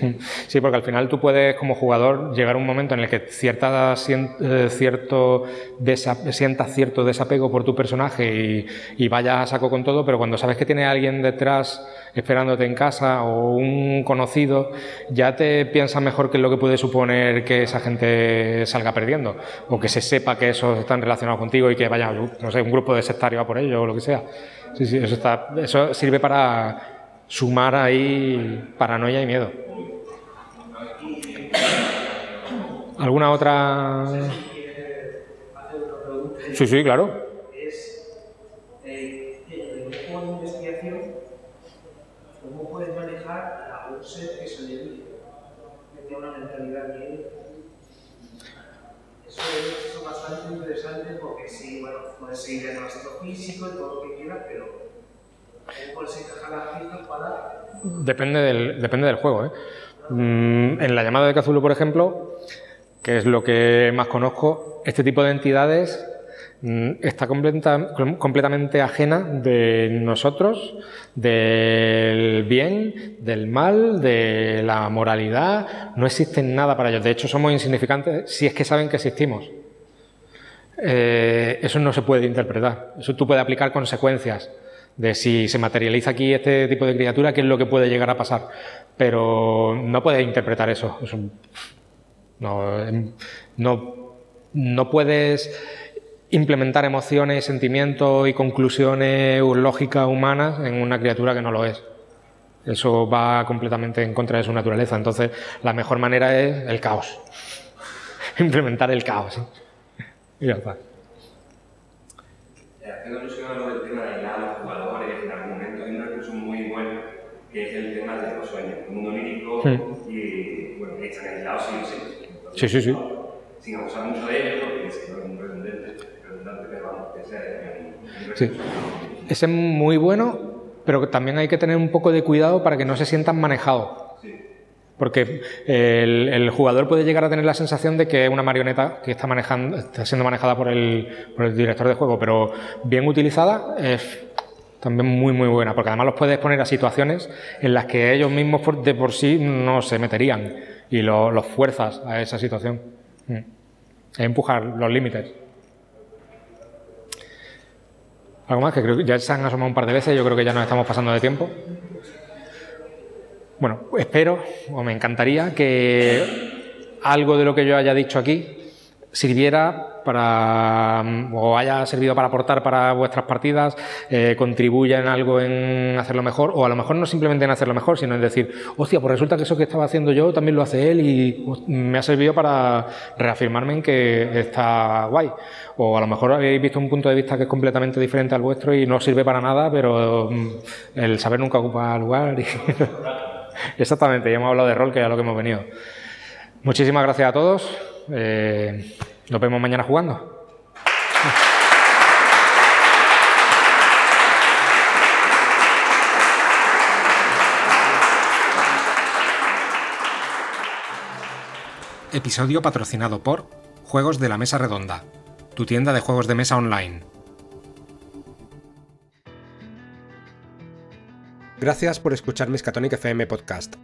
Speaker 3: Sí, porque al final tú puedes, como jugador, llegar a un momento en el que cierta, eh, cierto sientas cierto desapego por tu personaje y, y vayas a saco con todo, pero cuando sabes que tiene alguien detrás esperándote en casa o un conocido, ya te piensas mejor qué es lo que puede suponer que esa gente salga perdiendo o que se sepa que esos están relacionados contigo y que vaya, no sé, un grupo de sectarios a por ello o lo que sea. Sí, sí, eso, está, eso sirve para sumar ahí paranoia y miedo. ¿Alguna otra? Sí, sí, claro.
Speaker 12: Es, en un juego de investigación, ¿cómo puedes manejar a un ser que se le vive? Que tiene una mentalidad bien. Eso es eso es bastante interesante porque sí, bueno, puedes seguir el rastro físico y todo lo que quieras, pero ¿cómo puedes encajar las piezas para
Speaker 3: Depende del, depende del juego. ¿eh? Mm, en la llamada de Cthulhu, por ejemplo, que es lo que más conozco, este tipo de entidades mm, está completa- com- completamente ajena de nosotros, del bien, del mal, de la moralidad. No existen nada para ellos. De hecho, somos insignificantes si es que saben que existimos. Eh, eso no se puede interpretar. Eso tú puedes aplicar consecuencias de si se materializa aquí este tipo de criatura, qué es lo que puede llegar a pasar. Pero no puedes interpretar eso no, em, no, no puedes implementar emociones, sentimientos y conclusiones lógicas humanas en una criatura que no lo es. Eso va completamente en contra de su naturaleza. Entonces, la mejor manera es el caos. Implementar el caos. Y ya está.
Speaker 13: Haciendo alusión a lo del tema de aislar a los jugadores en argumentos, hay un recurso muy bueno que es el tema de los sueños. El mundo
Speaker 3: Hmm.
Speaker 13: y, bueno, que están aislados sí o sí.
Speaker 3: Sí, sí.
Speaker 13: Sin abusar mucho de ellos, porque es muy redundante, redundante pero vamos, que sea un- un
Speaker 3: Sí. Ese es muy bueno, pero también hay que tener un poco de cuidado para que no se sientan manejados. Porque el, el jugador puede llegar a tener la sensación de que es una marioneta que está, manejando, está siendo manejada por el, por el director de juego, pero bien utilizada es también muy muy buena, porque además los puedes poner a situaciones en las que ellos mismos por- de por sí no se meterían y lo- los fuerzas a esa situación. Mm. Es empujar los límites. ¿Algo más? Que creo que ya se han asomado un par de veces, yo creo que ya nos estamos pasando de tiempo. Bueno, espero o me encantaría que algo de lo que yo haya dicho aquí sirviera para o haya servido para aportar para vuestras partidas, eh, contribuya en algo en hacerlo mejor, o a lo mejor no simplemente en hacerlo mejor, sino en decir, hostia, pues resulta que eso que estaba haciendo yo también lo hace él y pues, me ha servido para reafirmarme en que está guay. O a lo mejor habéis visto un punto de vista que es completamente diferente al vuestro y no sirve para nada, pero mm, el saber nunca ocupa lugar. Exactamente, ya hemos hablado de rol, que es a lo que hemos venido. Muchísimas gracias a todos. Eh, nos vemos mañana jugando.
Speaker 2: Episodio patrocinado por Juegos de la Mesa Redonda, tu tienda de juegos de mesa online. Gracias por escuchar Miskatonic FM Podcast.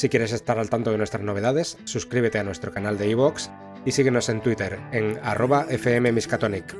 Speaker 2: Si quieres estar al tanto de nuestras novedades, suscríbete a nuestro canal de iVoox y síguenos en Twitter en arroba fmmiskatonic.